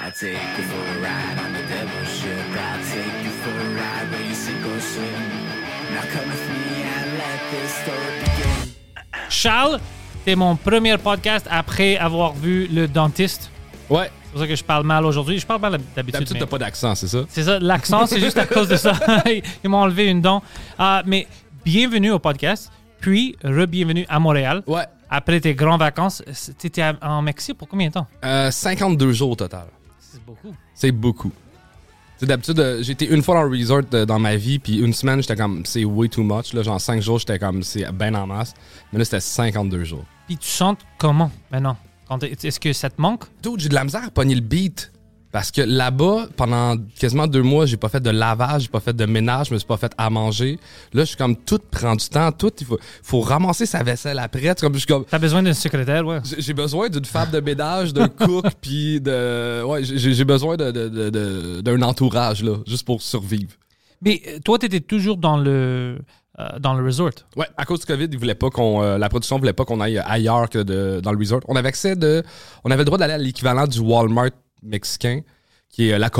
I take you for a ride on the devil's ship. I'll take you for a ride where you sink or swim. Now come with me and let this story begin. Charles, c'est mon premier podcast après avoir vu le dentiste. Ouais. C'est pour ça que je parle mal aujourd'hui. Je parle mal d'habitude. D'habitude, mais- t'as pas d'accent, c'est ça? C'est ça, l'accent, c'est juste à cause de ça. Ils m'ont enlevé une dent. Ah, mais bienvenue au podcast, puis re-bienvenue à Montréal. Ouais. Après tes grandes vacances, tu étais en Mexique pour combien de temps? Euh, 52 jours au total. C'est beaucoup. C'est beaucoup. Tu sais, D'habitude, euh, été une fois dans le resort euh, dans ma vie, puis une semaine, j'étais comme, c'est way too much. Là, genre 5 jours, j'étais comme, c'est ben en masse. Mais là, c'était 52 jours. Puis tu sens comment maintenant? Est-ce que ça te manque? Dude, j'ai de la misère à pogner le beat. Parce que là-bas, pendant quasiment deux mois, j'ai pas fait de lavage, j'ai pas fait de ménage, je me suis pas fait à manger. Là, je suis comme, tout prend du temps, tout, il faut, faut ramasser sa vaisselle après. Tu Comme, je suis comme, T'as besoin d'une secrétaire, ouais. J'ai besoin d'une femme de ménage, d'un cook, puis de. Ouais, j'ai besoin de- de- de- de- d'un entourage, là, juste pour survivre. Mais euh, toi, t'étais toujours dans le, euh, dans le resort. Ouais, à cause du COVID, ils voulaient pas qu'on. euh, la production voulait pas qu'on aille ailleurs que de, dans le resort. On avait accès de. On avait le droit d'aller à l'équivalent du Walmart mexicain, qui est euh, la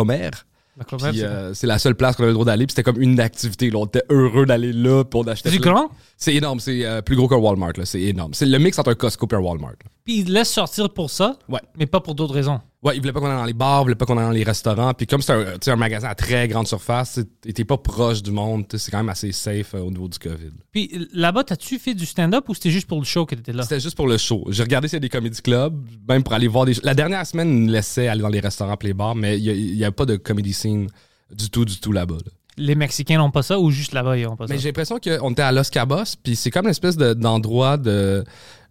c'est- euh, c'est la seule place qu'on avait le droit d'aller, puis c'était comme une activité. là. on était heureux d'aller là, puis on achetait. C'est grand? C'est énorme, c'est euh, plus gros qu'un Walmart. C'est énorme. C'est le mix entre un Costco et un Walmart. là. Puis ils laissent sortir pour ça, Ouais. mais pas pour d'autres raisons. Ouais, ils voulaient pas qu'on aille dans les bars, ils voulaient pas qu'on aille dans les restaurants. Puis comme c'est un, magasin à très grande surface, t'es pas proche du monde. C'est quand même assez safe euh, au niveau du COVID. Puis là-bas, t'as-tu fait du stand-up ou c'était juste pour le show que t'étais là? C'était juste pour le show. J'ai regardé s'il y a des comedy clubs, même pour aller voir des... La dernière semaine, ils nous laissaient aller dans les restaurants et les bars, mais il y, a pas de comedy scene du tout, du tout là-bas. là. Les Mexicains n'ont pas ça ou juste là-bas, ils n'ont pas ça? Mais j'ai l'impression qu'on était à Los Cabos, puis c'est comme une espèce de- d'endroit de,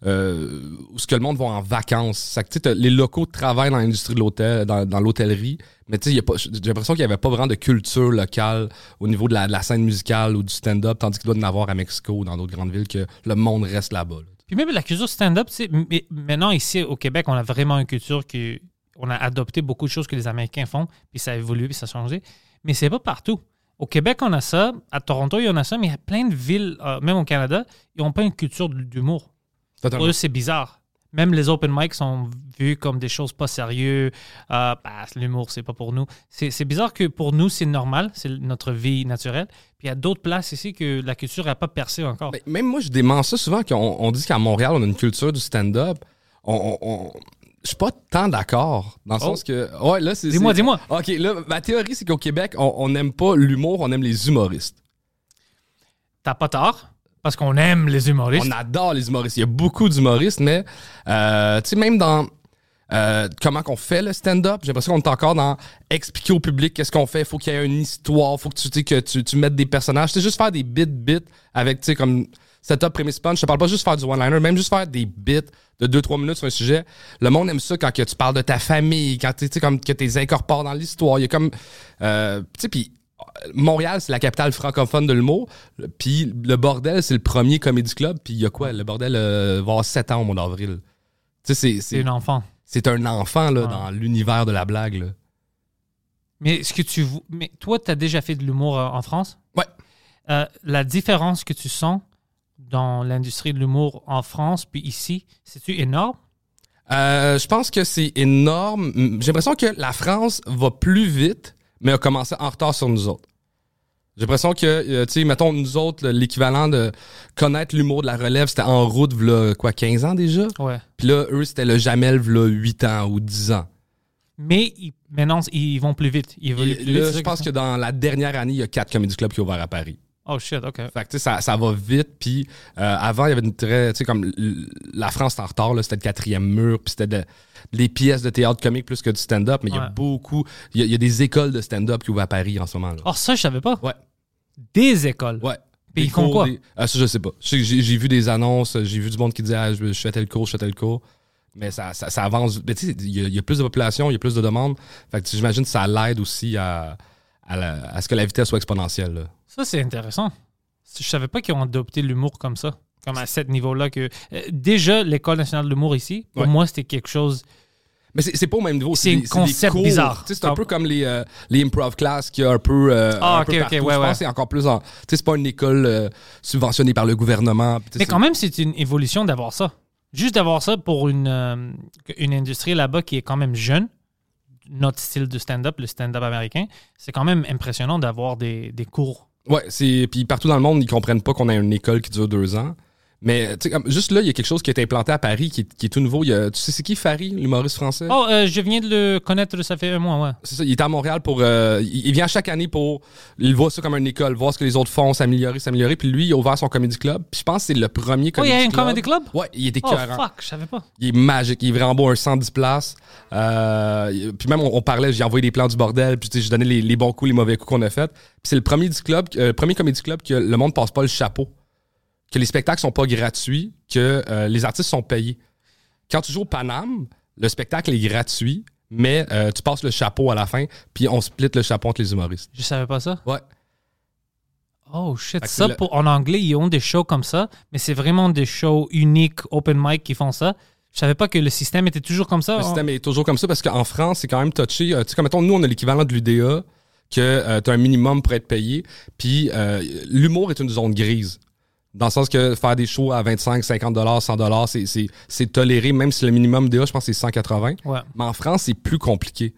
euh, où ce que le monde va en vacances. Les locaux travaillent dans l'industrie de l'hôtel, dans, l'hôtellerie, mais j'ai l'impression qu'il n'y avait pas vraiment de culture locale au niveau de la, de scène musicale ou du stand-up, tandis qu'il doit y en avoir à Mexico ou dans d'autres grandes villes que le monde reste là-bas. là. Puis même la culture stand-up, maintenant ici au Québec, on a vraiment une culture que on a adopté beaucoup de choses que les Américains font, puis ça a évolué, puis ça a changé. Mais c'est pas partout. Au Québec, on a ça. À Toronto, il y en a ça, mais il y a plein de villes, euh, même au Canada, ils n'ont pas une culture d'humour. Totalement. Pour eux, c'est bizarre. Même les open mics sont vus comme des choses pas sérieuses. Euh, bah, l'humour, c'est pas pour nous. C'est bizarre que pour nous, c'est normal, c'est notre vie naturelle. Puis il y a d'autres places ici que la culture n'a pas percé encore. Même moi, je dément ça souvent qu'on on dit qu'à Montréal, on a une culture du stand-up. On, on- on- je suis pas tant d'accord. Dans le Oh. sens que. Ouais, là, c'est. Dis-moi, dis-moi. OK, là, ma théorie, c'est qu'au Québec, on n'aime pas l'humour, on aime les humoristes. T'as pas tort, parce qu'on aime les humoristes. On adore les humoristes. Il y a beaucoup d'humoristes, mais euh, tu sais, même dans euh, comment qu'on fait le stand-up, j'ai l'impression qu'on est encore dans expliquer au public qu'est-ce qu'on fait. Il faut qu'il y ait une histoire, faut que tu, que tu, tu mettes des personnages. C'est juste faire des bits bits avec, tu sais, comme setup, prémisse, punch. Je te parle pas juste faire du one-liner, même juste faire des bits de 2-3 minutes sur un sujet. Le monde aime ça quand que tu parles de ta famille, quand tu comme que tu les incorpores dans l'histoire. Il y a comme, euh, tu sais, puis Montréal, c'est la capitale francophone de l'humour. Puis le bordel, c'est le premier comédie club. Puis il y a quoi? Le bordel euh, va avoir 7 ans au mois d'avril. Tu sais, c'est- un enfant. c'est un enfant là, Ah. dans l'univers de la blague. Là. Mais est-ce que tu. Mais toi, tu as déjà fait de l'humour euh, en France? Ouais. Euh, la différence que tu sens dans l'industrie de l'humour en France puis ici, c'est-tu énorme? Je pense que c'est énorme. J'ai l'impression que la France va plus vite, mais a commencé en retard sur nous autres. J'ai l'impression que, euh, tu sais, mettons, nous autres, le- l'équivalent de connaître l'humour de la relève, c'était en route, v'là, quoi, 15 ans déjà? Ouais. Puis là, eux, c'était le Jamel, v'là 8 ans ou 10 ans. Mais ils- maintenant, ils vont plus vite. Ils Et plus là, vite. je pense que que dans la dernière année, il y a quatre comédie clubs qui ont ouvert à Paris. Oh shit, OK. Fait que, tu sais, ça, ça va vite. Puis euh, avant, il y avait une très. Tu sais, comme la France est en retard, là, c'était le quatrième mur, puis c'était de- des pièces de théâtre comique plus que du stand-up. Mais il y a beaucoup. Il y a, il y a des écoles de stand-up qui ouvrent à Paris en ce moment. là Oh, ça, je savais pas. Ouais. Des écoles. Ouais. Puis ils font quoi? des- Ah, ça, je sais pas. J'ai j'ai vu des annonces, j'ai vu du monde qui dit ah, je, je fais tel cours, je fais tel cours. Mais ça, ça, ça avance. Mais tu sais, il y, a- il y a plus de population, il y a plus de demandes. Fait que j'imagine que ça l'aide aussi à, à, la- à ce que la vitesse soit exponentielle. là. Ça, c'est intéressant. Je savais pas qu'ils ont adopté l'humour comme ça. Comme à ce niveau-là que. euh, déjà, l'École nationale de l'humour ici, pour Ouais. moi, c'était quelque chose. Mais c'est pas au même niveau. C'est un concept cours. bizarre. C'est un peu comme les, euh, les improv class qui a un peu. euh, Ah, un ok, peu ok, ouais, Je ouais. c'est encore plus en. C'est pas une école euh, subventionnée par le gouvernement. Mais quand même, c'est une évolution d'avoir ça. Juste d'avoir ça pour une, une industrie là-bas qui est quand même jeune, notre style de stand-up, le stand-up américain, c'est quand même impressionnant d'avoir des, des cours. Ouais, c'est puis partout dans le monde, ils comprennent pas qu'on a une école qui dure deux ans. Mais juste là, il y a quelque chose qui a été implanté à Paris qui est, qui est tout nouveau. Il y a- tu sais, c'est qui Farid, l'humoriste français? Oh, euh, je viens de le connaître, ça fait un mois, ouais. C'est ça, il est à Montréal pour. euh, il vient chaque année pour. Il voit ça comme une école, voir ce que les autres font, s'améliorer, s'améliorer. Puis lui, il a ouvert son comedy club. Puis je pense que c'est le premier Oh, comedy il y a club. un comedy club? Ouais, il était Oh, écœurant. fuck, je savais pas. Il est magique, il est vraiment beau, un 110 places. Euh, puis même, on, on parlait, j'ai envoyé des plans du bordel, puis j'ai donné les, les bons coups, les mauvais coups qu'on a fait. Puis c'est le premier du club, euh, premier comédie club que le monde passe pas le chapeau. Que les spectacles sont pas gratuits, que euh, les artistes sont payés. Quand tu joues au Paname, le spectacle est gratuit, mais euh, tu passes le chapeau à la fin, puis on split le chapeau entre les humoristes. Je savais pas ça. Ouais. Oh shit, Fait ça c'est le- pour, en anglais ils ont des shows comme ça, mais c'est vraiment des shows uniques, open mic qui font ça. Je savais pas que le système était toujours comme ça. Le système est toujours comme ça parce qu'en France, c'est quand même touché. Euh, tu sais, comme mettons, nous, on a l'équivalent de l'UDA, que tu as un minimum pour être payé. Puis l'humour est une zone grise. Dans le sens que faire des shows à 25, 50 100 c'est- c'est c'est toléré, même si le minimum UDA, je pense, c'est 180. Ouais. Mais en France, c'est plus compliqué.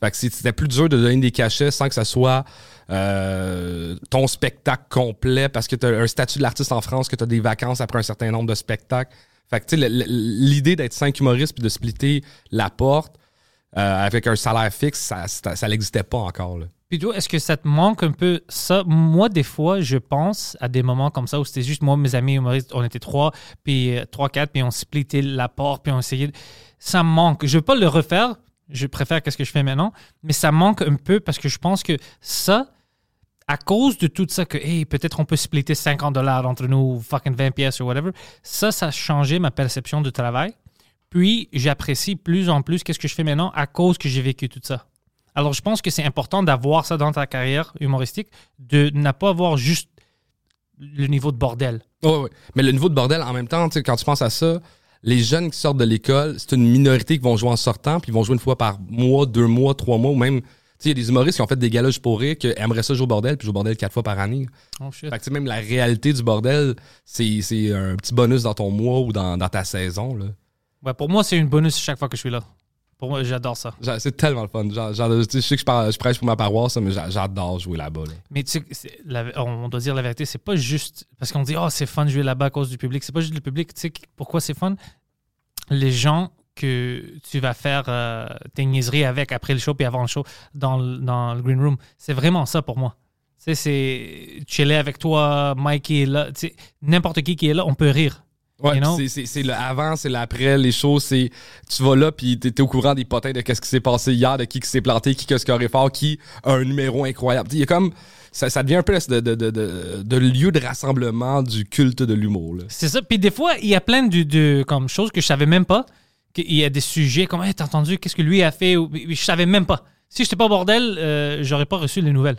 Fait que c'était plus dur de donner des cachets sans que ça soit euh, ton spectacle complet parce que tu as un statut de l'artiste en France, que tu as des vacances après un certain nombre de spectacles. Fait que, tu sais, l'idée d'être cinq humoristes puis de splitter la porte euh, avec un salaire fixe, ça, ça, ça n'existait pas encore. Là. Toi, est-ce que ça te manque un peu ça? Moi, des fois, je pense à des moments comme ça où c'était juste moi, mes amis on était trois, puis euh, trois, quatre, puis on splittait la porte, puis on essayait. Ça me manque. Je veux pas le refaire. Je préfère qu'est-ce que je fais maintenant, mais ça manque un peu parce que je pense que ça, à cause de tout ça, que hey, peut-être on peut splitter 50 dollars entre nous, fucking 20 pièces ou whatever, ça, ça a changé ma perception du travail. Puis j'apprécie plus en plus qu'est-ce que je fais maintenant à cause que j'ai vécu tout ça. Alors, je pense que c'est important d'avoir ça dans ta carrière humoristique, de ne pas avoir juste le niveau de bordel. Ouais, ouais. Mais le niveau de bordel, en même temps, tu sais, quand tu penses à ça, les jeunes qui sortent de l'école, c'est une minorité qui vont jouer en sortant, puis ils vont jouer une fois par mois, deux mois, trois mois, ou même. Tu sais, il y a des humoristes qui ont fait des galages pour rire, qui aimeraient ça jouer au bordel, puis jouer au bordel quatre fois par année. Oh shit. Fait que, même la réalité du bordel, c'est c'est un petit bonus dans ton mois ou dans, dans ta saison. Là. Ouais, pour moi, c'est une bonus chaque fois que je suis là. Pour moi, j'adore ça. C'est tellement le fun. Genre, genre, je sais que je, parle- je prêche pour ma paroisse, mais j'a- j'adore jouer là-bas. là. Mais tu sais, la- on doit dire la vérité, c'est pas juste parce qu'on dit oh c'est fun de jouer là-bas à cause du public. C'est pas juste le public. Tu sais pourquoi c'est fun? Les gens que tu vas faire euh, tes niaiseries avec après le show puis avant le show dans le, dans le green room, c'est vraiment ça pour moi. Tu sais, c'est chiller avec toi, Mike qui est là, tu sais, n'importe qui qui est là, on peut rire. Ouais, You know? c'est- le avant, c'est l'après, les choses, c'est tu vas là puis t'es au courant des potins de qu'est-ce qui s'est passé hier, de qui qui s'est planté, qui qu'est-ce qui aurait fort, qui a un numéro incroyable. Il y a comme ça, ça devient un peu de, de, de, de, de lieu de rassemblement du culte de l'humour. C'est ça. Puis des fois, il y a plein de, de comme choses que je savais même pas. qu'il y a des sujets comme, hey, t'as entendu, qu'est-ce que lui a fait? Je savais même pas. Si j'étais pas bordel, euh, j'aurais pas reçu les nouvelles.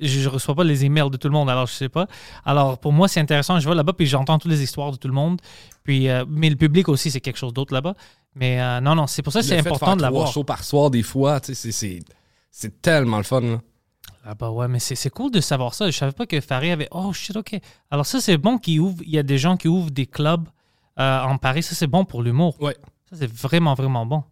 Je, je reçois pas les emails de tout le monde, alors je sais pas. Alors pour moi, c'est intéressant. Je vais là-bas puis j'entends toutes les histoires de tout le monde. Puis, euh, mais le public aussi, c'est quelque chose d'autre là-bas. Mais euh, non, non, c'est pour ça que c'est important de l'avoir. shows par soir, des fois, tu sais, c'est- tellement le fun. là. Ah bah ouais, mais c'est c'est cool de savoir ça. Je savais pas que Farid avait. Oh shit, ok. Alors ça, c'est bon qu'il ouvre. Il y a des gens qui ouvrent des clubs euh, en Paris. Ça, c'est bon pour l'humour. Ouais. Ça, c'est vraiment, vraiment bon.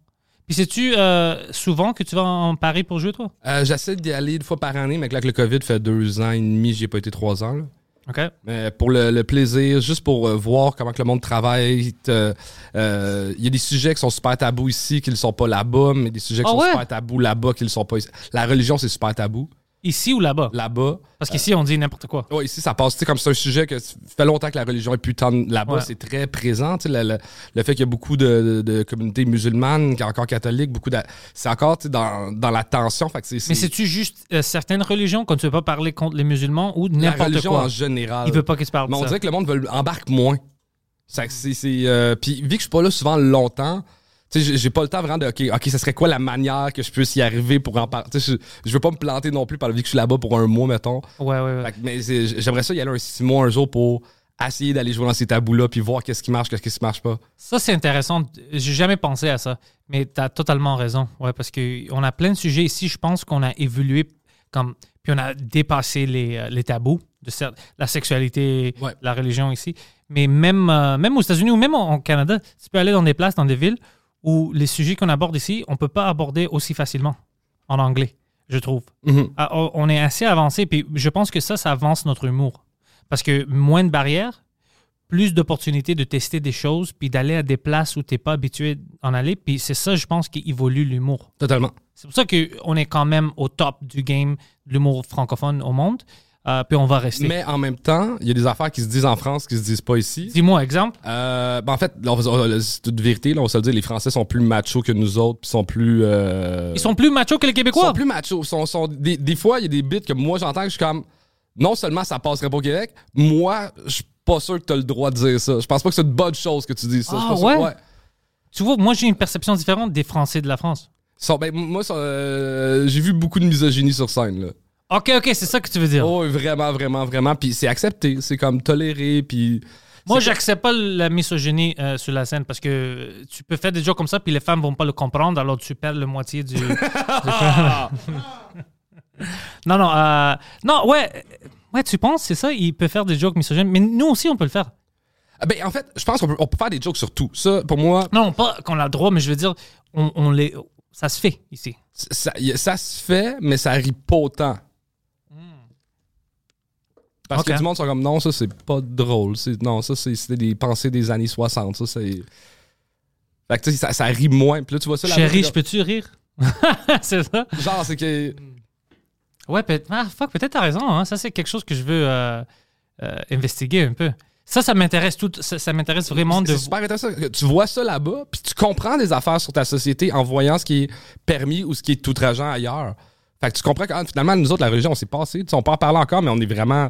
Puis sais-tu euh, souvent que tu vas en Paris pour jouer, toi? Euh, J'essaie d'y aller une fois par année, mais là, que le COVID fait deux ans et demi, j'y ai pas été trois ans. là. OK. Mais pour le, le plaisir, juste pour euh, voir comment que le monde travaille. euh, Il y a des sujets qui sont super tabous ici, qui ne sont pas là-bas, mais des sujets qui Ah sont ouais? super tabous là-bas, qui ne sont pas ici. La religion, c'est super tabou. Ici ou là-bas? là-bas. Parce qu'ici, on dit n'importe quoi. Ouais, ici, ça passe, comme c'est un sujet que ça fait longtemps que la religion est plus tant là-bas, Ouais. c'est très présent, le, le- le fait qu'il y a beaucoup de, de- de communautés musulmanes, qui est encore catholiques, beaucoup de, c'est encore, dans, dans la tension, fait que c'est, Mais c'est c'est-tu juste euh, certaines religions quand tu veux pas parler contre les musulmans ou la n'importe religion quoi? en général. Il veut pas qu'ils se parlent Mais on ça. dirait que le monde veut, embarque moins. Que c'est, c'est, euh, puis vu que je suis pas là souvent longtemps, tu sais, j'ai- pas le temps vraiment de, OK, OK, ça serait quoi la manière que je puisse y arriver pour en parler? Tu sais, je, je veux pas me planter non plus par le vu que je suis là-bas pour un mois, mettons. Ouais, ouais, ouais. Fait mais j'aimerais ça y aller un six mois un jour pour essayer d'aller jouer dans ces tabous-là puis voir qu'est-ce qui marche, qu'est-ce qui marche pas. Ça, c'est intéressant. J'ai jamais pensé à ça. Mais tu as totalement raison. Ouais, parce qu'on a plein de sujets ici. Je pense qu'on a évolué comme. Puis on a dépassé les, euh, les tabous de la sexualité, Ouais. la religion ici. Mais même, euh, même aux États-Unis ou même en Canada, tu peux aller dans des places, dans des villes où les sujets qu'on aborde ici, on peut pas aborder aussi facilement en anglais, je trouve. Mhm. Ah, on- on est assez avancé, puis je pense que ça, ça avance notre humour. Parce que moins de barrières, plus d'opportunités de tester des choses, puis d'aller à des places où tu n'es pas habitué d'en aller. Puis c'est ça, je pense, qui évolue l'humour. Totalement. C'est pour ça qu'on est quand même au top du game de l'humour francophone au monde. Euh, puis on va rester. Mais en même temps, il y a des affaires qui se disent en France qui se disent pas ici. Dis-moi, exemple. Euh, ben en fait, c'est toute vérité, là, on va se le dire, les Français sont plus machos que nous autres, puis sont plus. euh, Ils sont plus machos que les Ils Québécois. sont plus machos. Sont, sont- des, des fois, il y a des bits que moi j'entends que je suis comme. Non seulement ça passerait pas au Québec, moi, je suis pas sûr que tu as le droit de dire ça. Je pense pas que c'est une bonne chose que tu dises ça. Ah, ouais? Tu vois, moi, j'ai une perception différente des Français de la France. Ben, moi, euh, j'ai vu beaucoup de misogynie sur scène. Là. OK, OK, c'est ça que tu veux dire. Oh, vraiment, vraiment, vraiment. Puis c'est accepté. C'est comme toléré. Puis. Moi, j'accepte pas la misogynie euh, sur la scène parce que tu peux faire des jokes comme ça, puis les femmes vont pas le comprendre, alors tu perds le moitié du. du- non, non, euh, non, ouais, ouais, tu penses, c'est ça, il peut faire des jokes misogynes, mais nous aussi, on peut le faire. Ah, Ben, en fait, je pense qu'on peut, on peut faire des jokes sur tout. Ça, pour moi, Non, pas qu'on a le droit, mais je veux dire, on, on les, ça se fait ici. ça se fait, mais ça rit pas autant. Parce Ok. que du monde sont comme non, ça c'est pas drôle. C'est- Non, ça c'est- c'était des pensées des années 60. Ça c'est. Fait que tu sais, ça, ça rit moins. Puis là, tu vois ça là Chérie, je peux-tu rire? c'est ça? Genre, c'est que. Ouais, peut ah, fuck, peut-être t'as raison. Hein. Ça, c'est quelque chose que je veux euh, euh, investiguer un peu. Ça, ça m'intéresse tout. Ça, ça m'intéresse vraiment de. C'est super intéressant. Tu vois ça là-bas, puis tu comprends des affaires sur ta société en voyant ce qui est permis ou ce qui est outrageant ailleurs. Fait que tu comprends que ah, finalement, nous autres, la religion, on s'est passé. Tu sais, On peut en parler encore, mais on est vraiment.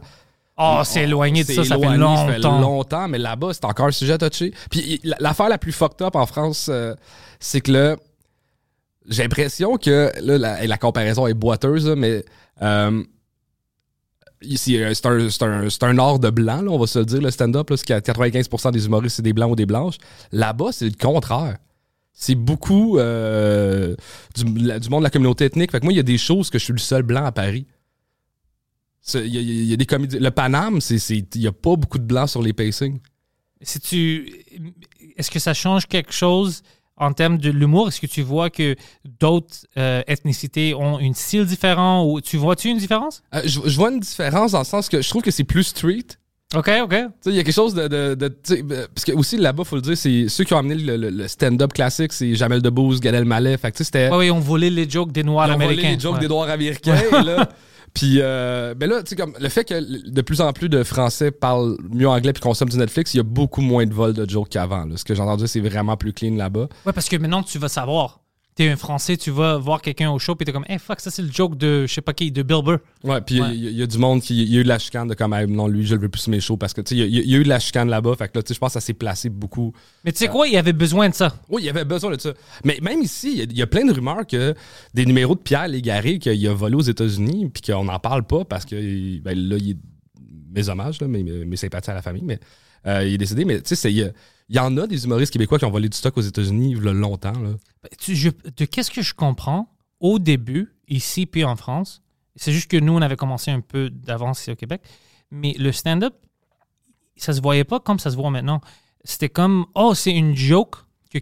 Oh, c'est éloigné de ça, ça fait longtemps. Ça fait longtemps, mais là-bas, c'est encore un sujet touché. Puis l'affaire la plus fucked up en France, euh, c'est que là, j'ai l'impression que là, la, et la comparaison est boiteuse, là, mais euh, ici, euh, c'est un, c'est un, un art de blanc, là, on va se le dire, le stand-up, que 95% des humoristes, c'est des blancs ou des blanches. Là-bas, c'est le contraire. C'est beaucoup euh, du, la- du monde de la communauté ethnique. Fait que moi, il y a des choses que je suis le seul blanc à Paris. Il y, a- il y a des comédies. Le Paname, il n'y a pas beaucoup de blancs sur les pacings. Si tu, est-ce que ça change quelque chose en termes de l'humour? Est-ce que tu vois que d'autres euh, ethnicités ont un style différent ou tu vois-tu une différence? Euh, je, je vois une différence dans le sens que je trouve que c'est plus street. OK, OK. Il y a quelque chose de. euh, parce que aussi là-bas, faut le dire, c'est ceux qui ont amené le, le- le stand-up classique, c'est Jamel Debbouze, Gad Elmaleh. Fait que c'était. Ouais, oui, on volait les jokes des Noirs américains. les jokes Ouais. des Noirs américains. et là, puis, euh, ben là, tu sais, comme le fait que de plus en plus de Français parlent mieux anglais puis consomment du Netflix, il y a beaucoup moins de vols de jokes qu'avant. Ce que j'ai entendu, c'est vraiment plus clean là-bas. Ouais, parce que maintenant, tu vas savoir. T'es un Français, tu vas voir quelqu'un au show, puis t'es comme, hey, fuck, ça, c'est le joke de, je sais pas qui, de Bill Burr. Ouais, puis il y a- Ouais. il y, a- il y a du monde qui. Il y a eu de la chicane de comme, Hey, non, lui, je le veux plus sur mes shows parce que, tu sais, il y, a- il y a eu de la chicane là-bas. Fait que là, tu sais, je pense que ça s'est placé beaucoup. Mais tu sais quoi, il y avait besoin de ça. Oui, il y avait besoin de ça. Mais même ici, il y a- il y, a plein de rumeurs que des numéros de Pierre Légaré qu'il a volé aux États-Unis, puis qu'on n'en parle pas parce que, ben, là, il est. Mes hommages, là, mes sympathies à la famille, mais euh, il est décédé. Mais tu sais, c'est- il y, en a des humoristes québécois qui ont volé du stock aux États-Unis il y a longtemps. Là. Je- de qu'est-ce que je comprends au début, ici puis en France, c'est juste que nous, on avait commencé un peu d'avance ici au Québec, mais le stand-up, ça se voyait pas comme ça se voit maintenant. C'était comme, oh, c'est une joke. que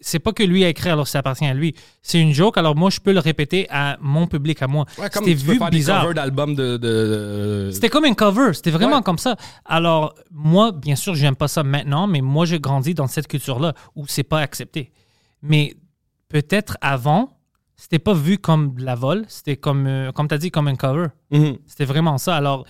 C'est pas que lui a écrit, alors ça appartient à lui. C'est une joke, alors moi, je peux le répéter à mon public, à moi. Ouais, C'était vu bizarre. d'albums de. de- C'était comme un cover, c'était vraiment Ouais. comme ça. Alors, moi, bien sûr, j'aime pas ça maintenant, mais moi, j'ai grandi dans cette culture-là où c'est pas accepté. Mais peut-être avant, c'était pas vu comme de la vol, c'était comme, euh, comme tu as dit, comme un cover. Mhm. C'était vraiment ça. Alors,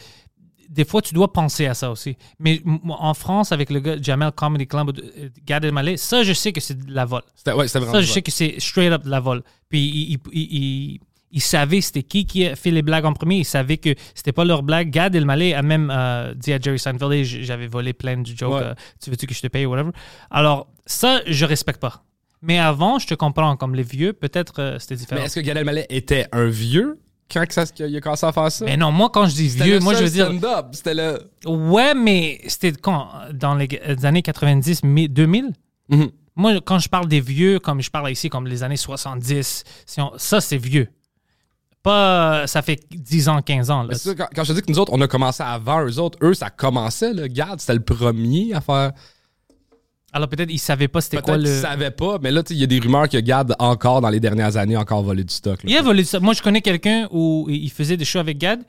des fois, tu dois penser à ça aussi. Mais en France, avec le gars Jamel Comedy Club, euh, Gad Elmaleh, ça, je sais que c'est de la vol. Ouais, Ça, je sais que c'est straight up de la vol. Puis, il, il, il- il- il savait c'était qui qui a fait les blagues en premier. Il savait que c'était pas leur blague. Gad Elmaleh a même euh, dit à Jerry Seinfeld Hey, j'avais volé plein de jokes. Ouais. euh, tu veux-tu que je te paye ou whatever? Alors, ça, je respecte pas. Mais avant, je te comprends. Comme les vieux, peut-être euh, c'était différent. Mais est-ce que Gad Elmaleh était un vieux? Quand que ça, qu'il a commencé à faire ça? Mais non, moi, quand je dis vieux, le moi, je veux dire. stand-up. C'était le. Ouais, mais c'était quand? Dans les les années 90, mi- 2000 Mhm. Moi, quand je parle des vieux, comme je parle ici, comme les années 70, si on- ça, c'est vieux. Pas. Ça fait 10 ans, 15 ans. Là. Ça, quand, quand je te dis que nous autres, on a commencé avant eux autres, eux, ça commençait, le Gad, c'était le premier à faire. Alors peut-être ils savaient pas c'était quoi le. savaient pas, mais là, il y a des rumeurs que Gad, encore dans les dernières années, a encore volé du stock. là. Il a volé ça. Moi, je connais quelqu'un où il faisait des shows avec Gad.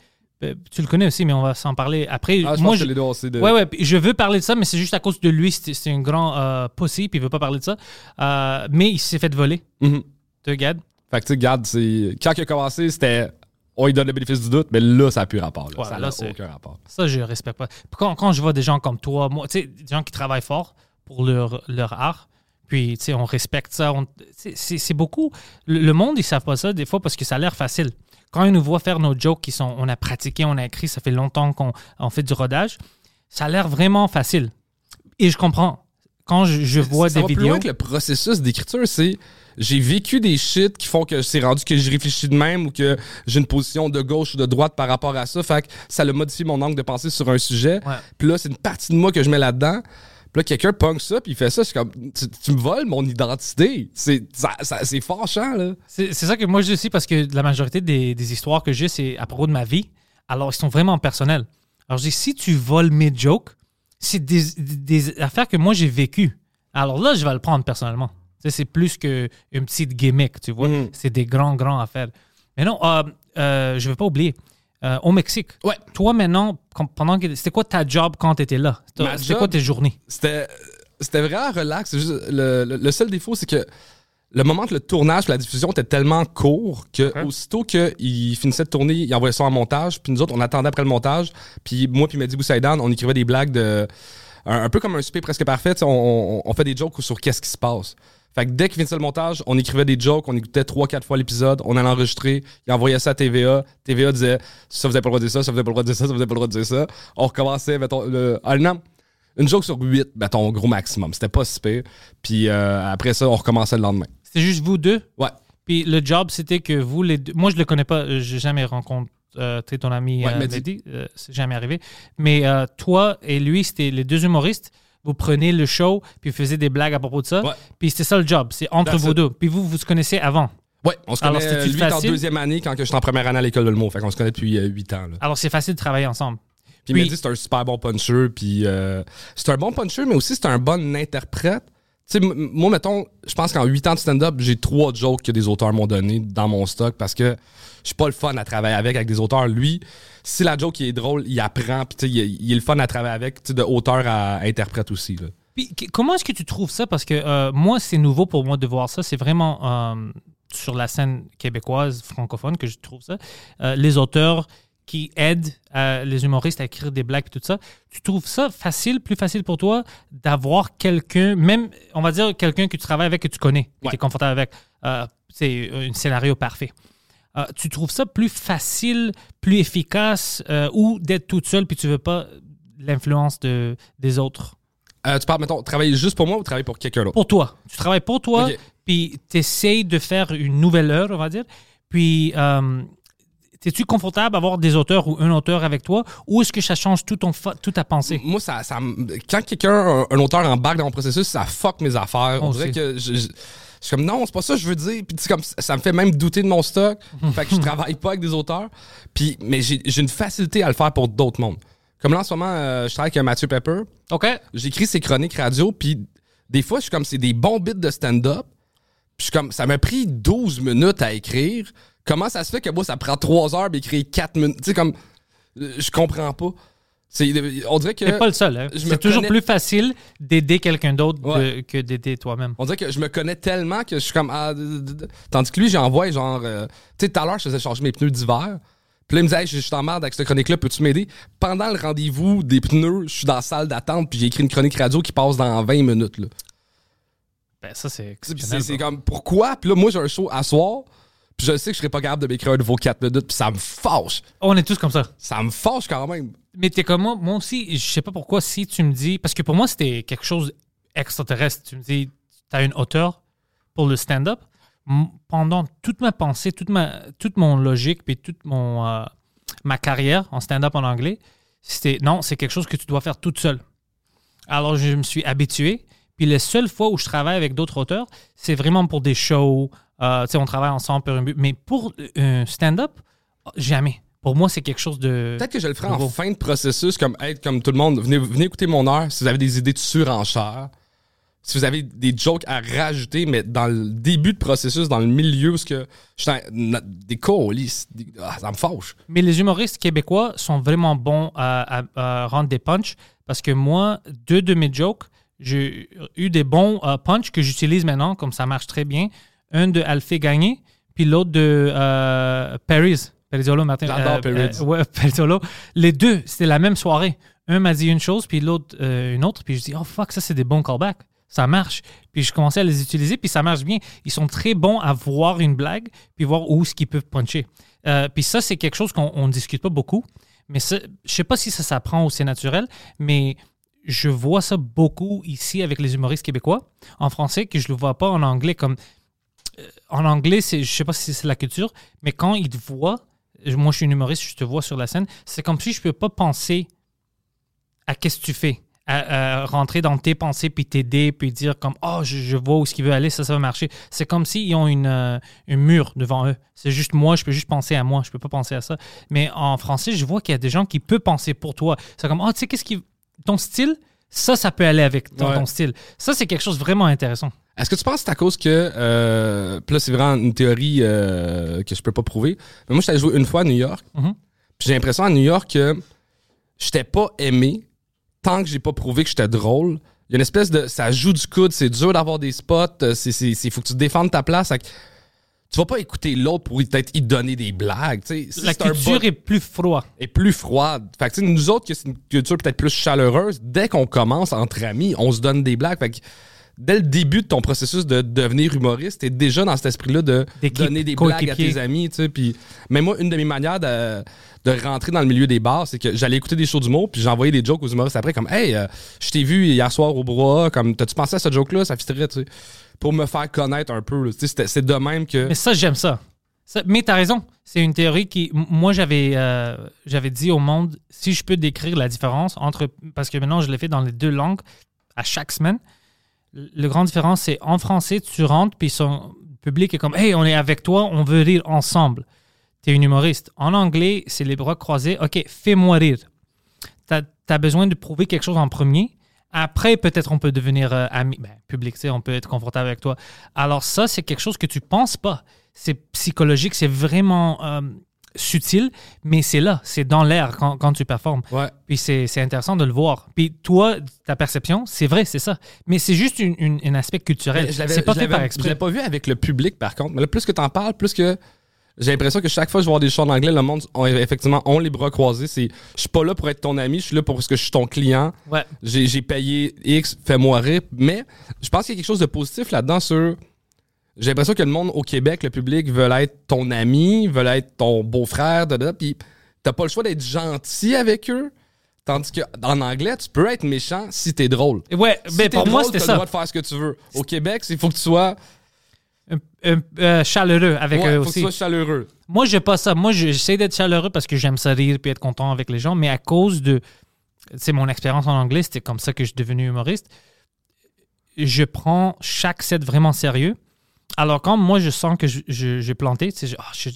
Euh, Tu le connais aussi, mais on va s'en parler après. Ah, je Moi, pense je- que les deux aussi de. Ouais, ouais, je veux parler de ça, mais c'est juste à cause de lui. C'est un grand euh, pussy, puis il veut pas parler de ça. Euh, mais il s'est fait voler Mhm. de Gad. Fait que, tu sais, Gad, c'est. Quand il a commencé, c'était. On lui donne le bénéfice du doute, mais là, ça n'a plus rapport. Là. Ça là, n'a aucun rapport. Ça, je respecte pas. Quand, quand je vois des gens comme toi, moi, tu sais, des gens qui travaillent fort pour leur, leur art, puis, tu sais, on respecte ça. c'est- beaucoup. Le, le monde, ils savent pas ça des fois parce que ça a l'air facile. Quand ils nous voient faire nos jokes qui sont, on a pratiqué, on a écrit, ça fait longtemps qu'on on fait du rodage, ça a l'air vraiment facile. Et je comprends. Quand je, je vois ça des va plus vidéos, loin que le processus d'écriture, c'est j'ai vécu des shit qui font que c'est rendu que je réfléchis de même ou que j'ai une position de gauche ou de droite par rapport à ça. Fait que ça a modifié mon angle de pensée sur un sujet. Ouais. Puis là, c'est une partie de moi que je mets là-dedans. Puis là, quelqu'un punk ça, puis il fait ça. C'est comme, tu, tu me voles mon identité. C'est ça- ça- c'est fâchant, là. C'est ça que moi je dis aussi parce que la majorité des, des histoires que j'ai, c'est à propos de ma vie. Alors, ils sont vraiment personnels. Alors, je dis, si tu voles mes jokes, c'est des, des affaires que moi j'ai vécues. Alors là, je vais le prendre personnellement. C'est plus qu'une petite gimmick, tu vois. Mhm. C'est des grands, grands affaires. Mais non, euh, euh, je ne vais pas oublier. Euh, au Mexique, Ouais. toi maintenant, pendant que c'était quoi ta job quand tu étais là? C'était quoi tes journées? C'était c'était vraiment relax. Juste- le, le- le seul défaut, c'est que le moment que le tournage et la diffusion était tellement court que aussitôt qu'il finissait de tourner, il envoyait ça en montage. Puis nous autres, on attendait après le montage. Puis moi puis Mehdi Boussaïdan, on écrivait des blagues de... Un, un peu comme un souper presque parfait. On, on- on fait des jokes sur qu'est-ce qui se passe. Fait que dès qu'il finissait le montage, on écrivait des jokes, on écoutait trois, quatre fois l'épisode, on allait enregistrer, il envoyait ça à TVA. TVA disait ça, vous avez pas le droit de dire ça, ça, vous avez pas le droit de dire ça, ça, vous avez pas le droit de dire ça. On recommençait, mettons, le, ah, non, une joke sur huit, mettons, gros maximum. C'était pas si pire. Puis euh, après ça, on recommençait le lendemain. C'était juste vous deux? Ouais. Puis le job, c'était que vous, les deux. Moi, je le connais pas. euh, J'ai jamais rencontré ton ami Ouais, euh, Mehdi. Euh, c'est jamais arrivé. Mais euh, toi et lui, c'était les deux humoristes. Vous prenez le show, puis vous faisiez des blagues à propos de ça. Ouais. Puis c'était ça le job. C'est entre That's vous it. deux. Puis vous, vous se connaissez avant. Ouais, on se Alors, connaît. c'était-tu Lui, est en facile? deuxième année quand que j'étais en première année à l'école de l'humour. Fait qu'on se connaît depuis euh, huit ans. Là. Alors c'est facile de travailler ensemble. Puis, Puis- il m'a dit c'est un super bon puncher. Puis euh, c'est un bon puncher, mais aussi c'est un bon interprète. Tu sais, moi, mettons, je pense qu'en huit ans de stand-up, j'ai trois jokes que des auteurs m'ont donné dans mon stock parce que je suis pas le fun à travailler avec, avec des auteurs. Lui, si la joke il est drôle, il apprend. Puis il, est- il est le fun à travailler avec, de auteur à interprète aussi. Là. Puis comment est-ce que tu trouves ça? Parce que euh, moi, c'est nouveau pour moi de voir ça. C'est vraiment euh, sur la scène québécoise, francophone, que je trouve ça. Euh, les auteurs qui aident les humoristes à écrire des blagues et tout ça. Tu trouves ça facile, plus facile pour toi d'avoir quelqu'un, même, on va dire, quelqu'un que tu travailles avec, que tu connais, que tu es confortable avec? C'est un scénario parfait. Euh, tu trouves ça plus facile, plus efficace euh, ou d'être toute seule puis tu veux pas l'influence de, des autres? Euh, tu parles, mettons, travailler juste pour moi ou travailler pour quelqu'un d'autre? pour toi. Tu travailles pour toi, puis tu essayes de faire une nouvelle heure, on va dire. Puis, euh, es-tu confortable d'avoir des auteurs ou un auteur avec toi, ou est-ce que ça change tout, ton toute ta pensée? Moi, ça, quand quelqu'un, un, un auteur embarque dans mon processus, ça fuck mes affaires. On dirait que je, je- je suis comme non, c'est pas ça que je veux dire. Puis tu sais, comme ça me fait même douter de mon stock. fait que je travaille pas avec des auteurs. Puis mais j'ai j'ai une facilité à le faire pour d'autres mondes. Comme là en ce moment, euh, je travaille avec Mathieu Pepper. OK. J'écris ses chroniques radio. Puis des fois, je suis comme c'est des bons bits de stand-up. Puis je suis comme ça m'a pris 12 minutes à écrire. Comment ça se fait que moi ça prend 3 heures d'écrire 4 minutes? Tu sais comme euh, je comprends pas. C'est, on dirait que. T'es pas le seul. hein. C'est toujours connais- plus facile d'aider quelqu'un d'autre de- que d'aider toi-même. On dirait que je me connais tellement que je suis comme. ah, Tandis que lui, j'envoie genre. euh, tu sais, tout à l'heure, je faisais changer mes pneus d'hiver. Puis là, il me disait, hey, je suis en merde avec cette chronique-là, peux-tu m'aider? Pendant le rendez-vous des pneus, je suis dans la salle d'attente, puis j'ai écrit une chronique radio qui passe dans 20 minutes. Là. Ben, ça, c'est. C'est comme, pourquoi? Puis là, moi, j'ai un show à soir, puis je sais que je serais pas capable de m'écrire un nouveau 4 minutes, puis ça me fâche. On est tous comme ça. Ça me fâche quand même. Mais t'es comme moi, moi aussi, je sais pas pourquoi, si tu me dis. Parce que pour moi, c'était quelque chose extraterrestre. Tu me dis, t'as une hauteur pour le stand-up. Pendant toute ma pensée, toute, ma, toute mon logique, puis toute mon, euh, ma carrière en stand-up en anglais, c'était non, c'est quelque chose que tu dois faire toute seule. Alors, je me suis habitué. Puis les seules fois où je travaille avec d'autres auteurs, c'est vraiment pour des shows. euh, tu sais, on travaille ensemble pour un but. Mais pour un stand-up, jamais. Pour moi, c'est quelque chose de. Peut-être que je le ferai en fin de processus, comme être comme tout le monde. Venez, venez écouter mon heure si vous avez des idées de surenchère. Si vous avez des jokes à rajouter, mais dans le début de processus, dans le milieu, parce que je suis dans- des colis, ah, ça me fâche. Mais les humoristes québécois sont vraiment bons à, à- à rendre des punchs parce que moi, deux de mes jokes, j'ai eu des bons euh, punchs que j'utilise maintenant, comme ça marche très bien. Un de Alphée Gagné, puis l'autre de euh, Paris. Perizzolo, Martin. J'adore ouais, Perizzolo. Les deux, c'était la même soirée. Un m'a dit une chose, puis l'autre euh, une autre. Puis je dis, oh fuck, ça c'est des bons callbacks. Ça marche. Puis je commençais à les utiliser, puis ça marche bien. Ils sont très bons à voir une blague, puis voir où ce qu'ils peuvent puncher. Euh, puis ça, c'est quelque chose qu'on ne discute pas beaucoup. Mais je sais pas si ça s'apprend ou c'est naturel, mais je vois ça beaucoup ici avec les humoristes québécois en français que je le vois pas en anglais comme euh, en anglais c'est je sais pas si c'est la culture mais quand ils te voient euh, moi je suis un humoriste je te vois sur la scène. C'est comme si je peux pas penser à qu'est-ce que tu fais. À, à rentrer dans tes pensées puis t'aider puis dire comme oh je, je vois où ce qu'il veut aller ça ça va marcher c'est comme s'ils ont une euh, un mur devant eux. C'est juste moi je peux juste penser à moi je peux pas penser à ça. Mais en français je vois qu'il y a des gens qui peuvent penser pour toi. C'est comme oh tu sais qu'est-ce qui ton style ça ça peut aller avec ton, Ouais. ton style ça c'est quelque chose de vraiment intéressant Est-ce que tu penses que c'est à cause que. Euh, puis là, c'est vraiment une théorie euh, que je peux pas prouver. Mais moi, j'étais allé jouer une fois à New York. Mhm. Puis j'ai l'impression à New York que j'étais pas aimé tant que j'ai pas prouvé que j'étais drôle. Il y a une espèce de. Ça joue du coude, c'est dur d'avoir des spots. euh, C'est, c'est, c'est- faut que tu défendes ta place. Que Tu vas pas écouter l'autre pour peut-être y donner des blagues. Si la culture bot- est plus froide est plus froide. Fait que, tu sais, nous autres, que c'est une culture peut-être plus chaleureuse, dès qu'on commence entre amis, on se donne des blagues. Fait que, dès le début de ton processus de devenir humoriste, t'es déjà dans cet esprit-là de donner des blagues à tes amis. Tu sais, puis, mais moi, une de mes manières de, de rentrer dans le milieu des bars, c'est que j'allais écouter des shows d'humour, puis j'envoyais des jokes aux humoristes après, comme Hey, euh, je t'ai vu hier soir au bras, comme t'as-tu pensé à ce joke-là? Ça fitterait, tu sais, pour me faire connaître un peu. Tu sais, C'est de même que. Mais ça, j'aime ça. Ça- mais tu as raison. C'est une théorie qui. Moi, j'avais euh, j'avais dit au monde si je peux décrire la différence entre. Parce que maintenant, je l'ai fait dans les deux langues à chaque semaine. Le grand différence, c'est en français, tu rentres, puis son public est comme Hey, on est avec toi, on veut rire ensemble. Tu es une humoriste. En anglais, c'est les bras croisés. OK, fais-moi rire. Tu as, besoin de prouver quelque chose en premier. Après, peut-être on peut devenir euh, ami, ben, public, on peut être confortable avec toi. Alors ça, c'est quelque chose que tu penses pas. C'est psychologique, c'est vraiment euh, subtil, mais c'est là, c'est dans l'air quand, quand tu performes. Ouais. Puis c'est intéressant de le voir. Puis toi, ta perception, c'est vrai, c'est ça. Mais c'est juste une- une- un aspect culturel. C'est pas fait par Je exprès. l'ai pas vu avec le public, par contre. Mais là, plus que t'en parles, plus que j'ai l'impression que chaque fois que je voir des shows en anglais, le monde, effectivement, ont les bras croisés. C'est, je suis pas là pour être ton ami, je suis là pour parce que je suis ton client. Ouais. J'ai payé X, fais-moi rire. Mais je pense qu'il y a quelque chose de positif là-dedans sur. J'ai l'impression que le monde au Québec, le public, veut être ton ami, veut être ton beau-frère, puis t'as pas le choix d'être gentil avec eux. Tandis qu'en anglais, tu peux être méchant si t'es drôle. Ouais, Si mais t'es pour moi, c'était t'as le ça. droit de faire ce que tu veux. Au Québec, il faut que tu sois, euh, chaleureux avec ouais, eux faut que tu sois chaleureux. Moi, j'ai pas ça. Moi, je- j'essaie d'être chaleureux parce que j'aime ça rire puis être content avec les gens. Mais à cause de. C'est mon expérience en anglais, c'était comme ça que je suis devenu humoriste. Je prends chaque set vraiment sérieux. Alors, quand moi, je sens que je- je- j'ai planté, je, ah, je,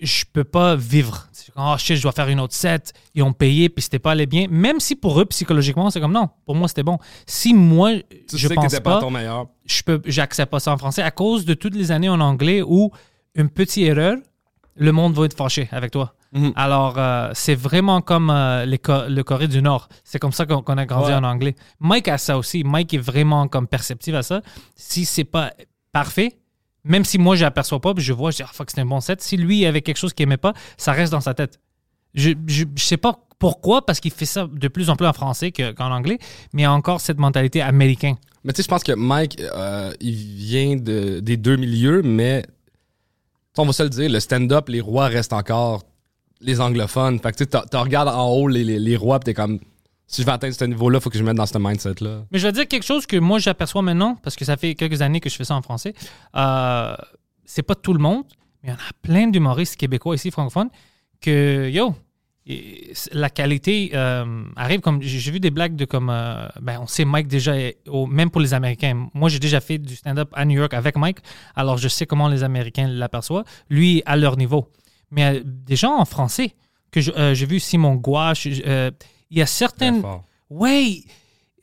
je peux pas vivre. Oh shit, je dois faire une autre set. Ils ont payé, puis c'était pas allé bien. Même si pour eux, psychologiquement, c'est comme non, pour moi, c'était bon. Si moi, Tu je sais que pense t'étais pas, pas ton meilleur. je peux j'accepte pas ça en français à cause de toutes les années en anglais où une petite erreur le monde va être fâché avec toi. Mhm. Alors, euh, c'est vraiment comme euh, les Co- le Corée du Nord. C'est comme ça qu'on a grandi Ouais. en anglais. Mike a ça aussi. Mike est vraiment comme perceptif à ça. Si c'est pas parfait, même si moi, je l'aperçois pas, je vois, je dis, ah, fuck, c'est un bon set. Si lui avait quelque chose qu'il aimait pas, ça reste dans sa tête. Je, je sais pas pourquoi, parce qu'il fait ça de plus en plus en français que- qu'en anglais, mais il y a encore cette mentalité américaine. Mais tu sais, je pense que Mike, euh, il vient de, des deux milieux, mais tu on va se le dire, le stand-up, les rois restent encore les anglophones. Fait que tu regardes en haut les, les, les rois, pis t'es comme, si je veux atteindre ce niveau-là, faut que je me mette dans ce mindset-là. Mais je vais dire quelque chose que moi j'aperçois maintenant, parce que ça fait quelques années que je fais ça en français. Euh, c'est pas tout le monde, mais il y en a plein d'humoristes québécois ici, francophones, que yo, la qualité euh, arrive comme. J'ai vu des blagues de comme. euh, ben, on sait Mike déjà, même pour les Américains. Moi, j'ai déjà fait du stand-up à New York avec Mike, alors je sais comment les Américains l'aperçoivent. Lui, à leur niveau. Mais euh, des gens en français, que j'ai vu Simon Gouache, il y a certaines. Ouais,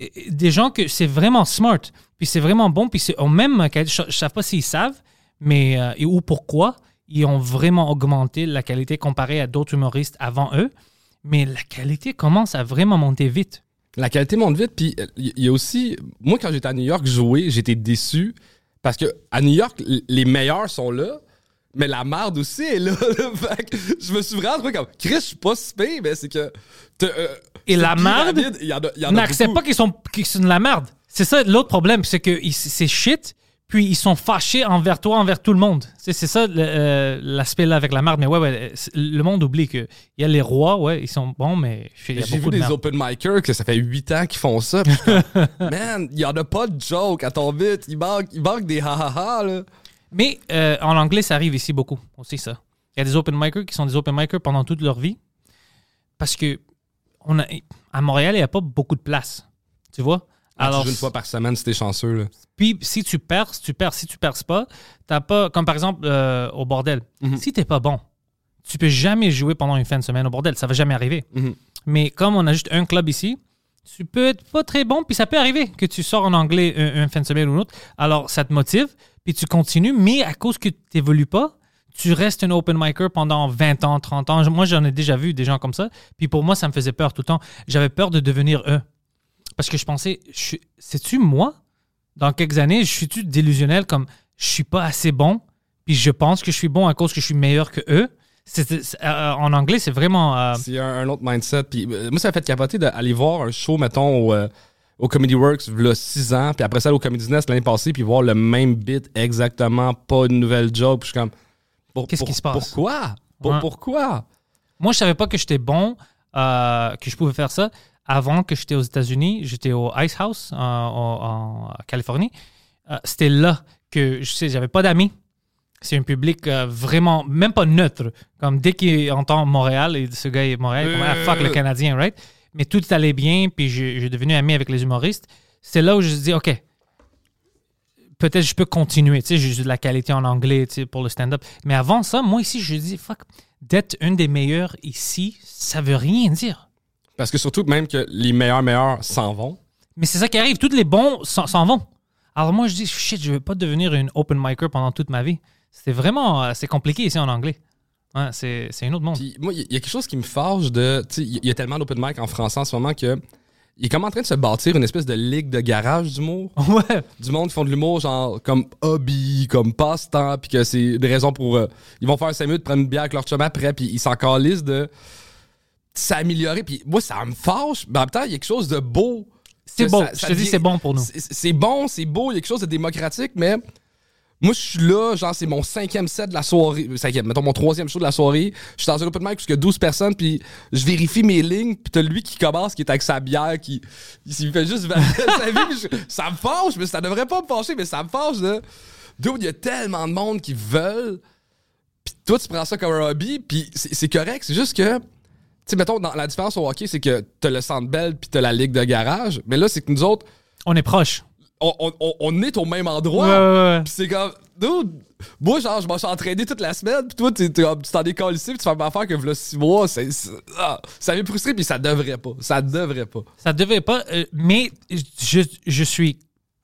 euh, des gens que c'est vraiment smart, puis c'est vraiment bon, puis c'est au même. Je ne sais pas s'ils savent, mais euh, et ou pourquoi ils ont vraiment augmenté la qualité comparée à d'autres humoristes avant eux, mais la qualité commence à vraiment monter vite. La qualité monte vite, puis il y a aussi, moi quand j'étais à New York jouer, j'étais déçu parce que à New York, les meilleurs sont là, mais la merde aussi est là. là. Fait que je me suis vraiment trouvé comme, Chris, je suis pas si mais c'est que. Et la une merde pyramide, il y en a, il y en a N'accepte beaucoup. pas qu'ils sont, qu'ils sont de la merde. C'est ça l'autre problème, c'est que c'est shit, puis ils sont fâchés envers toi, envers tout le monde. C'est ça euh, l'aspect là avec la merde. Mais ouais, ouais, le monde oublie que il y a les rois, ouais, ils sont bons, mais il y a J'ai vu de des open micers que ça fait 8 ans qu'ils font ça. comme, Man, il y en a pas de joke à ton bit. Il manque, il manque des ha-ha-ha, là. Mais euh, en anglais, ça arrive ici beaucoup aussi, ça. Il y a des open micers qui sont des open micers pendant toute leur vie. Parce que on a, à Montréal, il n'y a pas beaucoup de place. Tu vois? Alors, Alors, une fois par semaine si t'es chanceux, là. puis si tu perces, tu perds. Si tu perces pas, t'as pas. Comme par exemple euh, au bordel. Mhm. Si t'es pas bon, tu peux jamais jouer pendant une fin de semaine au bordel. Ça va jamais arriver. Mhm. Mais comme on a juste un club ici, tu peux être pas très bon, puis ça peut arriver que tu sors en anglais un, un fin de semaine ou l'autre. Alors ça te motive, puis tu continues, mais à cause que tu n'évolues pas, tu restes un open micer pendant 20 ans, 30 ans. Moi, j'en ai déjà vu des gens comme ça. Puis pour moi, ça me faisait peur tout le temps. J'avais peur de devenir eux. Parce que je pensais, c'est-tu moi? Dans quelques années, je suis-tu délusionnel comme je suis pas assez bon, puis je pense que je suis bon à cause que je suis meilleur que eux? Euh, en anglais, c'est vraiment. euh, C'est un, autre mindset. Puis, euh, moi, ça m'a fait capoter d'aller voir un show, mettons, au, Comedy Works, il 6 ans, puis après ça, au Comedy Nest l'année passée, puis voir le même bit exactement, pas une nouvelle joke. Puis je suis comme. Qu'est-ce qui se passe? Pourquoi? Pour- Ouais. Pourquoi? Moi, je savais pas que j'étais bon, euh, que je pouvais faire ça. Avant que j'étais aux États-Unis, j'étais au Ice House euh, en, en Californie. Euh, C'était là que je sais, j'avais pas d'amis. C'est un public vraiment, même pas neutre. Comme dès qu'il entend Montréal, et ce gars est Montréal, comme, ah, fuck le Canadien, right? Mais tout allait bien, puis j'ai devenu ami avec les humoristes. C'est là où je me suis dit, OK, peut-être je peux continuer. Tu sais, j'ai de la qualité en anglais tu sais, pour le stand-up. Mais avant ça, moi ici, je dis, fuck, d'être un des meilleurs ici, ça veut rien dire. Parce que surtout, même que les meilleurs meilleurs s'en vont. Mais c'est ça qui arrive. Tous les bons s'en vont. Alors moi, je dis, shit, je veux pas devenir une open micer pendant toute ma vie. C'est vraiment, euh, c'est compliqué ici en anglais. Ouais, c'est c'est un autre monde. Puis moi, il y, a quelque chose qui me fâche de. Il y a tellement d'open mic en français en ce moment que. Il est comme en train de se bâtir une espèce de ligue de garage d'humour. Ouais. du monde qui font de l'humour genre comme hobby, comme passe-temps, puis que c'est une raison pour... euh, ils vont faire 5 minutes, prendre une bière avec leur chum après, puis ils s'en calissent de s'améliorer. Puis moi, ça me fâche, mais en même temps, il y a quelque chose de beau. C'est beau. ça- Je ça te dis, c'est bon pour nous. C'est c'est bon, c'est beau, il y a quelque chose de démocratique, mais moi, je suis là, genre, c'est mon cinquième set de la soirée. Cinquième, mettons mon troisième show de la soirée. Je suis dans un open mic parce qu'il y a 12 personnes, puis je vérifie mes lignes, puis t'as lui qui commence, qui est avec sa bière, qui il fait juste sa vie. je- ça me fâche, mais ça devrait pas me fâcher, mais ça me fâche, là. Dude, il y a tellement de monde qui veulent, puis toi, tu prends ça comme un hobby, puis c'est c'est correct, c'est juste que. Tu sais, mettons, dans la différence au hockey, c'est que t'as le centre belle puis t'as la ligue de garage. Mais là, c'est que nous autres, On est proche. On, on- on- est au même endroit. Ouais, c'est comme, dude, moi, genre, je me suis entraîné toute la semaine, pis toi, tu t'en décolles ici, pis tu fais ma affaire que voilà six mois, c'est, c'est- ah, ça m'est frustré, pis ça devrait pas. Ça devrait pas. Ça devait pas, euh, mais je, je suis.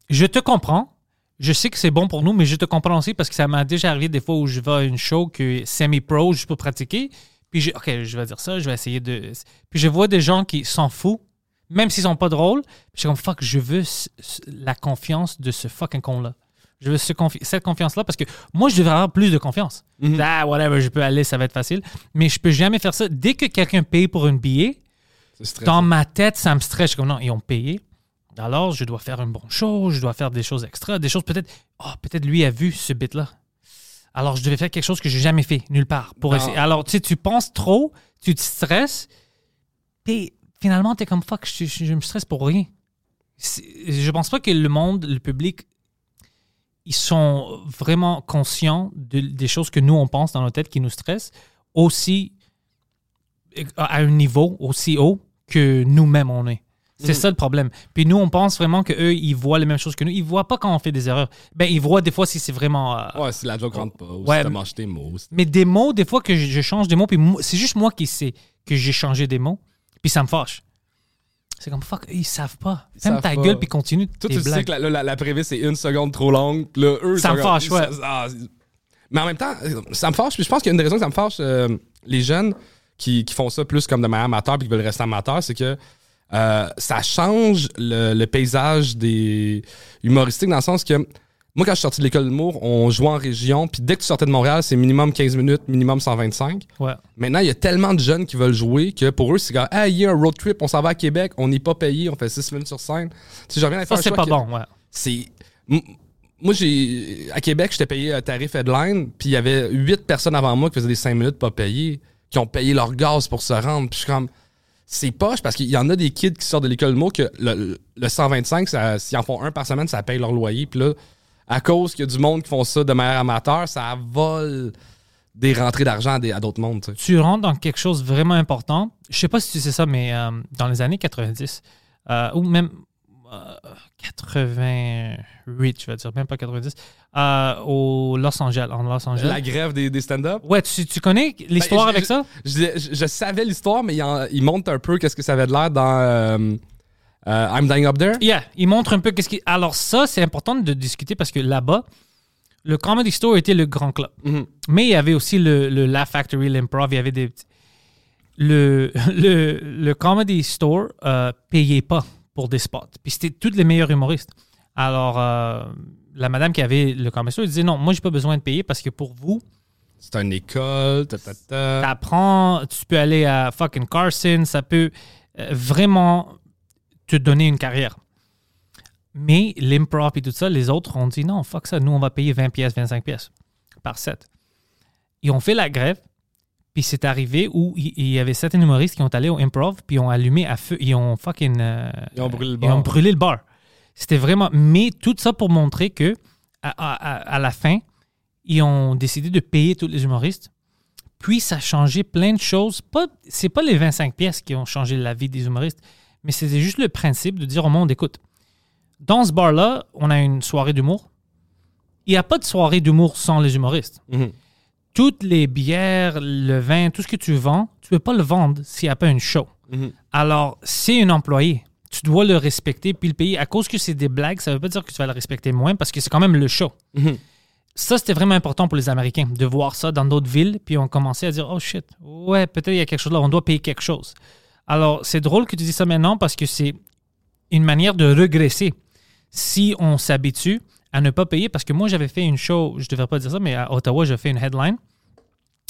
Je te comprends. je sais que c'est bon pour nous, mais je te comprends aussi parce que ça m'a déjà arrivé des fois où je vais à une show que semi-pro juste pour pratiquer. Puis, je, OK, je vais dire ça, je vais essayer de. Puis, je vois des gens qui s'en foutent, même s'ils sont pas drôles. Je suis comme, fuck, je veux la confiance de ce fucking con-là. Je veux ce confi- cette confiance-là parce que moi, je devrais avoir plus de confiance. Ah, whatever, je peux aller, ça va être facile. Mais je peux jamais faire ça. Dès que quelqu'un paye pour un billet, dans ma tête, ça me stresse. Je suis comme, non, ils ont payé. Alors, je dois faire un bon show, je dois faire des choses extra, des choses peut-être. Oh, peut-être lui a vu ce bit-là. Alors, je devais faire quelque chose que j'ai jamais fait, nulle part. Pour essayer. Alors, tu sais, tu penses trop, tu te stresses, puis finalement, tu es comme fuck, je, je- je me stresse pour rien. Je pense pas que le monde, le public, ils sont vraiment conscients de- des choses que nous, on pense dans nos têtes qui nous stressent, aussi à un niveau aussi haut que nous-mêmes on est. C'est ça le problème. Puis nous, on pense vraiment qu'eux, ils voient les mêmes choses que nous. Ils voient pas quand on fait des erreurs. Ben, ils voient des fois si c'est vraiment. euh, Ouais, si la joke rentre pas, ou Ouais, si t'as tes mots. Mais des mots, des fois que je, je change des mots, puis c'est juste moi qui sais que j'ai changé des mots, puis ça me fâche. C'est comme fuck, ils savent pas. Ils Ferme ta pas. gueule, puis continue Toi, tes tu sais blagues. que la, la, la prévisse est une seconde trop longue. Là, eux, Ça me fâche, ouais. ça- ah, mais en même temps, ça me fâche. Puis je pense qu'il y a une des raisons que ça me fâche, euh, les jeunes qui, qui font ça plus comme de manière amateur puis qui veulent rester amateur, c'est que euh, ça change le, le paysage des humoristiques dans le sens que moi, quand je suis sorti de l'école de l'humour, on jouait en région. Puis dès que tu sortais de Montréal, c'est minimum 15 minutes, minimum 125. Ouais. Maintenant, il y a tellement de jeunes qui veulent jouer que pour eux, c'est comme, ah, il y a un road trip, on s'en va à Québec, on n'est pas payé, on fait 6 minutes sur scène. Tu sais, Ça, c'est pas que- bon, ouais. C'est. Moi, j'ai. À Québec, j'étais payé un tarif headline, puis il y avait 8 personnes avant moi qui faisaient des 5 minutes pas payées, qui ont payé leur gaz pour se rendre. Puis je suis comme. C'est poche parce qu'il y en a des kids qui sortent de l'école de mots que le, le 125, ça- s'ils en font un par semaine, ça paye leur loyer. Puis là, à cause qu'il y a du monde qui font ça de manière amateur, ça vole des rentrées d'argent à, d'autres mondes. tu sais. tu rentres dans quelque chose de vraiment important. Je sais pas si tu sais ça, mais euh, dans les années 90, euh, ou même euh, 88, je vais dire, même pas 90, euh, au Los Angeles, en Los Angeles. La grève des, des stand-up? Ouais, tu, tu connais l'histoire Ben, je- avec ça? Je, je- je savais l'histoire, mais il, en- il montre un peu qu'est-ce que ça avait de l'air dans euh, I'm Dying Up There? Yeah, il montre un peu qu'est-ce qui. Alors, ça, c'est important de discuter parce que là-bas, le Comedy Store était le grand club. Mhm. Mais il y avait aussi le, le Laugh Factory, l'Improv, il y avait des. Le, le, le Comedy Store euh, payait pas pour des spots. Puis c'était tous les meilleurs humoristes. Alors, euh, la madame qui avait le Comedy Store elle disait non, moi, j'ai pas besoin de payer parce que pour vous, C'est une école. ta, ta, ta. t'apprends, tu peux aller à fucking Carson, ça peut euh, vraiment te donner une carrière. Mais l'improv et tout ça, les autres ont dit non, fuck ça, nous on va payer 20 pièces, 25 pièces par set. Ils ont fait la grève, puis c'est arrivé où il y avait certains humoristes qui ont allé au improv, puis ont allumé à feu, ils ont fucking. euh, Ils ont brûlé le Ils ont bar. brûlé le bar. C'était vraiment. Mais tout ça pour montrer que à- à la fin, ils ont décidé de payer tous les humoristes. Puis ça a changé plein de choses. Pas, c'est pas les 25 pièces qui ont changé la vie des humoristes, mais c'était juste le principe de dire au monde, écoute, dans ce bar-là, on a une soirée d'humour. Il n'y a pas de soirée d'humour sans les humoristes. Mhm. Toutes les bières, le vin, tout ce que tu vends, tu ne peux pas le vendre s'il n'y a pas une show. Mhm. Alors, c'est un employé. Tu dois le respecter puis le payer. À cause que c'est des blagues, ça ne veut pas dire que tu vas le respecter moins parce que c'est quand même le show. Mhm. Ça, c'était vraiment important pour les Américains de voir ça dans d'autres villes. Puis on commençait à dire Oh shit, ouais, peut-être il y a quelque chose là, on doit payer quelque chose. Alors, c'est drôle que tu dis ça maintenant parce que c'est une manière de regresser si on s'habitue à ne pas payer. Parce que moi, j'avais fait une show, je ne devrais pas dire ça, mais à Ottawa, j'ai fait une headline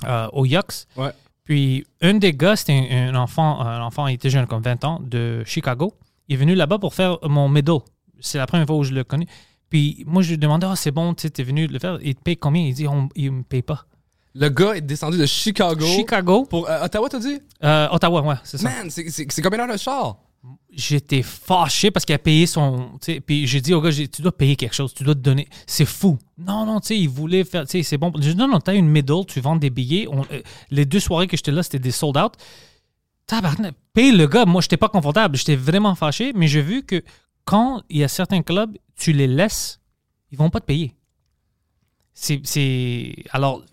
euh, au Yucks. Ouais. Puis un des gars, c'était un, un enfant, un enfant, il était jeune, comme 20 ans, de Chicago. Il est venu là-bas pour faire mon middle. C'est la première fois où je le connais. Puis moi, je lui demandais, ah, c'est bon, tu t'es venu le faire. Il te paye combien? Il dit, on, il me paye pas. Le gars est descendu de Chicago. Chicago, Pour euh, Ottawa, t'as dit? euh, Ottawa, ouais, c'est ça. Man, c'est- combien d'heures de char? J'étais fâché parce qu'il a payé son. Puis j'ai dit au gars, tu dois payer quelque chose, tu dois te donner. C'est fou. Non, non, tu sais, il voulait faire. Tu sais, c'est bon. J'ai dit, non, non, t'as une middle, tu vends des billets. On- euh, les deux soirées que j'étais là, c'était des sold out. Tabarnak, paye le gars. Moi, j'étais pas confortable. J'étais vraiment fâché, mais j'ai vu que quand il y a certains clubs, tu les laisses, ils vont pas te payer. C'est. c'est- Alors,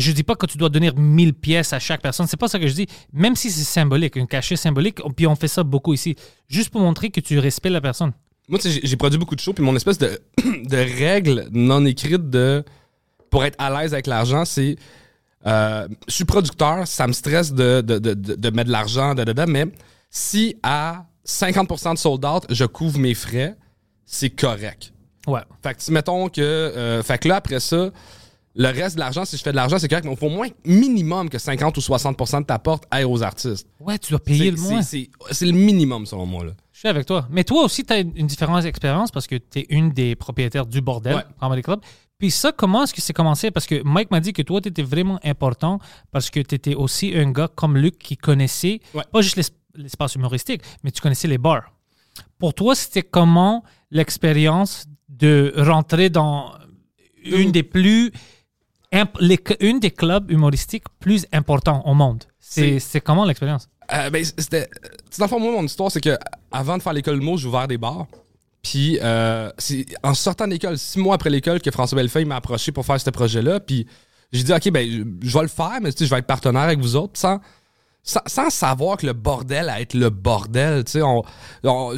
je dis pas que tu dois donner 1000 pièces à chaque personne. C'est pas ça que je dis. Même si c'est symbolique, un cachet symbolique, puis on fait ça beaucoup ici, juste pour montrer que tu respectes la personne. Moi, tu sais, j'ai- produit beaucoup de shows, puis mon espèce de, de règle non écrite de pour être à l'aise avec l'argent, c'est euh, je suis producteur, ça me stresse de, de, de, mettre de l'argent, da, da, da, mais si à 50% de sold out, je couvre mes frais, c'est correct. Ouais. Fait que, mettons que. euh, fait que là, après ça, le reste de l'argent, si je fais de l'argent, c'est correct, mais il faut au moins minimum que 50 ou 60% de ta porte aille aux artistes. Ouais, tu dois payer le moins. c'est- le minimum, selon moi. Là. Je suis avec toi. Mais toi aussi, tu as une différente expérience parce que tu es une des propriétaires du bordel, Ouais. Comedy Club. Puis ça, comment est-ce que c'est commencé? Parce que Mike m'a dit que toi, tu étais vraiment important parce que tu étais aussi un gars comme Luc qui connaissait Ouais. pas juste l'es- l'espace humoristique, mais tu connaissais les bars. Pour toi, c'était comment l'expérience de rentrer dans une des plus les- une des clubs humoristiques plus importants au monde? C'est comment l'expérience? Euh, ben, c'était. Dans le fond, moi, mon histoire, c'est que avant de faire l'école de mots, j'ai ouvert des bars. Puis, euh, c'est en sortant de l'école, six mois après l'école, que François Bellefeuille m'a approché pour faire ce projet-là. Puis, j'ai dit, OK, ben, je vais le faire, mais tu sais, je vais être partenaire avec vous autres, sans, sans, sans savoir que le bordel à être le bordel. Tu sais, on, on,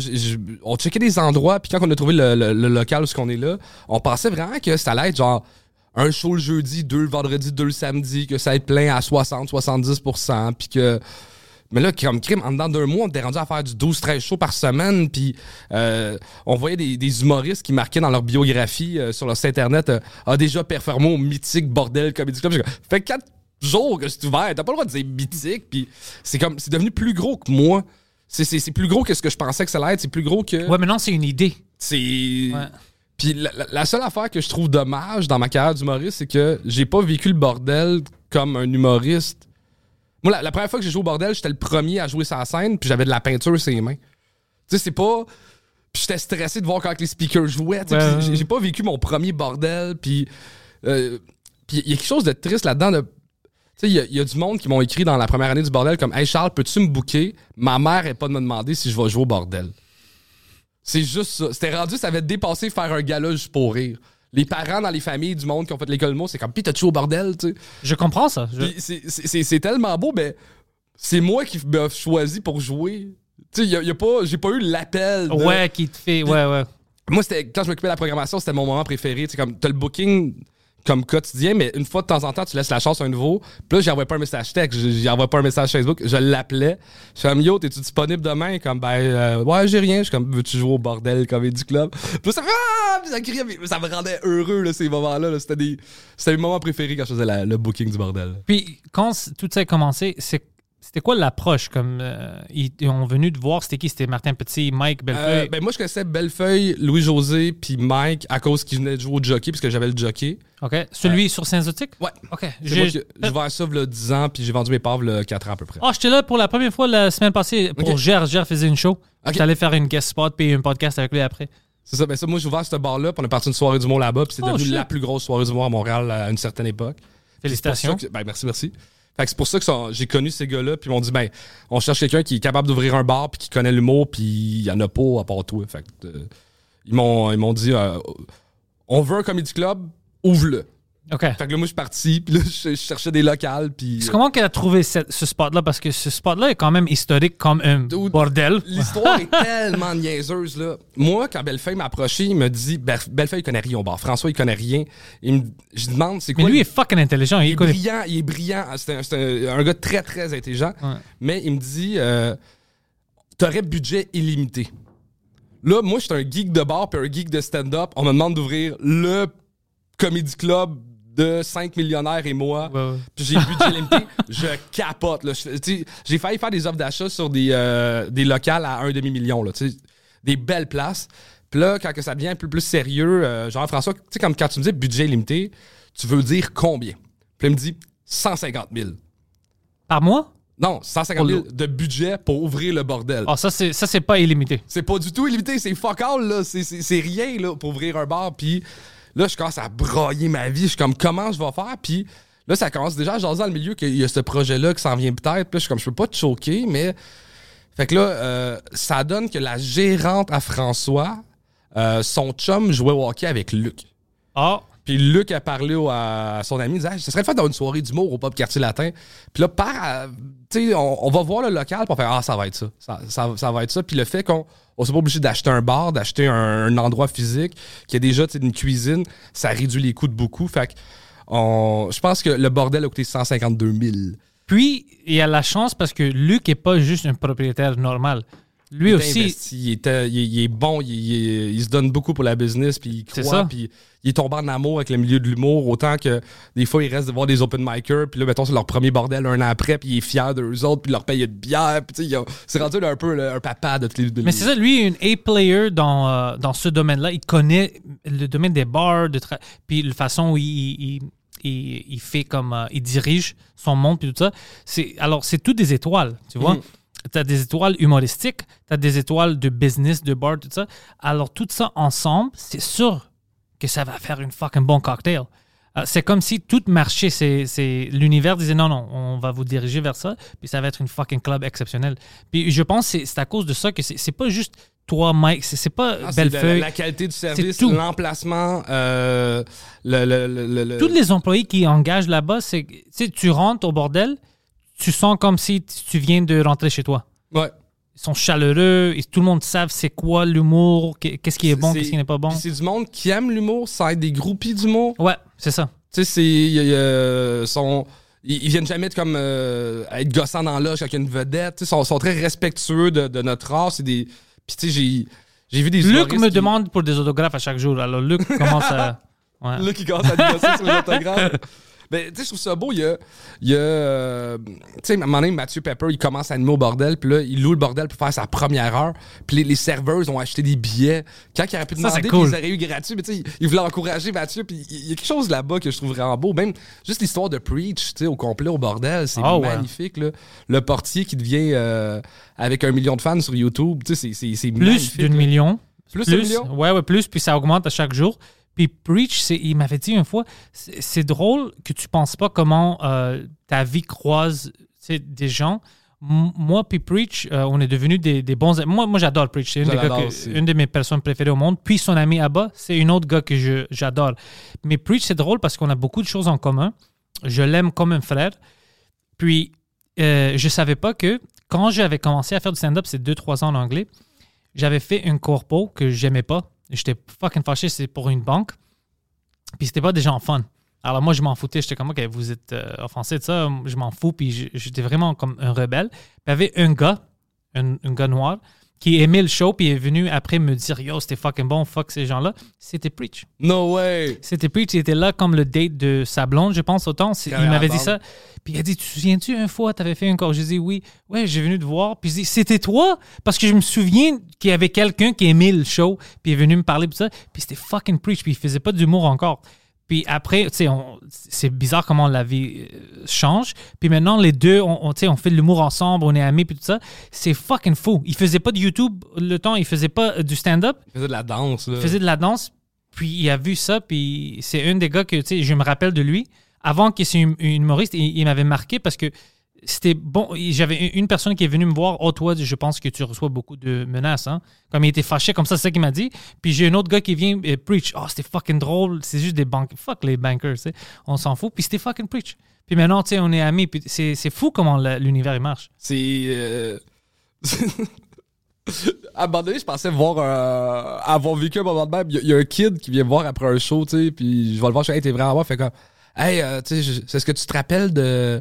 on checkait des endroits, puis quand on a trouvé le, le- le local où ce qu'on est là, on pensait vraiment que ça allait être genre un show le jeudi, deux le vendredi, deux le samedi, que ça être plein à 60-70%, puis que. Mais là, comme crime, en dedans d'un mois, on était rendu à faire du 12-13 shows par semaine, puis euh, on voyait des, des humoristes qui marquaient dans leur biographie euh, sur leur site internet euh, a déjà performé au mythique bordel Comedy Club. Fait quatre jours que c'est ouvert, t'as pas le droit de dire mythique, puis c'est comme c'est devenu plus gros que moi. C'est, c'est, c'est plus gros que ce que je pensais que ça allait être, c'est plus gros que. Ouais, maintenant, c'est une idée. C'est. Ouais. Puis la, seule affaire que je trouve dommage dans ma carrière d'humoriste, c'est que j'ai pas vécu le bordel comme un humoriste. Moi, la, la première fois que j'ai joué au bordel, j'étais le premier à jouer sa scène, puis j'avais de la peinture sur les mains. Tu sais, c'est pas. Puis j'étais stressé de voir quand les speakers jouaient. tu sais, Ouais, j'ai- pas vécu mon premier bordel, puis. euh, puis il y a quelque chose de triste là-dedans. de- Tu sais, il y, a- il y a du monde qui m'ont écrit dans la première année du bordel comme Hey Charles, peux-tu me booker? Ma mère est pas de me demander si je vais jouer au bordel. C'est juste ça. C'était rendu, ça avait dépassé faire un gala juste pour rire. Les parents dans les familles du monde qui ont fait l'école mot, c'est comme pis t'as-tu au bordel, tu sais? Je comprends ça. Je- c'est- c'est c'est- c'est tellement beau, mais c'est moi qui m'a choisi pour jouer. Tu sais, y a, y a pas, j'ai pas eu l'appel. de- Ouais, qui te fait. Ouais, ouais. Moi, c'était quand je m'occupais de la programmation, c'était mon moment préféré. Tu sais, comme t'as le booking comme quotidien, mais une fois de temps en temps, tu laisses la chance à un nouveau. Puis là, j'y envoie pas un message texte, j'y envoie pas un message Facebook, je l'appelais. Je suis comme yo, t'es-tu disponible demain? Comme ben euh, ouais, j'ai rien. Je suis comme veux-tu jouer au bordel Comedy Club? Puis ça ah! Ça criait, mais ça me rendait heureux là, ces moments-là. là. C'était des. C'était mes moments préférés quand je faisais le booking du bordel. Puis quand tout ça a commencé, c'est- c'était quoi l'approche? Comme euh, ils ils ont venu te voir, c'était qui? C'était Martin Petit, Mike Bellefeuille? Euh, ben moi je connaissais Bellefeuille, Louis-José, puis Mike à cause qu'ils venaient de jouer au jockey, parce que j'avais le jockey. OK. Celui sur Saint-Zotique? Ouais. OK. J'ai- ouvert ça il 10 ans, puis j'ai vendu mes parts il 4 ans à peu près. Ah, j'étais là pour la première fois la semaine passée pour Ok. Gère. Gère faisait une show. Ok. J'allais faire une guest spot puis un podcast avec lui après. C'est ça, ben ça, moi j'ai ouvert ce bar-là, puis on est parti une soirée du monde là-bas, puis c'est Oh, devenu shit. la plus grosse soirée du monde à Montréal à une certaine époque. Félicitations. Que- ben merci, merci. Fait que c'est pour ça que j'ai connu ces gars-là, puis ils m'ont dit, ben, on cherche quelqu'un qui est capable d'ouvrir un bar, puis qui connaît l'humour, puis il y en a pas à part toi. Fait que, euh, ils m'ont ils m'ont dit, euh, on veut un comedy club, ouvre-le. OK. Fait que là, moi, je suis parti, puis là, je, je cherchais des locales, puis... C'est comment qu'elle a trouvé ce spot-là? Parce que ce spot-là est quand même historique comme un Dude, bordel. L'histoire est tellement niaiseuse, là. Moi, quand Bellefeuille m'a approché, il me dit, Be- Bellefeuille, il connaît rien au bar. François, il connaît rien. Il me, je lui demande, c'est Mais quoi... lui le- est fucking intelligent. Il, il est connaît- brillant, il est brillant. C'est un, c'est un- un gars très, très intelligent. Ouais. Mais il me dit, euh, t'aurais budget illimité. Là, moi, je suis un geek de bar puis un geek de stand-up. On me demande d'ouvrir le comedy club de 5 millionnaires et moi. Ouais, ouais. Puis j'ai budget limité. je capote. là. Je- J'ai failli faire des offres d'achat sur des, euh, des locales à un demi-million. là, Des belles places. Puis là, quand que ça devient un peu plus sérieux, euh, Jean-François, tu sais, comme quand tu me dis budget limité, tu veux dire combien? Puis il me dit 150 000. Par mois? Non, 150 000 de budget pour ouvrir le bordel. Ah, ça, c'est, ça, c'est pas illimité. C'est pas du tout illimité, c'est fuck all, là. C'est- C'est c'est rien, là, pour ouvrir un bar. Puis là, je commence à broyer ma vie. Je suis comme, comment je vais faire? Puis là, ça commence déjà à jaser dans le milieu qu'il y a ce projet-là qui s'en vient peut-être. Puis là, je suis comme, je peux pas te choquer, mais. Fait que là, euh, ça donne que la gérante à François, euh, son chum jouait au hockey avec Luc. Ah, Puis Luc a parlé à son ami, il disait, Ah, ce serait le fun d'avoir une soirée d'humour au pub quartier latin. Puis là, par, euh, on, va voir le local, on fait, ah, ça va être ça. Ça, ça- ça va être ça. Puis le fait qu'on on soit pas obligé d'acheter un bar, d'acheter un, un endroit physique, qui a déjà une cuisine, ça réduit les coûts de beaucoup. Fait que je pense que le bordel a coûté 152 000. Puis, il y a la chance parce que Luc n'est pas juste un propriétaire normal. Lui Il aussi, investi, il, était- il est, il est bon, il, se donne beaucoup pour la business, puis il croit, puis il est tombé en amour avec le milieu de l'humour, autant que des fois, il reste de voir des open micers, puis là, mettons, c'est leur premier bordel un an après, puis il est fier d'eux autres, puis il leur paye de bière, puis tu sais, c'est rendu là, un peu un papa de tous les... de Mais c'est ça, lui, est un A-player dans, euh, dans ce domaine-là. Il connaît le domaine des bars, de puis la façon où il, il, il- il fait comme. euh, il dirige son monde, puis tout ça. C'est, alors, c'est tout des étoiles, tu vois. Mm. Tu as des étoiles humoristiques, tu as des étoiles de business, de bar, tout ça. Alors, tout ça ensemble, c'est sûr que ça va faire une fucking bon cocktail. Euh, c'est comme si tout marchait. C'est, c'est- l'univers disait non, non, on va vous diriger vers ça, puis ça va être une fucking club exceptionnelle. Puis je pense que c'est, c'est à cause de ça que c'est, c'est pas juste toi, Mike, c'est, c'est pas Ah, c'est Bellefeuille. la, la qualité du service, tout. l'emplacement, euh, le, le, le, le- Tous les employés qui engagent là-bas, c'est tu rentres au bordel, tu sens comme si tu viens de rentrer chez toi. Ouais. Ils sont chaleureux, et tout le monde savent c'est quoi l'humour, qu'est- qu'est-ce qui est bon, qu'est-ce qui n'est pas bon. C'est du monde qui aime l'humour, ça aide des groupies d'humour. Ouais, c'est ça. Tu sais, c'est. il il sont- ils, viennent jamais être comme euh, être gossants dans l'âge avec une vedette. Ils sont, sont très respectueux de, de notre art. C'est des. Puis tu sais, j'ai, j'ai vu des Luc me qui- demande pour des autographes à chaque jour. Alors Luc commence à. Ouais. Luc qui commence à gosser sur les autographes. Ben, tu sais, je trouve ça beau. Il y a. Il y a euh, tu sais, à un moment donné, Mathieu Pepper, il commence à animer au bordel. Puis là, il loue le bordel pour faire sa première heure. Puis les, les serveuses ont acheté des billets. Quand il aurait pu demander, cool. ils auraient eu gratuit. Mais tu sais, il- il voulait encourager Mathieu. Puis il y a quelque chose là-bas que je trouve vraiment beau. Même juste l'histoire de Preach, tu sais, au complet, au bordel. C'est Ah ouais. magnifique, là. Le portier qui devient euh, avec un million de fans sur YouTube. Tu sais, c'est- c'est Plus magnifique, d'une million. Plus d'un million? Ouais, ouais, plus. Puis ça augmente à chaque jour. Puis Preach, il m'avait dit une fois, c'est drôle que tu penses pas comment euh, ta vie croise des gens. M- moi puis Preach, euh, on est devenus des, des bons amis. Moi, moi j'adore Preach. C'est une, une de mes personnes préférées au monde. Puis son ami Abba, c'est une autre gars que je- j'adore. Mais Preach, c'est drôle parce qu'on a beaucoup de choses en commun. Je l'aime comme un frère. Puis, euh, je savais pas que quand j'avais commencé à faire du stand-up, c'est 2-3 ans en anglais, j'avais fait un corpo que j'aimais pas. J'étais fucking fâché, c'est pour une banque. Puis c'était pas des gens fun. Alors moi, je m'en foutais. J'étais comme, OK, vous êtes euh, offensé de ça, je m'en fous. Puis j'étais vraiment comme un rebelle. Puis il y avait un gars, un gars noir, qui aimait le show, puis est venu après me dire, yo, c'était fucking bon, fuck ces gens-là. C'était Preach. No way! C'était Preach, il était là comme le date de sa blonde, je pense, autant. Il m'avait dit ça. Puis il a dit, tu te souviens-tu, une fois, t'avais fait un corps? J'ai dit, oui. Ouais, j'ai venu te voir. Puis il dit, c'était toi? Parce que je me souviens qu'il y avait quelqu'un qui aimait le show, puis est venu me parler de ça. Puis c'était fucking Preach, puis il faisait pas d'humour encore. Puis après, tu sais, c'est bizarre comment la vie euh, change. Puis maintenant, les deux, on, on, on fait de l'humour ensemble, on est amis, puis tout ça. C'est fucking fou. Il faisait pas de YouTube le temps, il faisait pas euh, du stand-up Il faisait de la danse, là. il faisait de la danse, puis il a vu ça, puis c'est un des gars que, tu sais, je me rappelle de lui. Avant qu'il soit hum- humoriste, il, il m'avait marqué parce que c'était bon. J'avais une personne qui est venue me voir. Oh, toi, je pense que tu reçois beaucoup de menaces. Hein? Comme il était fâché, comme ça, c'est ça qu'il m'a dit. Puis j'ai un autre gars qui vient et preach. Oh, c'était fucking drôle. C'est juste des banques. Fuck les bankers, tu sais. On s'en fout. Puis c'était fucking preach. Puis maintenant, tu sais, on est amis. Puis c'est fou comment l'univers marche. C'est. euh, à un moment donné, je pensais voir euh, avoir vécu un moment de même. Il y, a- un kid qui vient me voir après un show, tu sais, puis je vais le voir, je fais, hey, t'es vraiment. Fait comme, hey, euh, tu sais, c'est ce que tu te rappelles de.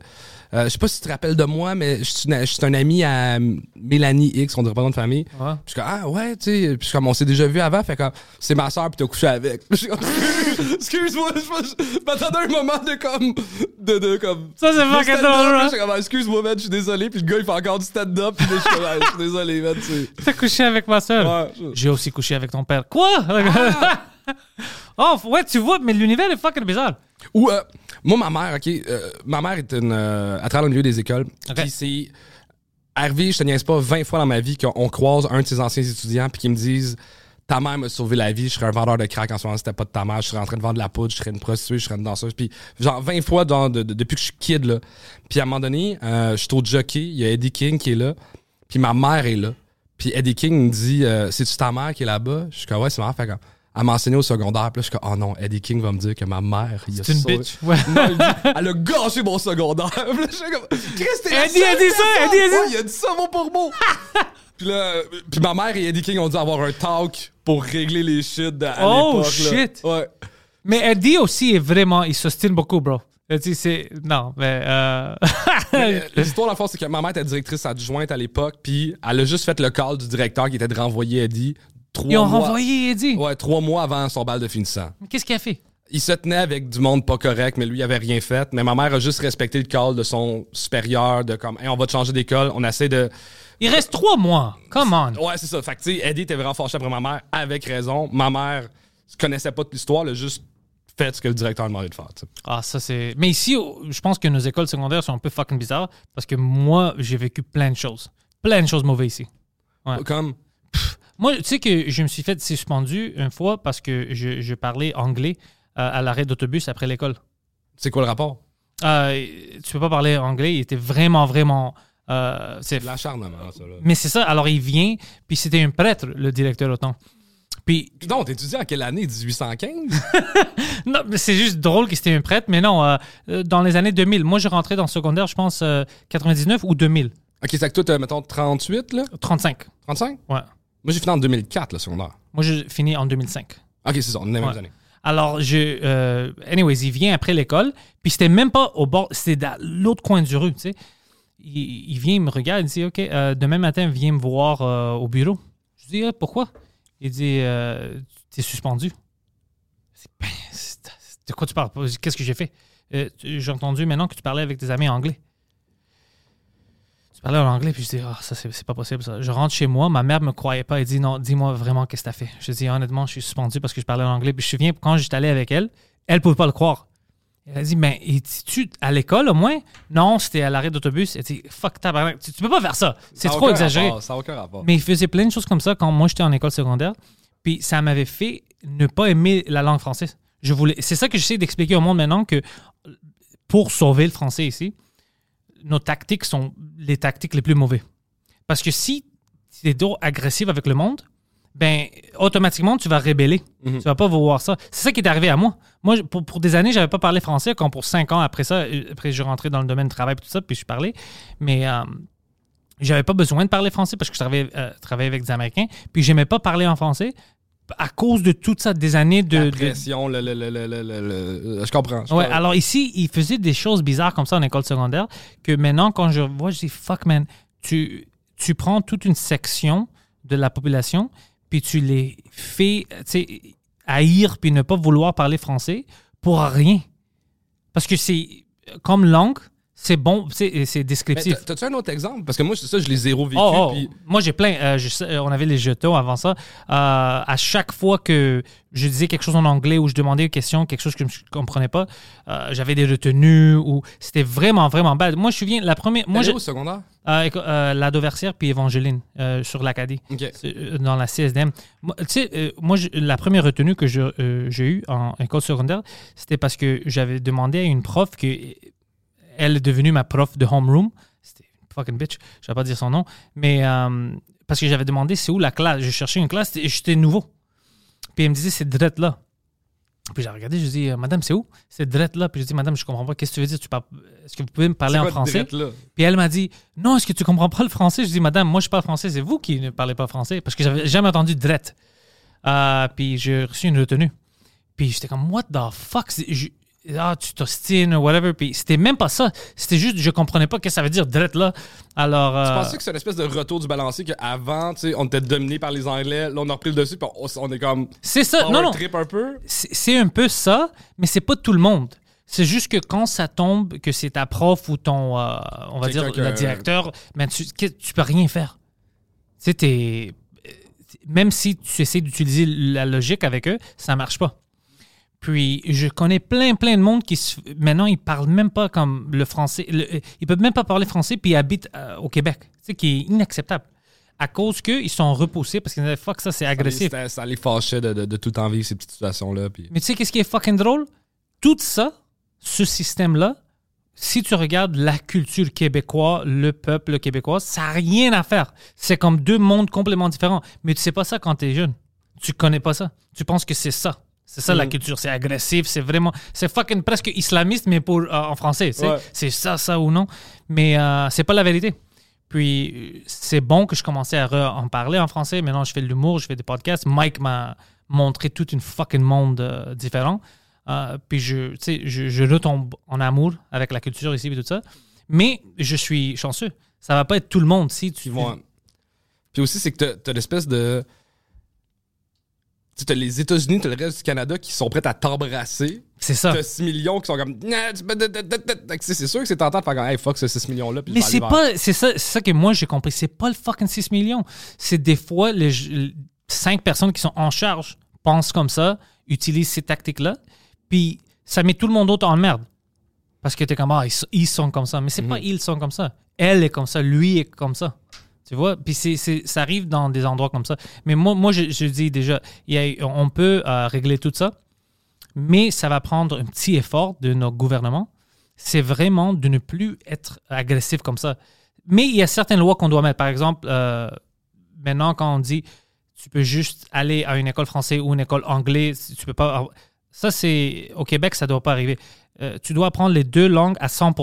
Euh, je sais pas si tu te rappelles de moi, mais je suis une- je suis un ami à Mélanie X, on dirait pas notre famille. Ouais. Puis je suis comme, ah ouais, tu sais. Puis je suis comme, on s'est déjà vu avant, fait comme, c'est ma soeur, puis t'as couché avec. Je suis comme, excuse-moi, je, je, je m'attendais à un moment de comme. De, de comme. Ça, c'est drôle, puis hein? Je suis comme, Ah, excuse-moi, man, je suis désolé. Puis le gars, il fait encore du stand-up, puis je suis comme, Ah, je suis désolé, man, tu sais. T'as couché avec ma soeur. Ouais, J'ai aussi couché avec ton père. Quoi? oh, ouais, tu vois, mais l'univers est fucking bizarre. Ou, euh, moi, ma mère, OK, euh, ma mère est une. Euh, elle travaille au milieu des écoles. OK. Puis c'est. Arrivé, je te niaise pas, 20 fois dans ma vie qu'on croise un de ses anciens étudiants, puis qu'ils me disent Ta mère m'a sauvé la vie, je serais un vendeur de crack en ce moment, c'était pas de ta mère, je serais en train de vendre de la poudre, je serais une prostituée, je serais une danseuse. Puis, genre, 20 fois dans- de- de- depuis que je suis kid, là. Puis à un moment donné, euh, je suis au jockey, il y a Eddie King qui est là, puis ma mère est là. Puis Eddie King me dit euh, C'est-tu ta mère qui est là-bas Je suis comme Ouais, c'est ma mère. Fait comme Elle m'a enseigné au secondaire. Puis là, je suis comme, oh non, Eddie King va me dire que ma mère, C'est une sauvé- bitch. Ouais. Non, il dit, elle a gâché mon secondaire. Puis là, je suis comme, Eddie a dit ça. Eddie a dit il a dit ça mot pour mot. puis là, puis ma mère et Eddie King ont dû avoir un talk pour régler les shit de- à Oh, là. shit. Ouais. Mais Eddie aussi est vraiment. Il s'ostine beaucoup, bro. Eddie, c'est. Non, mais. Euh... Euh, L'histoire, dans le fond, c'est que ma mère était directrice adjointe à l'époque, puis elle a juste fait le call du directeur qui était de renvoyer Eddie trois Ils ont mois. renvoyé Eddie. Ouais, trois mois avant son bal de finissant. Mais Qu'est-ce qu'il a fait? Il se tenait avec du monde pas correct, mais lui, il avait rien fait. Mais ma mère a juste respecté le call de son supérieur, de comme, hey, on va te changer d'école. On essaie de. Il reste trois mois. Come on. Ouais, c'est ça. Fait que, tu sais, Eddie était vraiment fâché après ma mère, avec raison. Ma mère connaissait pas toute l'histoire, elle a juste fait ce que le directeur lui demandait de faire. Ah, ça, c'est. Mais ici, oh, je pense que nos écoles secondaires sont un peu fucking bizarres parce que moi, j'ai vécu plein de choses. Plein de choses mauvaises ici. Ouais. Comme? Moi, tu sais que je me suis fait suspendu une fois parce que je, je parlais anglais euh, à l'arrêt d'autobus après l'école. C'est quoi le rapport? Euh, tu peux pas parler anglais. Il était vraiment, vraiment. euh, c'est l'acharnement, ça, là. Mais c'est ça. Alors, il vient, puis c'était un prêtre, le directeur autant. Puis, Non, t'étudies en quelle année? 1815? non, mais c'est juste drôle que c'était un prêtre, mais non, euh, dans les années 2000. Moi, je rentrais dans le secondaire, je pense, euh, 99 ou 2000. ok, c'est que toi, t'as, mettons, 38, là? 35. 35? Ouais. Moi, j'ai fini en 2004, le secondaire. Moi, je finis en 2005. Ok, c'est ça, on est les mêmes Ouais. années. Alors, je. euh, anyways, il vient après l'école, puis c'était même pas au bord, c'était dans l'autre coin du rue, tu sais. Il, il vient, il me regarde, il dit Ok, euh, demain matin, viens me voir euh, au bureau. Je dis Ah, Pourquoi? Il dit euh, Tu es suspendu. Ben, de quoi tu parles Qu'est-ce que j'ai fait? J'ai entendu maintenant que tu parlais avec tes amis anglais. Tu parlais en anglais, puis je dis, ah, ça, c'est pas possible, ça. Je rentre chez moi, ma mère me croyait pas. Elle dit, non, dis-moi vraiment qu'est-ce que t'as fait. Je dis, honnêtement, je suis suspendu parce que je parlais en anglais. Puis je me souviens, quand j'étais allé avec elle, elle pouvait pas le croire. Elle a dit, mais es-tu à l'école au moins? Non, c'était à l'arrêt d'autobus. Elle dit, fuck, tabarnak, tu, tu peux pas faire ça. C'est trop exagéré. rapport, ça n'a aucun rapport. Mais il faisait plein de choses comme ça quand moi j'étais en école secondaire. Puis ça m'avait fait ne pas aimer la langue française. Je voulais, c'est ça que j'essaie d'expliquer au monde maintenant que pour sauver le français ici, nos tactiques sont les tactiques les plus mauvaises. Parce que si tu es trop agressif avec le monde, ben automatiquement tu vas rébeller. Mhm. Tu vas pas vouloir ça. C'est ça qui est arrivé à moi. Moi, pour, pour des années, j'avais pas parlé français. Quand pour cinq ans après ça, euh, après je rentrais dans le domaine du travail et tout ça, puis je parlais. Mais euh, j'avais pas besoin de parler français parce que je travaillais, euh, travaillais avec des Américains. Puis j'aimais pas parler en français à cause de toute ça, des années de. La de- pression, le, le, le, le, Je comprends. je Ouais, alors ici, il faisait des choses bizarres comme ça en école secondaire que maintenant, quand je vois, je dis fuck man, tu, tu prends toute une section de la population puis tu les fais haïr puis ne pas vouloir parler français pour rien. Parce que c'est comme langue, c'est bon, c'est descriptif. t'as- T'as-tu un autre exemple? Parce que moi, c'est ça, je l'ai zéro vécu. Oh, oh, puis- Moi, j'ai plein. euh, je euh, on avait les jetons avant ça. Euh, à chaque fois que je disais quelque chose en anglais ou je demandais une question, quelque chose que je ne comprenais pas, euh, j'avais des retenues ou c'était vraiment, vraiment bad. Moi, je me souviens, la première. Moi, je, au secondaire? la Dauversière puis Évangeline sur l'Acadie. Dans la CSDM. Moi, Tu sais, moi, je- la première retenue que j'ai eue en école secondaire, c'était parce que j'avais demandé à une prof que elle est devenue ma prof de homeroom. C'était une fucking bitch, je vais pas dire son nom, mais euh, parce que j'avais demandé c'est où la classe. Je cherchais une classe et j'étais nouveau. Puis elle me disait c'est drette là. Puis j'ai regardé, je dis madame c'est où? C'est drette là. Puis je dis madame je comprends pas. Qu'est-ce que tu veux dire? Tu parles- Est-ce que vous pouvez me parler en français? là? puis elle m'a dit Non, est-ce que tu comprends pas le français? Je dis Madame, moi je parle français, c'est vous qui ne parlez pas français. Parce que j'avais jamais entendu drette. Euh, puis j'ai reçu une retenue. Puis j'étais comme What the fuck? Je- Ah, tu t'ostines, whatever. Puis c'était même pas ça. C'était juste, je comprenais pas ce que ça veut dire drette là. Alors. Tu euh, pensais que c'est une espèce de retour du balancier qu'avant, tu sais, on était dominé par les Anglais, là, on a repris le dessus, puis on, on est comme. c'est ça. Non, non. trip un peu. C'est un peu ça, mais c'est pas tout le monde. C'est juste que quand ça tombe, que c'est ta prof ou ton, euh, on va dire, Quelqu'un le que- directeur, ben tu, que- tu peux rien faire. Tu sais, t'es- même si tu essaies d'utiliser la logique avec eux, ça marche pas. Puis, je connais plein, plein de monde qui, se- maintenant, ils parlent même pas comme le français. le- ils peuvent même pas parler français, puis ils habitent euh, au Québec. Sais, qui est inacceptable. À cause qu'ils sont repoussés, parce qu'ils disaient, fuck, ça, c'est agressif. Ça, les- ça les fâchait de, de, de tout temps vivre ces petites situations-là. Puis... Mais tu sais, qu'est-ce qui est fucking drôle? Tout ça, ce système-là, si tu regardes la culture québécoise, le peuple québécois, ça n'a rien à faire. C'est comme deux mondes complètement différents. Mais tu sais pas ça quand tu es jeune. Tu connais pas ça. Tu penses que c'est ça. C'est ça la culture. C'est agressif. C'est vraiment. C'est fucking presque islamiste, mais pour, euh, en français. tu. Ouais. C'est ça, ça ou non. Mais euh, c'est pas la vérité. Puis c'est bon que je commençais à en parler en français. Maintenant, je fais de l'humour, je fais des podcasts. Mike m'a montré toute une fucking monde euh, différent. Euh, puis je, tu sais, je, je retombe en amour avec la culture ici et tout ça. Mais je suis chanceux. Ça va pas être tout le monde si tu Puis, aussi, c'est que t'as- t'as l'espèce de. Tu t'as les États-Unis, t'as le reste du Canada qui sont prêts à t'embrasser. C'est ça. T'as 6 millions qui sont comme. Tu Tu C'est sûr que c'est tentant de faire comme. Hey, fuck ce 6 millions-là. Mais c'est pas, c'est ça, ça que moi j'ai compris. C'est pas le fucking 6 millions. C'est des fois les 5 personnes qui sont en charge pensent comme ça, utilisent ces tactiques-là, puis ça met tout le monde d'autre en merde. Parce que t'es comme, ah, ils, sont- ils sont comme ça. Mais c'est pas ils sont comme ça. Elle est comme ça, lui est comme ça. Tu vois? Puis c'est, ça arrive dans des endroits comme ça. Mais moi, moi je, dis déjà, y a- on peut euh, régler tout ça, mais ça va prendre un petit effort de nos gouvernements c'est vraiment de ne plus être agressif comme ça. Mais il y a certaines lois qu'on doit mettre. Par exemple, euh, maintenant, quand on dit tu peux juste aller à une école française ou une école anglaise, tu peux pas. Ça, c'est. Au Québec, ça ne doit pas arriver. Euh, tu dois apprendre les deux langues à 100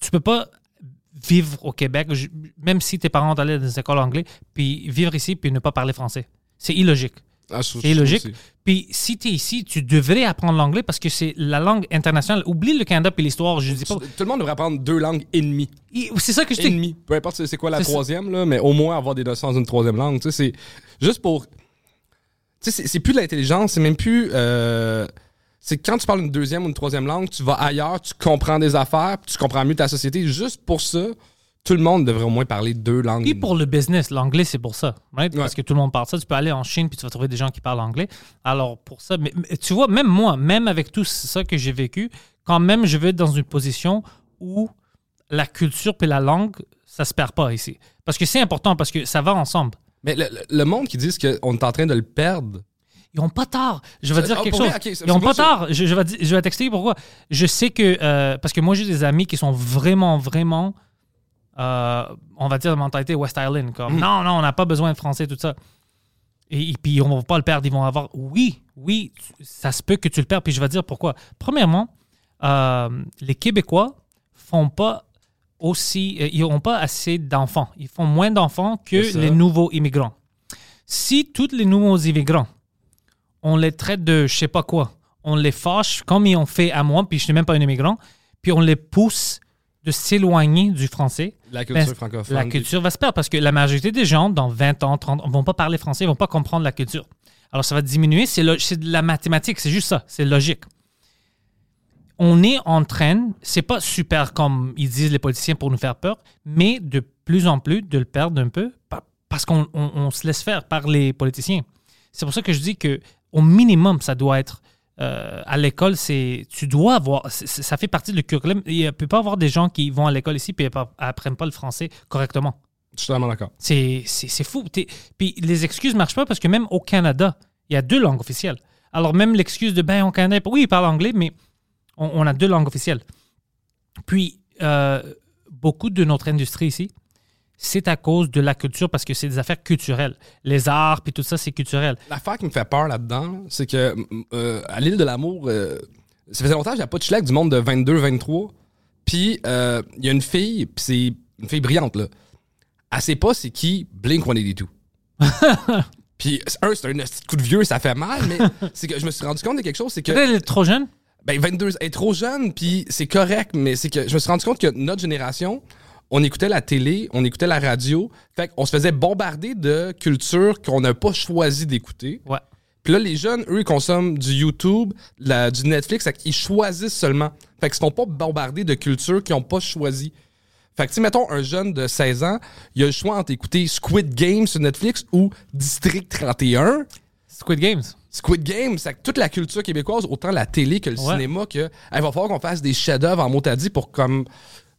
Tu peux pas vivre au Québec, même si tes parents allaient dans des écoles anglaises, puis vivre ici, puis ne pas parler français. C'est illogique. Ah, C'est illogique. aussi. Puis si tu es ici, tu devrais apprendre l'anglais parce que c'est la langue internationale. Oublie le Canada et l'histoire, je dis pas. Tout le monde devrait apprendre deux langues. Il- C'est ça que je dis. Ennemi. Peu importe c'est quoi la ça. troisième, là, mais au moins avoir des notions dans une troisième langue. Tu sais, c'est juste pour. Tu sais, c'est- c'est plus de l'intelligence, c'est même plus. euh, C'est quand tu parles une deuxième ou une troisième langue, tu vas ailleurs, tu comprends des affaires, puis tu comprends mieux ta société. Juste pour ça, tout le monde devrait au moins parler deux langues. Puis pour le business, l'anglais, c'est pour ça. right? Ouais. Parce que tout le monde parle ça. Tu peux aller en Chine puis tu vas trouver des gens qui parlent anglais. Alors, pour ça, mais, mais tu vois, même moi, même avec tout ça que j'ai vécu, quand même, je vais être dans une position où la culture puis la langue, ça se perd pas ici. Parce que c'est important, parce que ça va ensemble. Mais le, le- le monde qui dit qu'on est en train de le perdre, Ils ont pas tard. Je vais dire ah, quelque chose. vrai? Ils ont pas tard. Je, je vais, je vais t'expliquer pourquoi. Je sais que. euh, parce que moi, j'ai des amis qui sont vraiment, vraiment. euh, on va dire de mentalité West Island. Comme Mm. non, non, on n'a pas besoin de français, tout ça. Et, et puis, ils vont pas le perdre. Ils vont avoir. Oui, oui, ça se peut que tu le perds. Puis je vais dire pourquoi. Premièrement, euh, les Québécois font pas aussi. ils n'ont pas assez d'enfants. Ils font moins d'enfants que les nouveaux immigrants. Si tous les nouveaux immigrants on les traite de je sais pas quoi. On les fâche comme ils ont fait à moi, puis je suis même pas un immigrant, puis on les pousse de s'éloigner du français. la culture Ben, francophone. La culture va se perdre parce que la majorité des gens, dans 20 ans, 30 ans, vont pas parler français, ils vont pas comprendre la culture. Alors ça va diminuer, c'est de la mathématique, c'est juste ça, c'est logique. On est en train, c'est pas super comme ils disent les politiciens pour nous faire peur, mais de plus en plus de le perdre un peu pa- parce qu'on on- on se laisse faire par les politiciens. C'est pour ça que je dis que au minimum, ça doit être euh, à l'école, c'est tu dois avoir, ça fait partie du curriculum. Il ne peut pas avoir des gens qui vont à l'école ici et apprennent pas le français correctement. Je suis totalement d'accord. C'est fou. Puis les excuses marchent pas parce que même au Canada, il y a deux langues officielles. Alors même l'excuse de ben au Canada, oui, ils parlent anglais, mais on, on a deux langues officielles. Puis euh, beaucoup de notre industrie ici, c'est à cause de la culture parce que c'est des affaires culturelles. Les arts puis tout ça, c'est culturel. L'affaire qui me fait peur là-dedans, c'est que euh, à l'île de l'amour, euh, ça faisait longtemps que j'avais pas de schlag du monde de 22-23. Puis euh, il y a une fille, puis c'est une fille brillante, là. Elle sait pas c'est qui Blink 182. puis un, c'est un petit coup de vieux, ça fait mal, mais c'est que je me suis rendu compte de quelque chose, c'est que elle est trop jeune? ben 22 elle est trop jeune puis c'est correct mais c'est que je me suis rendu compte que notre génération on écoutait la télé, on écoutait la radio, fait qu'on se faisait bombarder de culture qu'on n'a pas choisi d'écouter. Ouais. Puis là les jeunes eux ils consomment du YouTube, la- du Netflix, fait qu'ils choisissent seulement. Fait qu'ils se font pas bombarder de culture qu'ils ont pas choisi. Fait que, tu mettons, un jeune de 16 ans, il a le choix entre écouter Squid Game sur Netflix ou District 31. Squid Games. Squid Game, c'est que toute la culture québécoise, autant la télé que le Ouais. cinéma, que il va falloir qu'on fasse des chefs-d'œuvre en motadis pour comme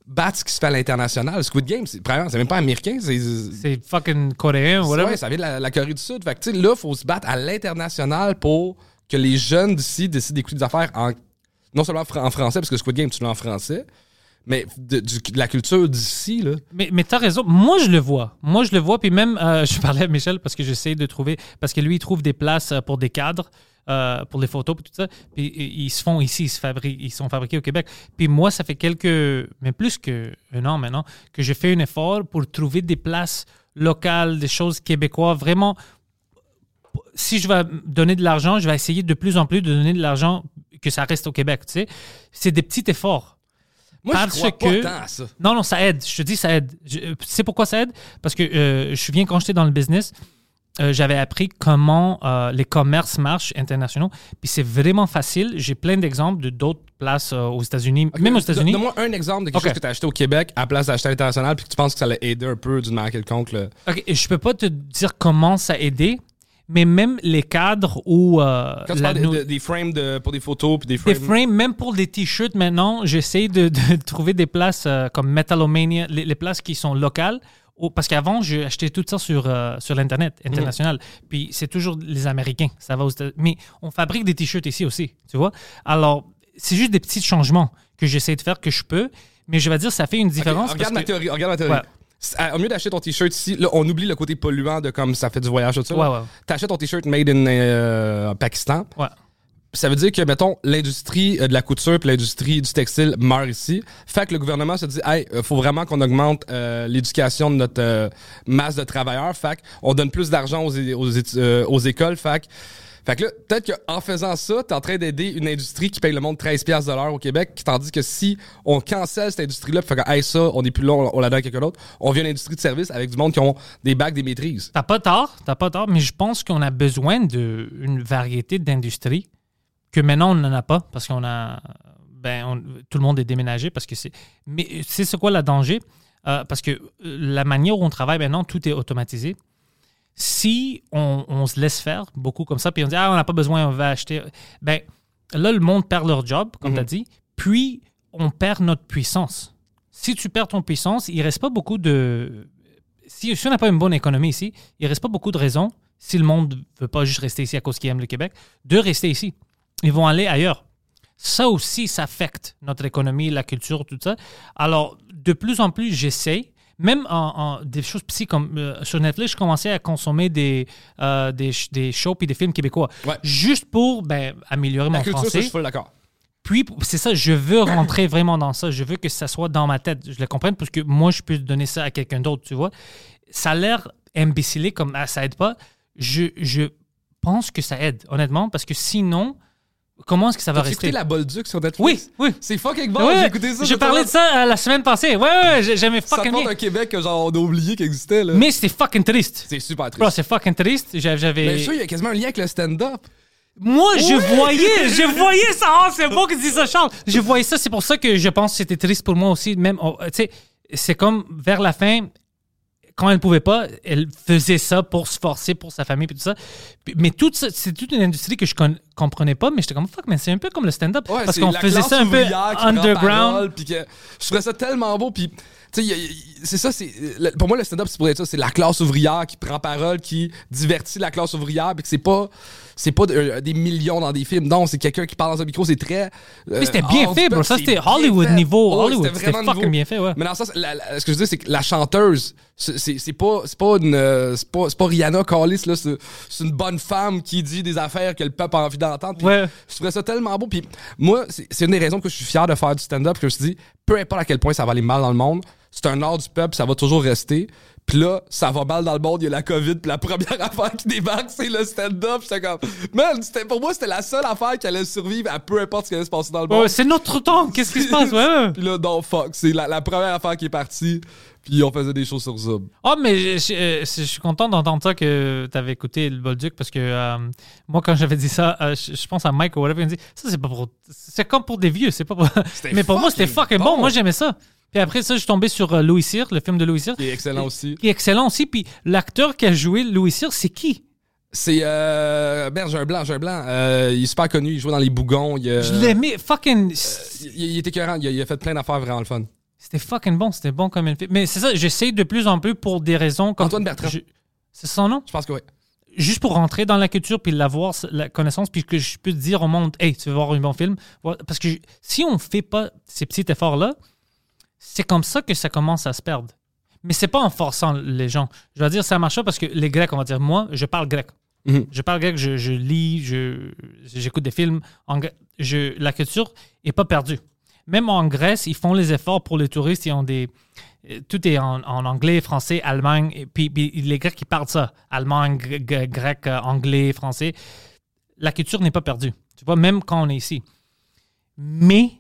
battre ce qui se fait à l'international. Squid Game, c'est premièrement, c'est même pas américain, c'est C'est fucking coréen, whatever. ouais, ça vient de la, la Corée du Sud. Fait que là, faut se battre à l'international pour que les jeunes d'ici décident d'écouter des affaires en non seulement en français parce que Squid Game tu l'as en français, mais de, la culture d'ici, là. Mais, mais tu as raison. Moi, je le vois. Moi, je le vois. Puis même, euh, je parlais à Michel parce que j'essaie de trouver. Parce que lui, il trouve des places euh, pour des cadres, euh, pour les photos, puis tout ça. Puis ils se font ici, ils, se fabriquent, ils sont fabriqués au Québec. Puis moi, ça fait quelques. Mais plus qu'un an maintenant, que je fais un effort pour trouver des places locales, des choses québécoises. Vraiment, si je vais donner de l'argent, je vais essayer de plus en plus de donner de l'argent que ça reste au Québec. Tu sais, c'est des petits efforts. Moi, je Parce crois que- pas tant à ça. Non, non, ça aide. Je te dis, ça aide. Je- euh, Tu sais pourquoi ça aide? Parce que euh, je me souviens quand j'étais dans le business, euh, j'avais appris comment euh, les commerces marchent internationaux. Puis c'est vraiment facile. J'ai plein d'exemples de d'autres places euh, aux États-Unis, même aux États-Unis. Donne-moi un exemple de quelque chose que tu as acheté au Québec à la place d'acheter à l'international puis que tu penses que ça allait aider un peu d'une manière quelconque. Là. Ok, je peux pas te dire comment ça a aidé, mais même les cadres ou Quand tu la parles de- nou- de- des frames de, pour des photos puis des des frames. frames, même pour des t-shirts maintenant, j'essaie de, trouver des places comme Metalomania, les, les places qui sont locales. Parce qu'avant, j'ai acheté tout ça sur, euh, sur l'Internet international. Puis c'est toujours les Américains. Ça va aux Mais on fabrique des t-shirts ici aussi, tu vois. Alors, c'est juste des petits changements que j'essaie de faire que je peux. Mais je vais dire, ça fait une différence. regarde, parce ma que- théorie, regarde ma théorie. Ouais. C'est- à- Au mieux d'acheter ton t-shirt ici, là, on oublie le côté polluant de comme ça fait du voyage, tout ça. Ouais, ouais. T'achètes ton t-shirt made in euh, Pakistan. Ouais. Ça veut dire que, mettons, l'industrie euh, de la couture puis l'industrie du textile meurt ici. Fait que le gouvernement se dit, hey, euh, faut vraiment qu'on augmente euh, l'éducation de notre masse de travailleurs. Fait on donne plus d'argent aux, écoles. Fait que, là, peut-être qu'en faisant ça, t'es en train d'aider une industrie qui paye le monde 13$ piastres de l'heure au Québec, tandis que si on cancelle cette industrie-là, fait que, hey, ça, on est plus là, on, on la donne à quelqu'un d'autre, on vient une industrie de service avec du monde qui ont des bacs, des maîtrises. T'as pas tort, t'as pas tort, mais je pense qu'on a besoin d'une variété d'industries que maintenant on n'en a pas parce qu'on a. Ben, on- tout le monde est déménagé parce que c'est. Mais c'est ce quoi le danger? Euh, parce que euh, la manière où on travaille maintenant, tout est automatisé. Si on, on se laisse faire beaucoup comme ça, puis on dit, ah, on n'a pas besoin, on va acheter. Ben, là, le monde perd leur job, comme tu as dit, puis on perd notre puissance. Si tu perds ton puissance, il reste pas beaucoup de si, si on n'a pas une bonne économie ici, il ne reste pas beaucoup de raisons, si le monde ne veut pas juste rester ici à cause qu'il aime le Québec, de rester ici. Ils vont aller ailleurs. Ça aussi, ça affecte notre économie, la culture, tout ça. Alors, de plus en plus, j'essaie, même en, en- des choses psy comme euh, sur Netflix, je commençais à consommer des, euh, des, des shows et des films québécois. Ouais. Juste pour ben, améliorer La mon culture, ça, je français. suis d'accord. Puis, c'est ça, je veux rentrer vraiment dans ça. Je veux que ça soit dans ma tête. Je le comprenne parce que moi, je peux donner ça à quelqu'un d'autre, tu vois. Ça a l'air imbécilé comme ah, ça aide pas. Je, je pense que ça aide, honnêtement, parce que sinon, comment est-ce que ça va T'as écouté rester? La Bolduc sur Netflix? Oui, oui. C'est fucking bon, Ouais, j'ai écouté ça. J'ai parlé de ça euh, la semaine passée. Ouais, ouais, ouais, j'ai- j'aimais Ça fucking bien. un Québec que genre on a oublié qu'il existait là. Mais c'était fucking triste. c'est super Bro, triste. c'est fucking triste. J'avais. Mais ça, il y a quasiment un lien avec le stand-up. Moi, je voyais, je voyais ça. Oh, c'est beau que tu dis ça, Charles. Je voyais ça. C'est pour ça que je pense que c'était triste pour moi aussi. Même, oh, tu sais, c'est comme vers la fin, quand elle pouvait pas, elle faisait ça pour se forcer pour sa famille et tout ça. Puis- Mais tout c'est toute une industrie que je con- comprenais pas. Mais j'étais comme fuck, mais c'est un peu comme le stand-up Ouais, parce qu'on faisait ça un peu underground. puis que je trouvais ça tellement beau. Puis, c'est ça, c'est. Pour moi, le stand-up, c'est pour être ça. C'est la classe ouvrière qui prend parole, qui divertit la classe ouvrière, puis que c'est pas. C'est pas de- euh, des millions dans des films. Non, c'est quelqu'un qui parle dans un micro, c'est très. euh, Mais c'était bien fait, bro. Ça, c'était Hollywood niveau Hollywood. c'était fucking niveau. bien fait, ouais. Mais dans le sens, la- la- ce que je veux dire, c'est que la chanteuse, c'est- pas, pas une, euh, c'est pas, pas Rihanna Callis, là, c'est une bonne femme qui dit des affaires que le peuple a envie d'entendre. Ouais. Je trouvais ça tellement beau. Puis moi, c'est c'est une des raisons que je suis fier de faire du stand-up, que je me suis dit, peu importe à quel point ça va aller mal dans le monde, c'est un art du peuple, ça va toujours rester. Puis là, ça va mal dans le monde, il y a la COVID, puis la première affaire qui débarque, c'est le stand-up. J'étais comme, man, c'était- pour moi, c'était la seule affaire qui allait survivre à peu importe ce qui allait se passer dans le monde. Ouais, c'est notre temps. Qu'est-ce qui se passe? Ouais, ouais. Puis là, non, fuck. C'est la, la première affaire qui est partie. Puis on faisait des choses sur Zoom. Oh, mais je, je- euh, je suis content d'entendre ça que tu avais écouté le Bolduc parce que euh, moi, quand j'avais dit ça, euh, je, je pense à Mike ou whatever, il me dit Ça, c'est pas pour. C'est comme pour des vieux, c'est pas pour. Mais pour moi, c'était fucking fucking bon. bon. Moi, j'aimais ça. Puis après ça, je suis tombé sur euh, Louis Cyr, le film de Louis Cyr, Qui est excellent aussi. qui est excellent aussi. Puis l'acteur qui a joué Louis Cyr, c'est qui? C'est. Euh, merde, j'ai un blanc, j'ai un blanc. Euh, il est super connu, il joue dans les bougons. Il, euh, Je l'aimais. Fucking. il, il était écœurant, il, a- il a fait plein d'affaires vraiment le fun. C'était fucking bon. C'était bon comme une film. Mais c'est ça, j'essaie de plus en plus pour des raisons comme. Antoine Bertrand. Je- C'est son nom? Je pense que oui. juste pour rentrer dans la culture puis l'avoir la connaissance puis que je peux dire au monde hey tu veux voir un bon film? Parce que je- si on fait pas ces petits efforts là c'est comme ça que ça commence à se perdre. Mais c'est pas en forçant les gens. Je vais dire, ça marche pas parce que les Grecs, on va dire, moi, je parle grec. Mhm. Je parle grec, je, je lis, je- j'écoute des films. En, je, la culture est pas perdue. Même en Grèce, ils font les efforts pour les touristes. Ils ont des, euh, tout est en, en anglais, français, allemagne. Et puis, puis les Grecs, ils parlent ça. Allemand, gr- gr- grec, euh, anglais, français. La culture n'est pas perdue. Tu vois, même quand on est ici. Mais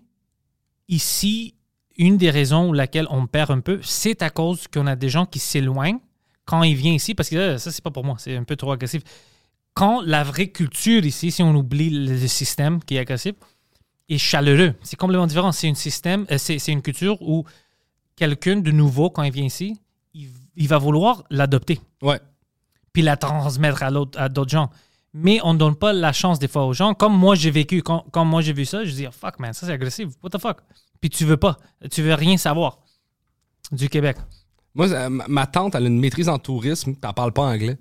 ici, une des raisons pour laquelle on perd un peu, c'est à cause qu'on a des gens qui s'éloignent quand ils viennent ici, parce que euh, ça, c'est pas pour moi, c'est un peu trop agressif. Quand la vraie culture ici, si on oublie le système qui est agressif, est chaleureux. C'est complètement différent. C'est un système, euh, c'est c'est une culture où quelqu'un de nouveau, quand il vient ici, il, il va vouloir l'adopter Ouais. puis la transmettre à à d'autres gens. Mais on ne donne pas la chance des fois aux gens. Comme moi, j'ai vécu, quand, quand moi j'ai vu ça, je dis, oh, fuck man, ça c'est agressif. What the fuck? Puis tu veux pas. Tu veux rien savoir du Québec. Moi, euh, ma tante, elle a une maîtrise en tourisme, elle parle pas anglais.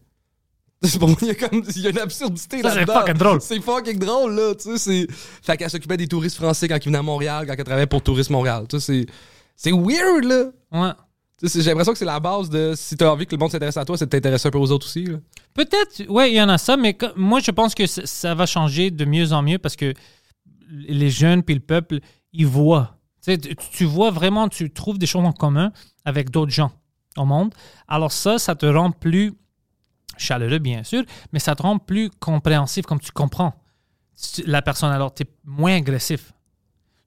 C'est pour moi, il y a comme il y a une absurdité Ça, c'est là-dedans. fucking drôle. C'est fucking drôle, là. Tu sais. Fait qu'elle s'occupait des touristes français quand ils venaient à Montréal, quand elle travaillait pour Tourisme Montréal. Tu sais, c'est. C'est weird, là. Ouais. Tu J'ai l'impression que c'est la base de si t'as envie que le monde s'intéresse à toi, c'est de t'intéresser un peu aux autres aussi. Peut-être, ouais, il y en a ça, mais moi, je pense que ça, ça va changer de mieux en mieux parce que les jeunes puis le peuple, ils voient. Tu, vois vraiment, tu trouves des choses en commun avec d'autres gens au monde. Alors ça, ça te rend plus chaleureux, bien sûr, mais ça te rend plus compréhensif, comme tu comprends la personne. Alors, tu es moins agressif.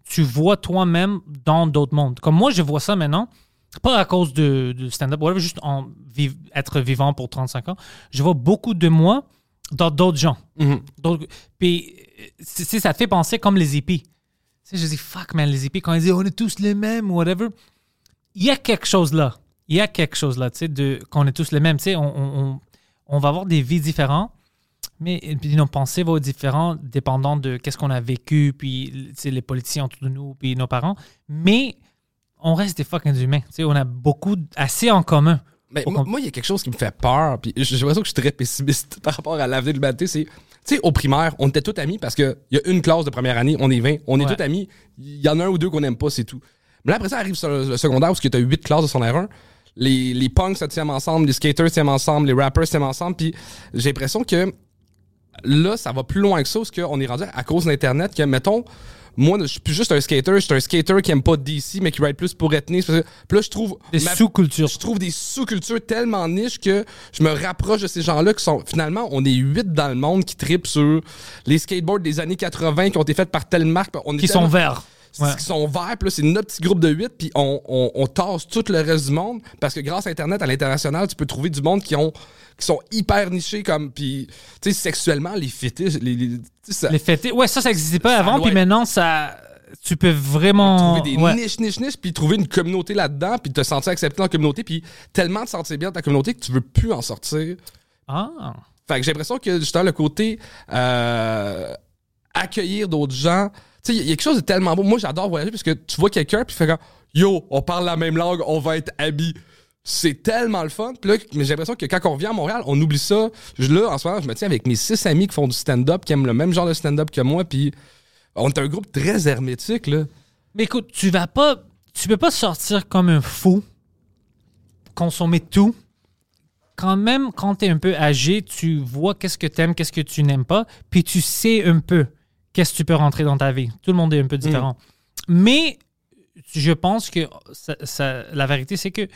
Tu vois toi-même dans d'autres mondes. Comme moi, je vois ça maintenant, pas à cause de, de stand-up, whatever, juste en viv- être vivant pour 35 ans. Je vois beaucoup de moi dans d'autres gens. D'autres- Puis, c'est- ça te fait penser comme les hippies. Sais, je dis, fuck, man, les hippies, quand ils disent, on est tous les mêmes, ou whatever, il y a quelque chose là. Il y a quelque chose là, tu sais, de, qu'on est tous les mêmes. Tu sais, on, on, on- va avoir des vies différentes, mais nos pensées vont être différentes dépendant de qu'est-ce qu'on a vécu, puis tu sais, les politiciens autour de nous, puis nos parents. Mais on reste des fucking humains. Tu sais, on a beaucoup, assez en commun. Mais moi, il y a quelque chose qui me fait peur. Puis j'ai l'impression que je suis très pessimiste par rapport à l'avenir de l'humanité. C'est, tu sais, au primaire, on était tous amis parce qu'il y a une classe de première année, on est 20, on est Ouais. tous amis. Il y en a un ou deux qu'on n'aime pas, c'est tout. Mais là, après ça, arrive sur le secondaire où tu as 8 classes de son R1. Les, les punks se tiennent ensemble, les skaters se tiennent ensemble, les rappers se tiennent ensemble. Puis j'ai l'impression que là, ça va plus loin que ça, parce qu'on est rendu à cause d'Internet, que, mettons, moi, je suis plus juste un skater, je suis un skater qui aime pas DC, mais qui ride plus pour ethnie. Puis là, je trouve. Des sous-cultures. Je trouve des sous-cultures tellement niches que je me rapproche de ces gens-là qui sont. Finalement, on est huit dans le monde qui tripent sur les skateboards des années 80 qui ont été faites par telle marque. On est Qui sont tellement- Ouais. qui sont verts, puis c'est notre petit groupe de 8, puis on, on, on tasse tout le reste du monde, parce que grâce à Internet, à l'international, tu peux trouver du monde qui ont qui sont hyper nichés, comme, puis, tu sais, sexuellement, les fétiches, les... les- ça- Les fêtés. Ouais, ça, ça n'existait pas avant. Puis maintenant, ça. Tu peux vraiment. trouver des ouais. niches, niches, niches, puis trouver une communauté là-dedans, puis te sentir accepté dans la communauté, puis tellement te sentir bien dans ta communauté que tu veux plus en sortir. Ah. Fait que j'ai l'impression que justement le côté euh, accueillir d'autres gens, tu sais, il y a quelque chose de tellement beau. Moi, j'adore voyager parce que tu vois quelqu'un puis tu fais comme yo, on parle la même langue, on va être amis. C'est tellement le fun. Puis là, mais j'ai l'impression que quand on revient à Montréal, on oublie ça. Là, en ce moment, je me tiens avec mes six amis qui font du stand-up, qui aiment le même genre de stand-up que moi, puis on est un groupe très hermétique, là. Mais écoute, tu vas pas. Tu peux pas sortir comme un fou, consommer tout. Quand même, quand tu es un peu âgé, tu vois qu'est-ce que tu aimes, qu'est-ce que tu n'aimes pas, puis tu sais un peu qu'est-ce que tu peux rentrer dans ta vie? Tout le monde est un peu différent. Mais je pense que ça- ça- la vérité, c'est que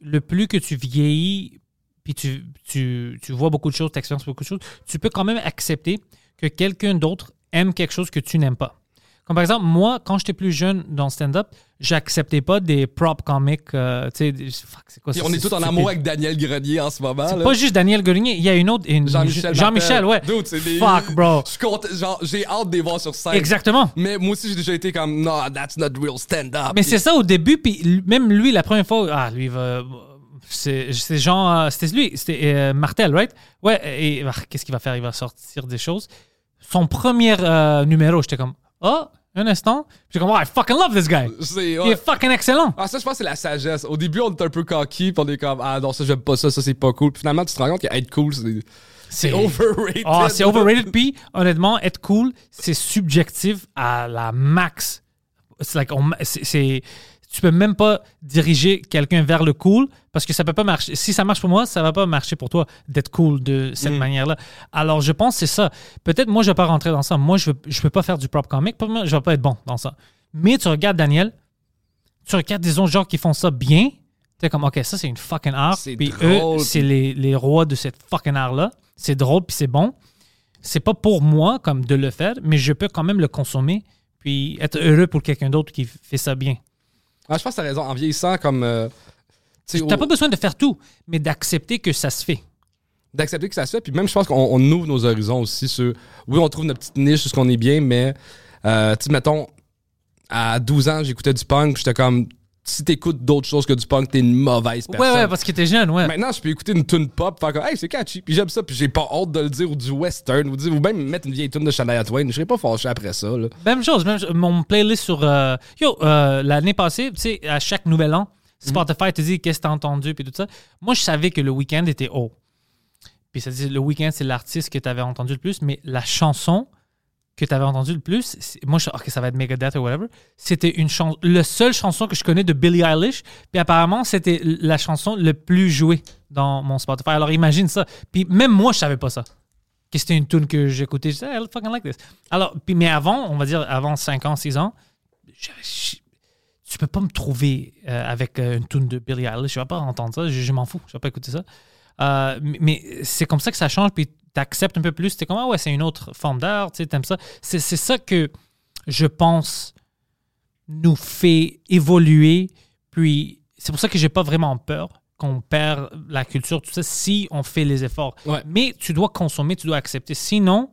le plus que tu vieillis, puis tu, tu, tu vois beaucoup de choses, tu expériences beaucoup de choses, tu peux quand même accepter que quelqu'un d'autre aime quelque chose que tu n'aimes pas. Comme par exemple, moi, quand j'étais plus jeune dans le stand-up, j'acceptais pas des prop comics. euh, tu sais, c'est quoi on est c'est tous en amour avec Daniel Grenier en ce moment. C'est pas juste Daniel Grenier, il y a une autre. une- Jean-Michel. Jean-Michel, ouais. Dude, des- Fuck, bro. J'ai hâte de les voir sur scène. Exactement. Mais moi aussi, j'ai déjà été comme, no, that's not real stand-up. Mais c'est ça au début, puis même lui, la première fois, ah, lui, va. C'est Jean. euh, C'était lui, c'était euh, Martel, right? Ouais, et ah, qu'est-ce qu'il va faire? Il va sortir des choses. Son premier euh, numéro, j'étais comme, oh, un instant. J'étais comme, oh, I fucking love this guy. C'est- Il ouais. est fucking excellent. Ah, ça, je pense que c'est la sagesse. Au début, on est un peu cocky, puis on est comme, ah non, ça, j'aime pas ça, ça, c'est pas cool. Puis finalement, tu te rends compte qu'être cool, c'est. C'est overrated. Ah, c'est overrated. Puis, honnêtement, être cool, c'est subjectif à la max. C'est like, on- c'est- c'est- tu peux même pas diriger quelqu'un vers le cool parce que ça peut pas marcher. Si ça marche pour moi, ça va pas marcher pour toi d'être cool de cette manière-là. Alors, je pense que c'est ça. Peut-être moi, je vais pas rentrer dans ça. Moi, je je peux pas faire du prop comic. Pour moi, je vais pas être bon dans ça. Mais tu regardes Daniel, tu regardes des autres gens qui font ça bien. Tu es comme, OK, ça, c'est une fucking art. Puis eux, c'est les, les rois de cette fucking art-là. C'est drôle, puis c'est bon. C'est pas pour moi, comme de le faire, mais je peux quand même le consommer, puis être heureux pour quelqu'un d'autre qui fait ça bien. Ah, je pense que t'as raison. En vieillissant, comme. euh, T'as au- pas besoin de faire tout, mais d'accepter que ça se fait. d'accepter que ça se fait. Puis même, je pense qu'on on ouvre nos horizons aussi sur. Oui, on trouve notre petite niche, sur ce qu'on est bien, mais, euh, tu mettons, à 12 ans, j'écoutais du punk, j'étais comme. Si t'écoutes d'autres choses que du punk, t'es une mauvaise personne. Ouais, ouais, parce que t'es jeune, ouais. Maintenant, je peux écouter une tune pop, faire comme, hey, c'est catchy, puis j'aime ça, puis j'ai pas hâte de le dire, ou du western, ou, dire, ou même mettre une vieille tune de Shania Twain. Je serais pas fâché après ça, là. Même chose, même chose. Mon playlist sur. euh, yo, euh, l'année passée, tu sais, à chaque nouvel an, Spotify te dit qu'est-ce que t'as entendu, puis tout ça. Moi, je savais que le week-end était haut. Puis ça dit, le week-end, c'est l'artiste que t'avais entendu le plus, mais la chanson que t'avais entendu le plus, moi, je ok, ça va être Megadeth ou whatever. C'était une chanson, la seule chanson que je connais de Billie Eilish. Puis apparemment, c'était la chanson le plus jouée dans mon Spotify. Alors imagine ça. Puis même moi, je savais pas ça que c'était une tune que j'écoutais. Je disais, I fucking like this. Alors, puis, mais avant, on va dire avant 5 ans, 6 ans, tu peux pas me trouver euh, avec euh, une tune de Billie Eilish. Je vais pas entendre ça. Je m'en fous. Je vais pas écouter ça. Euh, mais c'est comme ça que ça change. Puis t'acceptes un peu plus. T'es comme, ah ouais, c'est une autre forme d'art. Tu sais, t'aimes ça. C'est c'est ça que je pense nous fait évoluer. Puis c'est pour ça que j'ai pas vraiment peur qu'on perd la culture, tout ça, si on fait les efforts. Ouais. Mais tu dois consommer, tu dois accepter. Sinon,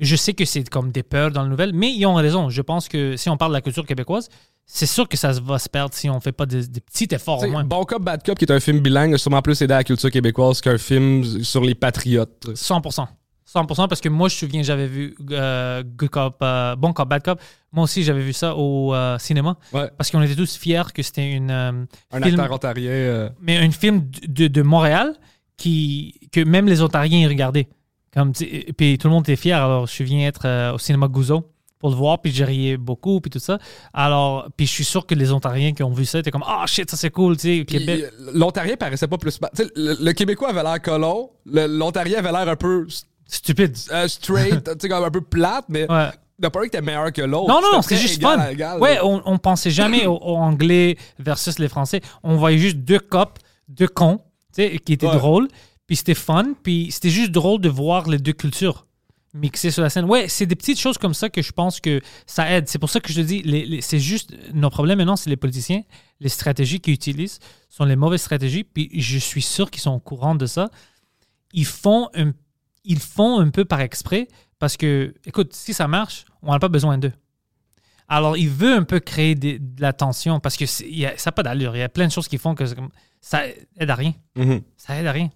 je sais que c'est comme des peurs dans la nouvelle, mais ils ont raison. Je pense que si on parle de la culture québécoise, c'est sûr que ça va se perdre si on fait pas des, des petits efforts au moins. Bon Cop, Bad Cop, qui est un film bilingue, a sûrement plus aidé à la culture québécoise qu'un film sur les patriotes. 100%. 100% parce que moi, je me souviens, j'avais vu euh, Good Cop, euh, Bon Cop, Bad Cop. Moi aussi, j'avais vu ça au euh, cinéma Ouais. parce qu'on était tous fiers que c'était une euh, Un film, acteur ontarien. mais un film de, de Montréal qui que même les Ontariens regardaient. Comme puis tout le monde était fier. Alors, je viens être au cinéma Gouzeau pour le voir, puis j'ai riais beaucoup, puis tout ça. Alors, puis je suis sûr que les Ontariens qui ont vu ça étaient comme ah shit, ça c'est cool, tu sais, Québec. euh, L'Ontarien paraissait pas plus. Le, le Québécois avait l'air colon, le- l'Ontarien avait l'air un peu Stupide. euh, straight, t'sais, comme un peu plate, mais Ouais. n'a pas que t'es meilleur que l'autre. Non, non, c'est juste fun. égal, ouais, on, on pensait jamais aux, aux Anglais versus les Français. On voyait juste deux copes, deux cons, tu sais, qui étaient Ouais. drôles. Puis c'était fun. Puis c'était juste drôle de voir les deux cultures mixées sur la scène. Ouais, c'est des petites choses comme ça que je pense que ça aide. C'est pour ça que je te dis, les- les- c'est juste nos problèmes maintenant, c'est les politiciens. Les stratégies qu'ils utilisent sont les mauvaises stratégies. Puis je suis sûr qu'ils sont au courant de ça. Ils font un, ils font un peu par exprès parce que, écoute, si ça marche, on n'a pas besoin d'eux. Alors, il veut un peu créer des- de la tension parce que y a- ça n'a pas d'allure. Il y a plein de choses qui font que ça aide à rien. Mhm. Ça aide à rien.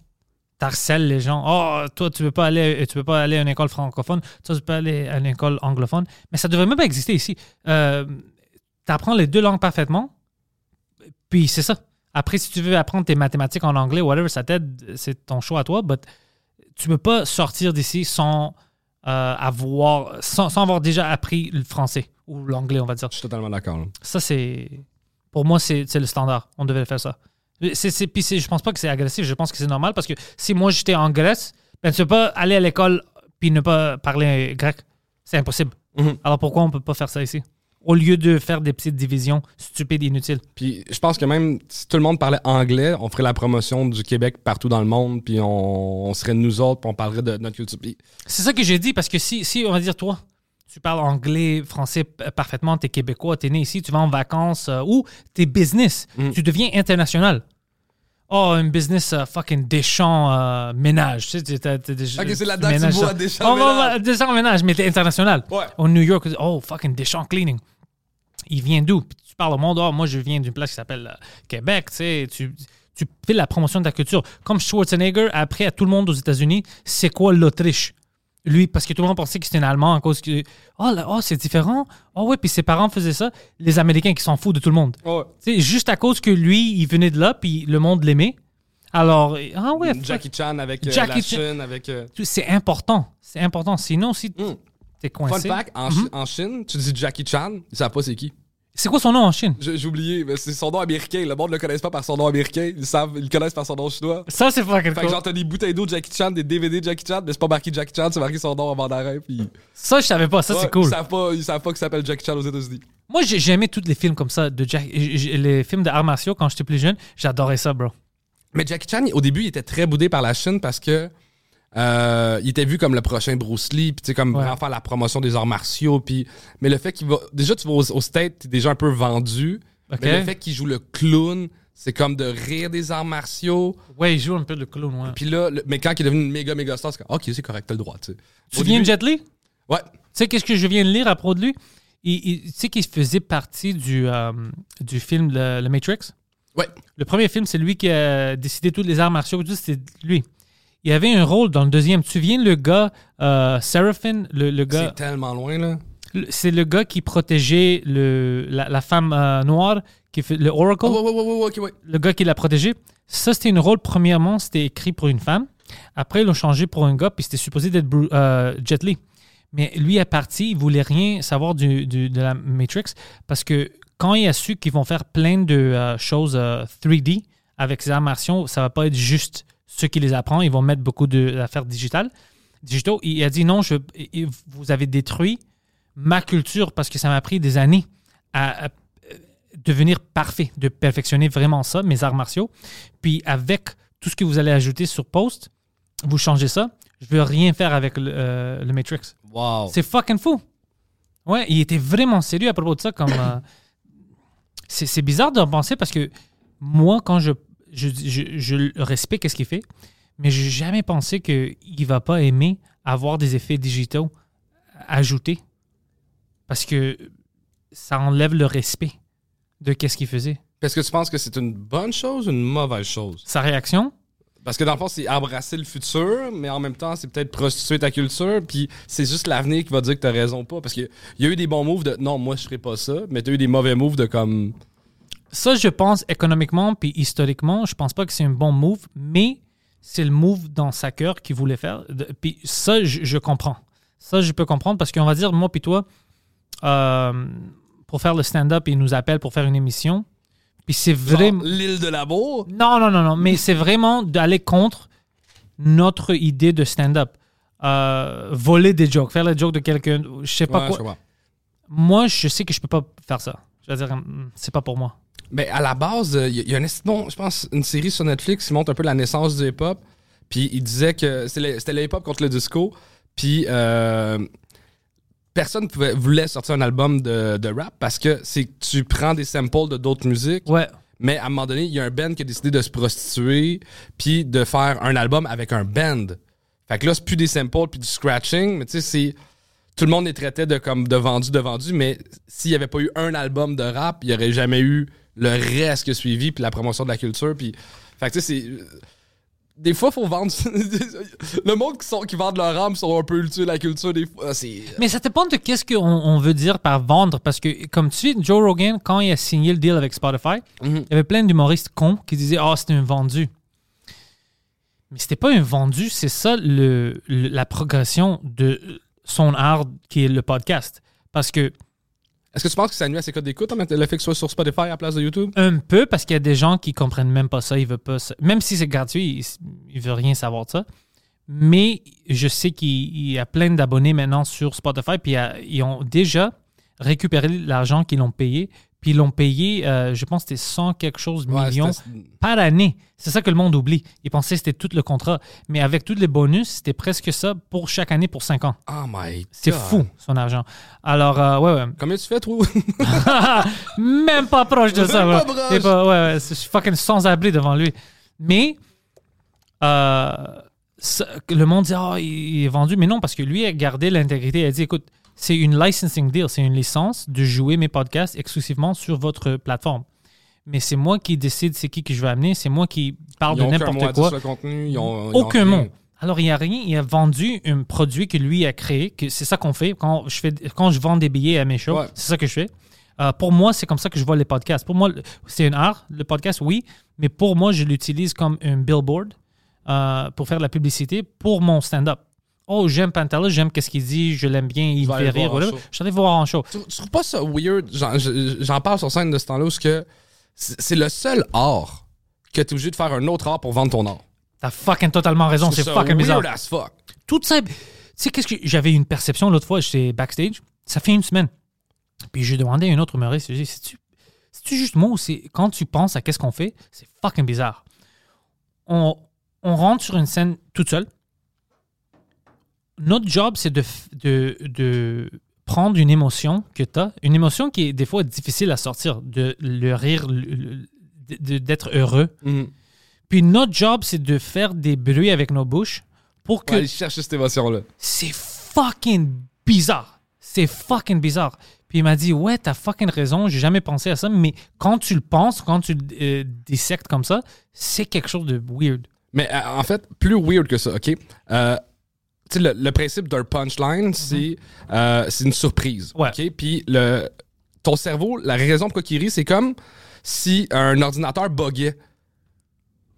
T'harcèles les gens. Oh, toi, tu veux pas aller, tu veux pas aller à une école francophone. Toi, tu peux aller à une école anglophone. Mais ça devrait même pas exister ici. Euh, tu apprends les deux langues parfaitement. Puis c'est ça. Après, si tu veux apprendre tes mathématiques en anglais, whatever, ça t'aide. C'est ton choix à toi. But tu peux pas sortir d'ici sans euh, avoir, sans, sans avoir déjà appris le français ou l'anglais, on va dire. Je suis totalement d'accord. Ça, c'est. Pour moi, c'est c'est le standard. On devait faire ça. C'est, c'est- puis c'est- je pense pas que c'est agressif. Je pense que c'est normal parce que si moi j'étais en Grèce, ben, tu peux pas aller à l'école puis ne pas parler grec. C'est impossible. Mhm. Alors pourquoi on peut pas faire ça ici? Au lieu de faire des petites divisions stupides et inutiles. Puis je pense que même si tout le monde parlait anglais, on ferait la promotion du Québec partout dans le monde, puis on, on serait nous autres, puis on parlerait de notre culture. C'est ça que j'ai dit parce que si, si, on va dire, toi, tu parles anglais, français parfaitement, tu es québécois, tu es né ici, tu vas en vacances euh, ou tu es business, tu deviens international. Oh, un business euh, fucking Deschamps euh, ménage. Tu sais, des- Ok, c'est tu là-dedans que tu vois. Deschamps Oh, va- ménage. Deschamps ménage, mais t'es international. Ouais. Au New York, oh, fucking Deschamps cleaning. Il vient d'où? Tu parles au monde, oh, moi je viens d'une place qui s'appelle euh, Québec, tu sais, tu, tu fais la promotion de ta culture. Comme Schwarzenegger, après à tout le monde aux États-Unis, c'est quoi l'Autriche? Lui, parce que tout le monde pensait que c'était un Allemand à cause que, oh, là, oh c'est différent. Oh, ouais, puis ses parents faisaient ça. Les Américains qui s'en foutent de tout le monde. Tu sais, juste à cause que lui, il venait de là, puis le monde l'aimait. Alors, ah ouais, Jackie Chan avec euh, Jackie la Chan. Chine, avec. euh, c'est important. C'est important. Sinon, si Mm. t'es Fun coincé. fact, en, Chi- en Chine, tu dis Jackie Chan, ils savent pas c'est qui. C'est quoi son nom en Chine? J'ai oublié, mais c'est son nom américain. Le monde ne le connaît pas par son nom américain. Ils, savent, ils le connaissent par son nom chinois. Ça, c'est fucking Fait que genre, t'as des bouteilles d'eau de Jackie Chan, des DVD de Jackie Chan, mais c'est pas marqué Jackie Chan, c'est marqué son nom en mandarin. Puis... Ça, je savais pas. Ça, Ouais, c'est cool. Ils savent pas, ils savent pas qu'il s'appelle Jackie Chan aux États-Unis. Moi, j'ai j'ai aimé tous les films comme ça de Jack. j- Les films d'arts martiaux quand j'étais plus jeune. J'adorais ça, bro. Mais Jackie Chan, au début, il était très boudé par la Chine parce que euh, il était vu comme le prochain Bruce Lee, puis tu sais, comme Ouais. vraiment faire la promotion des arts martiaux. Puis, mais le fait qu'il va. Déjà, tu vas au, au State, t'es déjà un peu vendu. Mais le fait qu'il joue le clown, c'est comme de rire des arts martiaux. Ouais, il joue un peu le clown, ouais. Puis là, le- mais quand il est devenu une méga méga star, c'est comme, ok, c'est correct, t'as le droit, tu sais. Tu viens de Jet Li? Ouais. Tu sais, qu'est-ce que je viens de lire à propos de lui? Il, il- tu sais qu'il faisait partie du, euh, du film le, le Matrix? Ouais. Le premier film, c'est lui qui a décidé tous les arts martiaux. tout, C'était lui. Il avait un rôle dans le deuxième. Tu viens le gars, euh, Seraphin, le, le gars. C'est tellement loin, là. C'est le gars qui protégeait le, la, la femme euh, noire, qui fait le Oracle. Oh, ouais, ouais, ouais, ouais, ok, ouais. le gars qui l'a protégé. Ça, c'était une rôle, premièrement, c'était écrit pour une femme. Après, ils l'ont changé pour un gars, puis c'était supposé d'être euh, Jet Li. Mais lui est parti, il voulait rien savoir du, du- de la Matrix, parce que quand il a su qu'ils vont faire plein de euh, choses euh, 3D avec ces arts martiaux, ça va pas être juste ceux qui les apprend, ils vont mettre beaucoup d'affaires digitales. Digitaux, il a dit non, je, vous avez détruit ma culture parce que ça m'a pris des années à, à devenir parfait, de perfectionner vraiment ça, mes arts martiaux. Puis avec tout ce que vous allez ajouter sur Post, vous changez ça. Je veux rien faire avec le, euh, le Matrix. Wow. C'est fucking fou. Ouais, il était vraiment sérieux à propos de ça. Comme euh, c'est c'est bizarre d'en penser parce que moi, quand je je, je, je le respecte ce qu'il fait, mais j'ai jamais pensé qu'il va pas aimer avoir des effets digitaux ajoutés parce que ça enlève le respect de qu'est-ce qu'il faisait. Est-ce que tu penses que c'est une bonne chose ou une mauvaise chose? Sa réaction, Parce que dans le fond, c'est embrasser le futur, mais en même temps, c'est peut-être prostituer ta culture, puis c'est juste l'avenir qui va dire que t'as raison ou pas. Parce qu'il y a eu des bons moves de non, moi je ferai pas ça, mais t'as eu des mauvais moves de comme. Ça, je pense économiquement puis historiquement, je pense pas que c'est un bon move, mais c'est le move dans sa cœur qu'il voulait faire. Puis ça, je, je comprends. Ça, je peux comprendre parce qu'on va dire, moi puis toi, euh, pour faire le stand-up, il nous appelle pour faire une émission. Puis c'est vraiment. L'île de l'amour? Non, non, non, non, mais c'est vraiment d'aller contre notre idée de stand-up. Euh, voler des jokes, faire les jokes de quelqu'un, je sais pas Ouais, quoi. je. Moi, je sais que je peux pas faire ça. Je veux dire, hum, c'est pas pour moi. Mais à la base, il y, a un esti- bon, je pense, une série sur Netflix qui montre un peu la naissance du hip-hop. Puis il disait que c'était le- hip-hop contre le disco. Puis euh, personne pouvait, voulait sortir un album de, de rap parce que c'est que tu prends des samples de d'autres musiques. Ouais. Mais à un moment donné, il y a un band qui a décidé de se prostituer puis de faire un album avec un band. Fait que là, c'est plus des samples puis du scratching, mais tu sais, c'est tout le monde les traitait de comme de vendu de vendu, mais s'il n'y avait pas eu un album de rap, il n'y aurait jamais eu le reste qui a suivi puis la promotion de la culture puis fait que tu sais c'est des fois faut vendre le monde qui sont qui vendent leur âme sont un peu ultra la culture des fois c'est Mais ça dépend de qu'est-ce qu'on on veut dire par vendre. Parce que, comme tu sais, Joe Rogan, quand il a signé le deal avec Spotify, Mhm. il y avait plein d'humoristes cons qui disaient Ah, c'était un vendu. Mais c'était pas un vendu, c'est ça le, le- la progression de son art qui est le podcast. Parce que, est-ce que tu penses que ça nuit à ses codes d'écoute hein, le fait que ce soit sur Spotify à la place de YouTube? Un peu, parce qu'il y a des gens qui comprennent même pas ça, ils veulent pas ça. Même si c'est gratuit, ils, ils veulent rien savoir de ça. Mais je sais qu'il il y a plein d'abonnés maintenant sur Spotify, puis ils ont déjà récupéré l'argent qu'ils l'ont payé, puis ils l'ont payé, euh, je pense que c'était 100 quelque chose Ouais, millions par année. C'est ça que le monde oublie. Ils pensaient que c'était tout le contrat. Mais avec tous les bonus, c'était presque ça pour chaque année pour 5 ans. Oh my C'est fou, son argent. Alors, euh, ouais, ouais. Combien tu fais, trop? Même pas proche de ça. Même ouais. pas proche. Pas- ouais, ouais, je suis fucking sans abri devant lui. Mais euh, ça- le monde dit il il est vendu, mais non parce que lui a gardé l'intégrité. Il a dit écoute, c'est une licensing deal, c'est une licence de jouer mes podcasts exclusivement sur votre plateforme. Mais c'est moi qui décide c'est qui que je vais amener, c'est moi qui parle de n'importe quoi. sur le contenu, ils ont- ils Aucun mot. Alors, il n'y a rien. Il a vendu un produit que lui a créé. que C'est ça qu'on fait. Quand je, fais, quand je vends des billets à mes shows, Ouais. c'est ça que je fais. Euh, pour moi, c'est comme ça que je vois les podcasts. Pour moi, c'est un art, le podcast, oui. Mais pour moi, je l'utilise comme un billboard euh, pour faire de la publicité pour mon stand-up. Oh, j'aime Pantala, j'aime qu'est-ce qu'il dit, je l'aime bien, il me fait rire. show. Je suis allé voir en show. Tu, tu trouves pas ça weird? J'en, je- j'en parle sur scène de ce temps-là, où c'est que c'est le seul art que t'es obligé de faire un autre art pour vendre ton art. T'as fucking totalement raison, c'est fucking bizarre. weird as fuck. Tout ça. Tu sais, qu'est-ce que j'avais une perception l'autre fois, j'étais backstage, ça fait une semaine. Puis j'ai demandé à un autre humoriste, j'ai dit, c'est-tu juste moi ou c'est quand tu penses à qu'est-ce qu'on fait, c'est fucking bizarre. On, on rentre sur une scène toute seule. Notre job, c'est de, de, de prendre une émotion que tu as, une émotion qui est des fois difficile à sortir, de le rire, d'être heureux. Mhm. Puis notre job, c'est de faire des bruits avec nos bouches pour que Ouais, chercher cette émotion-là. c'est fucking bizarre. C'est fucking bizarre. Puis il m'a dit, ouais, t'as fucking raison, j'ai jamais pensé à ça, mais quand tu le penses, quand tu le euh, dissectes comme ça, c'est quelque chose de weird. Mais euh, en fait, plus weird que ça, OK? Euh, le, le principe d'un punchline, c'est euh, c'est une surprise. Ouais. Puis le, ton cerveau, la raison pourquoi il rit, c'est comme si un ordinateur buguait.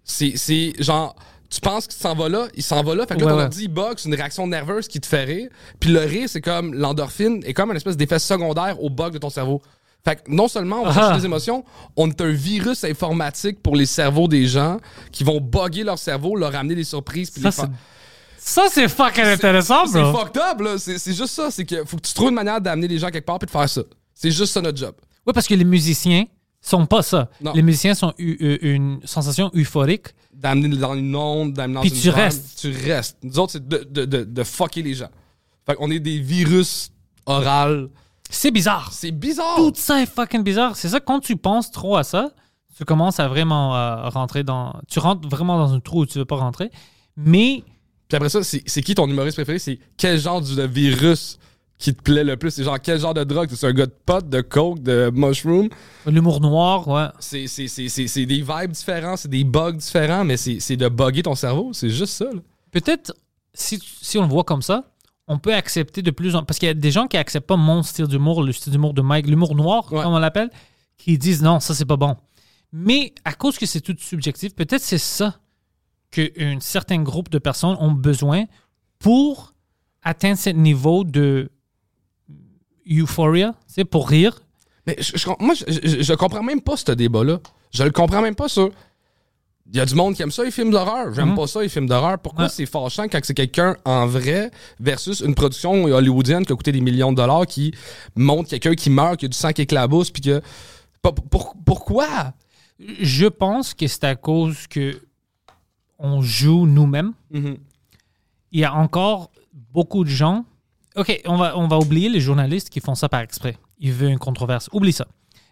C'est genre, tu penses qu'il s'en va là, il s'en va là, fait que là, Ouais, ton ouais. ordi il bug, c'est une réaction nerveuse qui te fait rire. Puis le rire, c'est comme l'endorphine, est comme une espèce d'effet secondaire au bug de ton cerveau. Fait que non seulement on va Ah. des émotions, on est un virus informatique pour les cerveaux des gens qui vont bugger leur cerveau, leur amener des surprises. Puis Ça, les faire- c'est ça, c'est fucking intéressant, c'est bro. fucked up, là. C'est c'est juste ça. C'est que faut que tu trouves une manière d'amener les gens quelque part puis de faire ça. C'est juste ça notre job. Oui, parce que les musiciens sont pas ça. Non. Les musiciens sont eu- eu- une sensation euphorique. D'amener dans une onde, d'amener dans Puis une tu restes. Tu restes. Nous autres, c'est de, de, de, de fucker les gens. Fait qu'on est des virus orales. C'est bizarre. C'est bizarre. Tout ça est fucking bizarre. C'est ça, quand tu penses trop à ça, tu commences à vraiment euh, rentrer dans. Tu rentres vraiment dans un trou où tu veux pas rentrer. Mais Puis après ça, c'est qui ton humoriste préféré? C'est quel genre de virus qui te plaît le plus? C'est genre quel genre de drogue? C'est un gars de pot, de coke, de mushroom? l'humour noir, ouais. C'est des vibes différents, c'est des bugs différents, mais c'est de bugger ton cerveau. C'est juste ça. Peut-être, si, si on le voit comme ça, on peut accepter de plus en Parce qu'il y a des gens qui acceptent pas mon style d'humour, le style d'humour de Mike, l'humour noir, Ouais. comme on l'appelle, qui disent non, ça c'est pas bon. Mais à cause que c'est tout subjectif, peut-être c'est ça qu'un certain groupe de personnes ont besoin pour atteindre ce niveau de euphoria, c'est pour rire. Mais je, je- moi, je, je- comprends même pas ce débat-là. Je le comprends même pas, ça. Il y a du monde qui aime ça, les films d'horreur. J'aime Mhm. pas ça, les films d'horreur. Pourquoi Ouais. c'est fâchant quand c'est quelqu'un en vrai versus une production hollywoodienne qui a coûté des millions de dollars qui montre quelqu'un qui meurt, qui a du sang qui éclabousse, puis que. Pour- pour- pourquoi? Je pense que c'est à cause que on joue nous-mêmes. Mhm. il y a encore beaucoup de gens. OK, on va, on va oublier les journalistes qui font ça par exprès. Ils veulent une controverse. Oublie ça.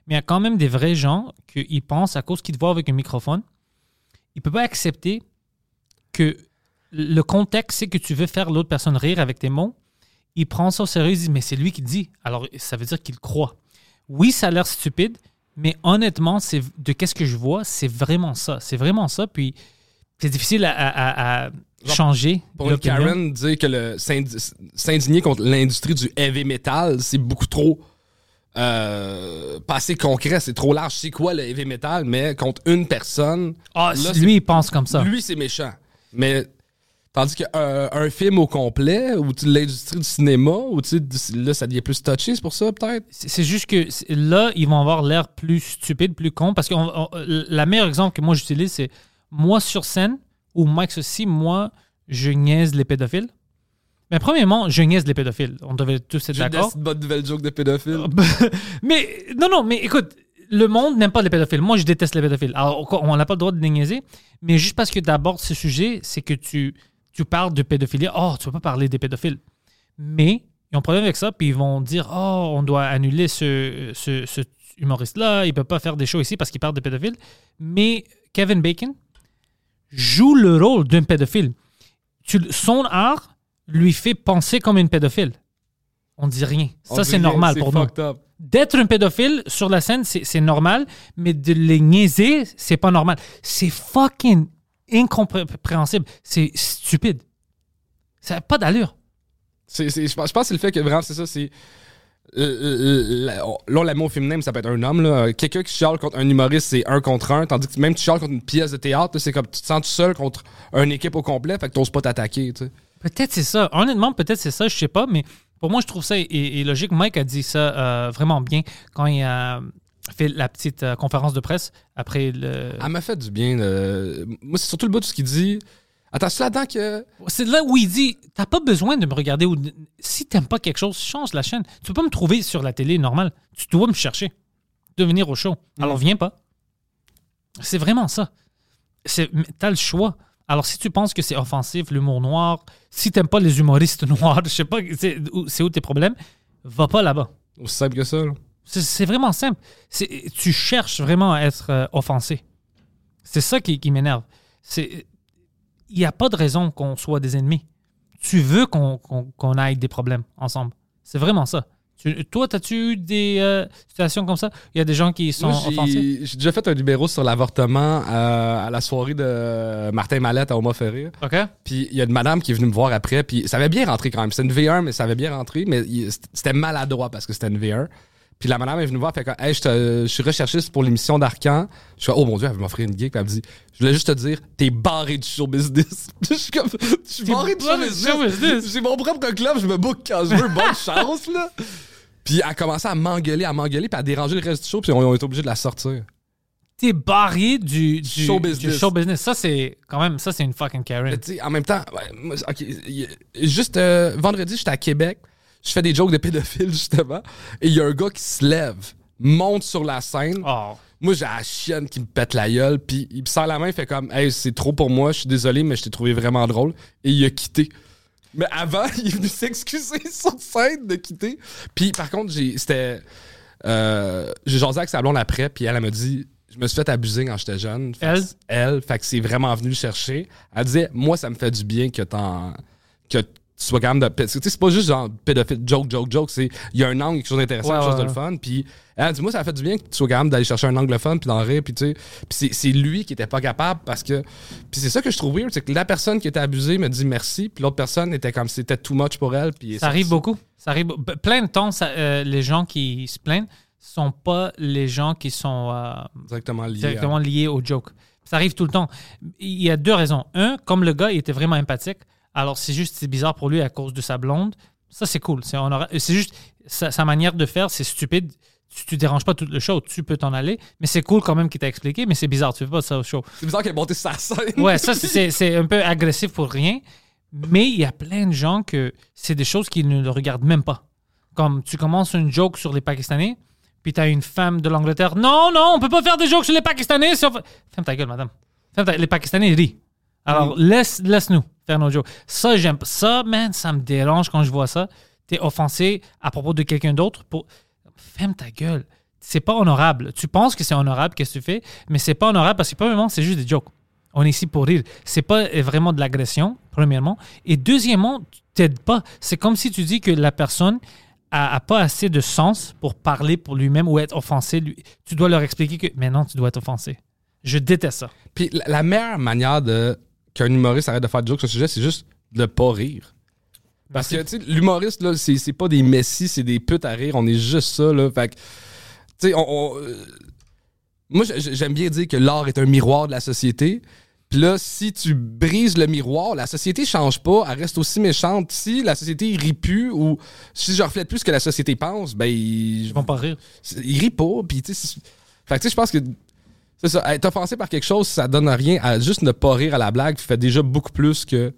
Mais il y a quand même des vrais gens qui pensent, à cause qu'ils te voient avec un microphone, ils ne peuvent pas accepter que le contexte, c'est que tu veux faire l'autre personne rire avec tes mots. Ils prennent ça au sérieux, ils disent, mais c'est lui qui dit. Alors, ça veut dire qu'il croit. Oui, ça a l'air stupide, mais honnêtement, c'est de qu'est-ce que je vois, c'est vraiment ça. C'est vraiment ça. Puis, c'est difficile à, changer. Pour une. Karen, dire que le s'indigner contre l'industrie du heavy metal, c'est beaucoup trop. Euh, pas assez concret, c'est trop large. C'est quoi le heavy metal, mais contre une personne. Ah, là, lui, il pense comme ça. Lui, c'est méchant. Mais tandis qu'un un film au complet, ou l'industrie du cinéma, ou tu sais, là, ça devient plus touché, c'est pour ça, peut-être? C'est juste que là, ils vont avoir l'air plus stupides, plus cons. Parce que on- on- la meilleure exemple que moi j'utilise, c'est moi sur scène, ou Mike ceci, moi, je niaise les pédophiles. Mais premièrement, je niaise les pédophiles. On devait tous être d'accord. une bonne nouvelle joke de pédophile. mais non, non, mais écoute, le monde n'aime pas les pédophiles. Moi, je déteste les pédophiles. Alors, on n'a pas le droit de les niaiser. Mais juste parce que tu abordes ce sujet, c'est que tu, tu parles de pédophilie. Oh, tu peux pas parler des pédophiles. Mais ils ont un problème avec ça, puis ils vont dire Oh, on doit annuler ce, ce, ce humoriste-là, il peut pas faire des shows ici parce qu'il parle de pédophiles. Mais Kevin Bacon joue le rôle d'un pédophile. Tu, son art lui fait penser comme une pédophile. On dit rien. On Ça, c'est normal pour nous up. d'être un pédophile sur la scène, c'est c'est normal, mais de les niaiser, c'est pas normal. C'est fucking incompréhensible. C'est stupide. Ça n'a pas d'allure. C'est- c'est- je pense je pense que c'est le fait que vraiment, c'est ça, c'est. Euh, la- Là, l'amour féminin, ça peut être un homme. là. Quelqu'un qui chiale contre un humoriste, c'est un contre un. Tandis que même tu chiales contre une pièce de théâtre, c'est comme tu te sens tout seul contre une équipe au complet, fait que t'oses pas t'attaquer. tu sais. Peut-être c'est ça. Honnêtement, peut-être c'est ça, je sais pas, mais pour moi, je trouve ça logique. Mike a dit ça euh, vraiment bien quand il a fait la petite euh, conférence de presse après le. Elle m'a fait du bien. euh, moi, c'est surtout le bout de ce qu'il dit. Attends, c'est là-dedans que. C'est là où il dit T'as pas besoin de me regarder. Ou... Si t'aimes pas quelque chose, change la chaîne. Tu peux pas me trouver sur la télé normale. Tu dois me chercher. De venir au show. Alors viens pas. C'est vraiment ça. T'as le choix. Alors si tu penses que c'est offensif, l'humour noir, si t'aimes pas les humoristes noirs, je sais pas, c'est où, tes problèmes, va pas là-bas. Aussi simple que ça, là. C'est- vraiment simple. Tu cherches vraiment à être euh, offensé. C'est ça qui, qui m'énerve. C'est- Il n'y a pas de raison qu'on soit des ennemis. Tu veux qu'on aille des problèmes ensemble. C'est vraiment ça. Tu- toi, as-tu eu des euh, situations comme ça? Il y a des gens qui sont Moi, j'ai- offensés. J'ai déjà fait un numéro sur l'avortement euh, à la soirée de Martin Mallette à Oma Ferry. OK? Puis il y a une madame qui est venue me voir après, puis ça avait bien rentré quand même. C'était une V1, mais ça avait bien rentré, mais c'était maladroit parce que c'était une V1. Puis la madame est venue me voir, fait que, hey, je, te- je suis recherchiste pour l'émission d'Arcan. Je fais, oh mon dieu, elle veut m'offrir une gig. Puis elle me dit, je voulais juste te dire, t'es barré du show business. je suis comme, je suis barré du show barré du show business. business. J'ai mon propre club, je me book quand je veux, bonne chance, là. Puis elle a commencé à m'engueuler, à m'engueuler, puis à déranger le reste du show, puis on, on est obligé de la sortir. T'es barré du, du, Show du business. show business. Ça, c'est quand même, ça, c'est une fucking Karen. Mais tu sais, en même temps, ouais, moi, ok, y- juste euh, vendredi, j'étais à Québec, je fais des jokes de pédophiles, justement, et il y a un gars qui se lève, monte sur la scène. Oh. Moi, j'ai la chienne qui me pète la gueule, puis il me serre la main, il fait comme, hey, c'est trop pour moi, je suis désolé, mais je t'ai trouvé vraiment drôle. Et il a quitté. Mais avant, il est venu s'excuser sur scène de quitter. Puis par contre, j'ai, c'était. euh, j'ai jasé avec sa blonde après, puis elle, elle m'a dit, je me suis fait abuser quand j'étais jeune. Fait Elle? Elle, fait que c'est vraiment venu le chercher. Elle disait, moi, ça me fait du bien que t'en. que tu sois de. Que tu sais, c'est pas juste genre pédophile, joke, joke, joke. C'est, il y a un angle, quelque chose d'intéressant, Ouais, quelque chose de le fun. Puis elle dit, moi, ça fait du bien que tu sois capable d'aller chercher un angle fun, puis d'en rire, puis tu sais. Puis c'est, c'est lui qui était pas capable parce que. Puis c'est ça que je trouve weird, c'est que la personne qui était abusée me dit merci, puis l'autre personne était comme c'était too much pour elle. Puis Ça arrive beaucoup. Ça arrive plein de temps. ça, euh, les gens qui se plaignent sont pas les gens qui sont euh, Directement lié. directement liés au joke. Ça arrive tout le temps. Il y a deux raisons. Un, comme le gars il était vraiment empathique, alors c'est juste c'est bizarre pour lui à cause de sa blonde. Ça c'est cool. C'est c'est juste sa, sa manière de faire, c'est stupide. Tu, tu déranges pas tout le show, tu peux t'en aller, mais c'est cool quand même qu'il t'a expliqué, mais c'est bizarre, tu fais pas ça au show. C'est bizarre qu'elle ait monté sa scène. Ouais, ça, c'est c'est un peu agressif pour rien. Mais il y a plein de gens que c'est des choses qu'ils ne le regardent même pas. Comme tu commences une joke sur les Pakistanais, puis tu as une femme de l'Angleterre. Non, non, on peut pas faire des jokes sur les Pakistanais. sauf- Ferme ta gueule, madame. Ferme ta- Les Pakistanais rient. Alors, laisse, laisse-nous faire nos jokes. Ça, j'aime pas. Ça, man, ça me dérange quand je vois ça. T'es offensé à propos de quelqu'un d'autre pour. Ferme ta gueule. C'est pas honorable. Tu penses que c'est honorable, qu'est-ce que tu fais, mais c'est pas honorable parce que, premièrement, c'est juste des jokes. On est ici pour rire. C'est pas euh, vraiment de l'agression, premièrement. Et deuxièmement, tu t'aides pas. C'est comme si tu dis que la personne a, a pas assez de sens pour parler pour lui-même ou être offensé. Lui- Tu dois leur expliquer que maintenant, tu dois être offensé. Je déteste ça. Puis la, la meilleure manière de qu'un humoriste arrête de faire des jokes sur ce sujet, c'est juste de pas rire. Parce que, tu sais, l'humoriste, là, c'est c'est pas des messies, c'est des putes à rire. On est juste ça, là. Fait que, tu sais, on. on- euh, moi, j'ai- j'aime bien dire que l'art est un miroir de la société. Puis là, si tu brises le miroir, la société change pas, elle reste aussi méchante. Si la société rit plus ou si je reflète plus ce que la société pense, ben, il, Ils vont pas rire. c'est- il rit pas. Puis, tu sais, c'est- fait que, tu sais, je pense que c'est ça. Être offensé par quelque chose, ça donne rien. À juste ne pas rire à la blague, fait déjà beaucoup plus que.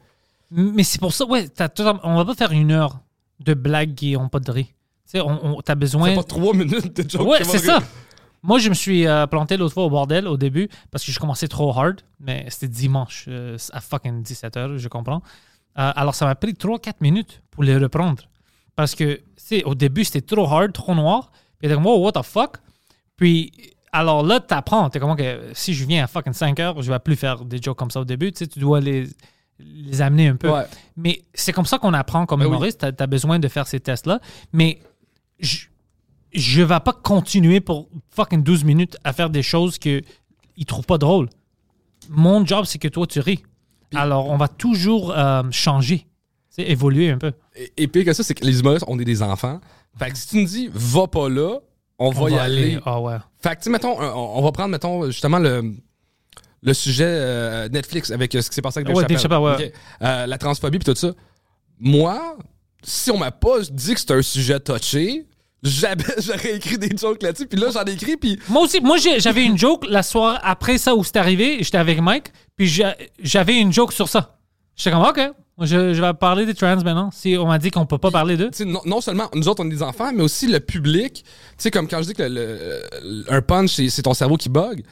Mais c'est pour ça, ouais, t'as on va pas faire une heure de blagues qui ont pas de rire. Tu sais, on, on- t'as besoin. C'est pas trois minutes de joke. Ouais, qui va c'est rire. ça. Moi, je me suis euh, planté l'autre fois au bordel au début parce que je commençais trop hard, mais c'était dimanche euh, à fucking 17h, je comprends. Euh, alors, ça m'a pris 3-4 minutes pour les reprendre. Parce que, tu sais, au début, c'était trop hard, trop noir. Puis, t'es comme, wow, what the fuck? Puis, alors là, t'apprends. T'es comme, que si je viens à fucking 5 heures, je vais plus faire des jokes comme ça au début. Tu sais, tu dois les, les amener un peu. Ouais. Mais c'est comme ça qu'on apprend comme Ben oui. humoriste. T'as as besoin de faire ces tests-là. Mais je, je vais pas continuer pour fucking 12 minutes à faire des choses que ils trouvent pas drôles. Mon job, c'est que toi, tu ris. Alors, on va toujours euh, changer. Évoluer un peu. Et, et pire que ça, c'est que les humoristes, on est des enfants. Fait que si tu nous dis, va pas là, on, va y aller. Ah ouais. Fait que, tu mettons, on, on va prendre, mettons, justement, le, le sujet euh, Netflix avec euh, ce qui s'est passé avec Dave Ouais, Chappelle. Dave Chappelle, ouais. Ok. Euh, la transphobie puis tout ça. moi, si on m'a pas dit que c'était un sujet touché, j'aurais écrit des jokes là-dessus. Puis là, j'en ai écrit, puis Moi aussi, moi j'avais une joke la soirée après ça où c'est arrivé, j'étais avec Mike, puis j'a- j'avais une joke sur ça. J'étais comme, OK, je, je vais parler des trans maintenant. Si on m'a dit qu'on peut pas parler d'eux. non, non seulement nous autres, on est des enfants, mais aussi le public. Tu sais, comme quand je dis que le- le- un punch, c'est- ton cerveau qui bug.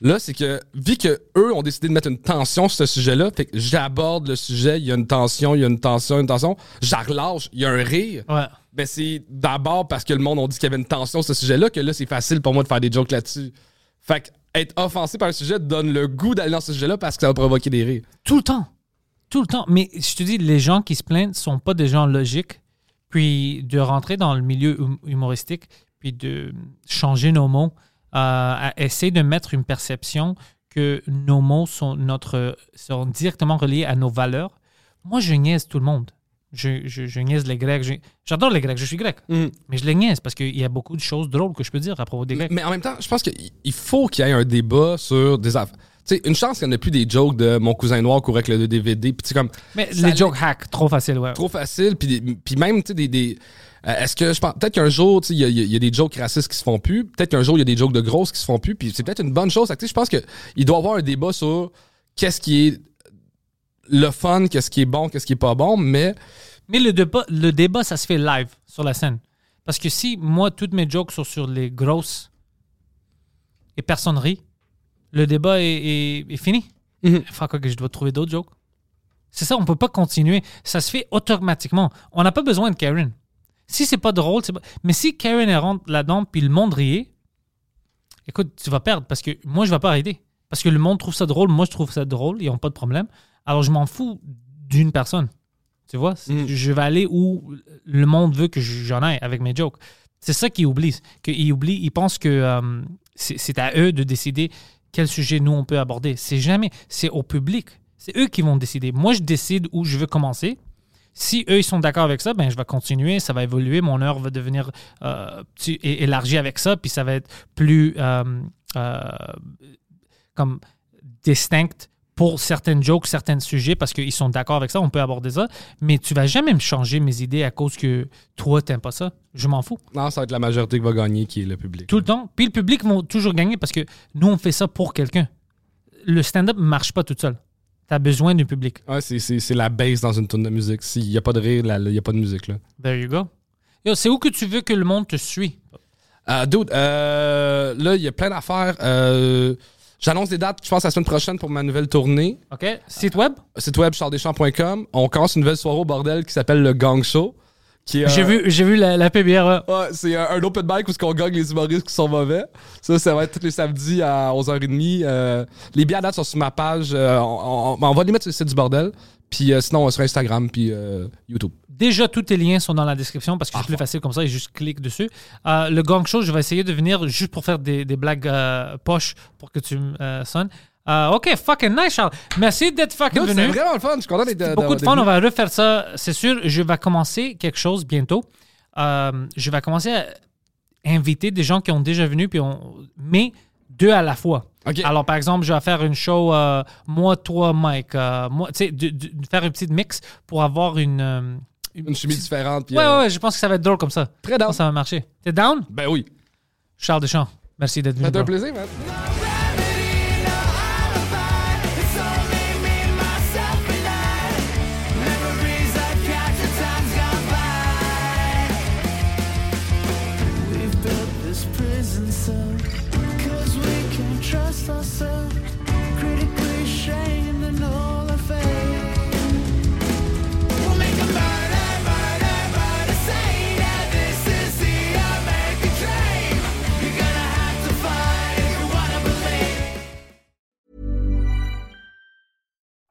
Là, c'est que, vu que eux ont décidé de mettre une tension sur ce sujet-là, fait que j'aborde le sujet, il y a une tension, il y a une tension, une tension, j'en relâche, il y a un rire. Ouais. Ben, c'est d'abord parce que le monde a dit qu'il y avait une tension sur ce sujet-là que là, c'est facile pour moi de faire des jokes là-dessus. Fait que être offensé par un sujet donne le goût d'aller dans ce sujet-là parce que ça va provoquer des rires. Tout le temps. Tout le temps. Mais je te dis, les gens qui se plaignent sont pas des gens logiques. Puis de rentrer dans le milieu hum- humoristique, puis de changer nos mots, euh, à essayer de mettre une perception que nos mots sont, notre, sont directement reliés à nos valeurs. Moi, je niaise tout le monde. Je, je, je niaise les Grecs. J'adore les Grecs, je suis grec. Mhm. Mais je les niaise parce qu'il y a beaucoup de choses drôles que je peux dire à propos des Grecs. Mais en même temps, je pense qu'il il faut qu'il y ait un débat sur des affaires. Sais, une chance qu'il n'y en ait plus des jokes de mon cousin noir courait avec le DVD. Puis, comme. Mais les jokes hack, trop facile, ouais. trop facile. Puis, même, tu sais, des. des- euh, Est-ce que je pense. Peut-être qu'un jour, tu sais, il y, a- y a des jokes racistes qui se font plus. Peut-être qu'un jour, il y a des jokes de grosses qui se font plus. Puis c'est peut-être une bonne chose. Je pense qu'il doit y avoir un débat sur qu'est-ce qui est le fun, qu'est-ce qui est bon, qu'est-ce qui est pas bon. Mais Mais le débat, le débat, ça se fait live sur la scène. Parce que si moi, toutes mes jokes sont sur les grosses et personne rit, le débat est, est- est fini. Mhm. Enfin, quoi que je dois trouver d'autres jokes. C'est ça, on peut pas continuer. Ça se fait automatiquement. On n'a pas besoin de Karen. Si c'est pas drôle, c'est pas... Mais si Karen rentre là-dedans puis le monde riait, écoute, tu vas perdre parce que moi, je vais pas arrêter. Parce que le monde trouve ça drôle, moi, je trouve ça drôle, ils n'ont pas de problème. Alors, je m'en fous d'une personne. Tu vois? Mm. Je vais aller où le monde veut que j'en aille avec mes jokes. C'est ça qu'ils oublient. Qu'ils oublient, ils pensent que euh, c'est c'est à eux de décider quel sujet nous on peut aborder. C'est jamais, c'est au public. C'est eux qui vont décider. Moi, je décide où je veux commencer. Si eux, ils sont d'accord avec ça, ben, je vais continuer, ça va évoluer, mon heure va devenir euh, élargie avec ça, puis ça va être plus euh, euh, comme distinct pour certaines jokes, certains sujets, parce qu'ils sont d'accord avec ça, on peut aborder ça, mais tu vas jamais me changer mes idées à cause que toi, t'aimes pas ça. Je m'en fous. non, ça va être la majorité qui va gagner, qui est le public. Tout le temps. Puis le public va toujours gagner parce que nous, on fait ça pour quelqu'un. Le stand-up ne marche pas tout seul. Tu as besoin du public. Ouais, c'est- la base dans une tune de musique. S'il n'y a pas de rire, il n'y a pas de musique. Là. There you go. Yo, c'est où que tu veux que le monde te suit? Euh, dude, euh, là, il y a plein d'affaires. Euh, J'annonce des dates, je pense, la semaine prochaine pour ma nouvelle tournée. OK? Site web? Site web charlesdeschamps.com. On commence une nouvelle soirée au bordel qui s'appelle le Gang Show. qui est, euh, J'ai vu, j'ai vu la, la PBR. ouais. Ouais, c'est un, un open mic où on gagne les humoristes qui sont mauvais. Ça, ça va être tous les samedis à 11h30. Euh, les billets à date sont sur ma page. Euh, on, on- on va les mettre sur le site du bordel. Puis euh, sinon, sur Instagram puis euh, YouTube. Déjà, tous tes liens sont dans la description parce que c'est Ah, plus facile comme ça et juste clique dessus. Euh, le gang show, je vais essayer de venir juste pour faire des, des blagues euh, poches pour que tu me euh, sonnes. Euh, ok, fucking nice, Charles. Merci d'être fucking Dude, C'est venu. vraiment le fun. Je suis content d'être beaucoup de fun. On va refaire ça. C'est sûr, je vais commencer quelque chose bientôt. Je vais commencer à inviter des gens qui ont déjà venu, puis on... mais deux à la fois. Alors, par exemple, je vais faire une show, euh, moi, toi, Mike. euh, moi, tu sais, faire une petite mix pour avoir une. euh, Une chimie différente. puis, Ouais, euh, ouais, ouais, je pense que ça va être drôle comme ça. Très down. Ça va marcher? T'es down? Ben oui. Charles Deschamps, merci d'être venu. C'était un plaisir, man.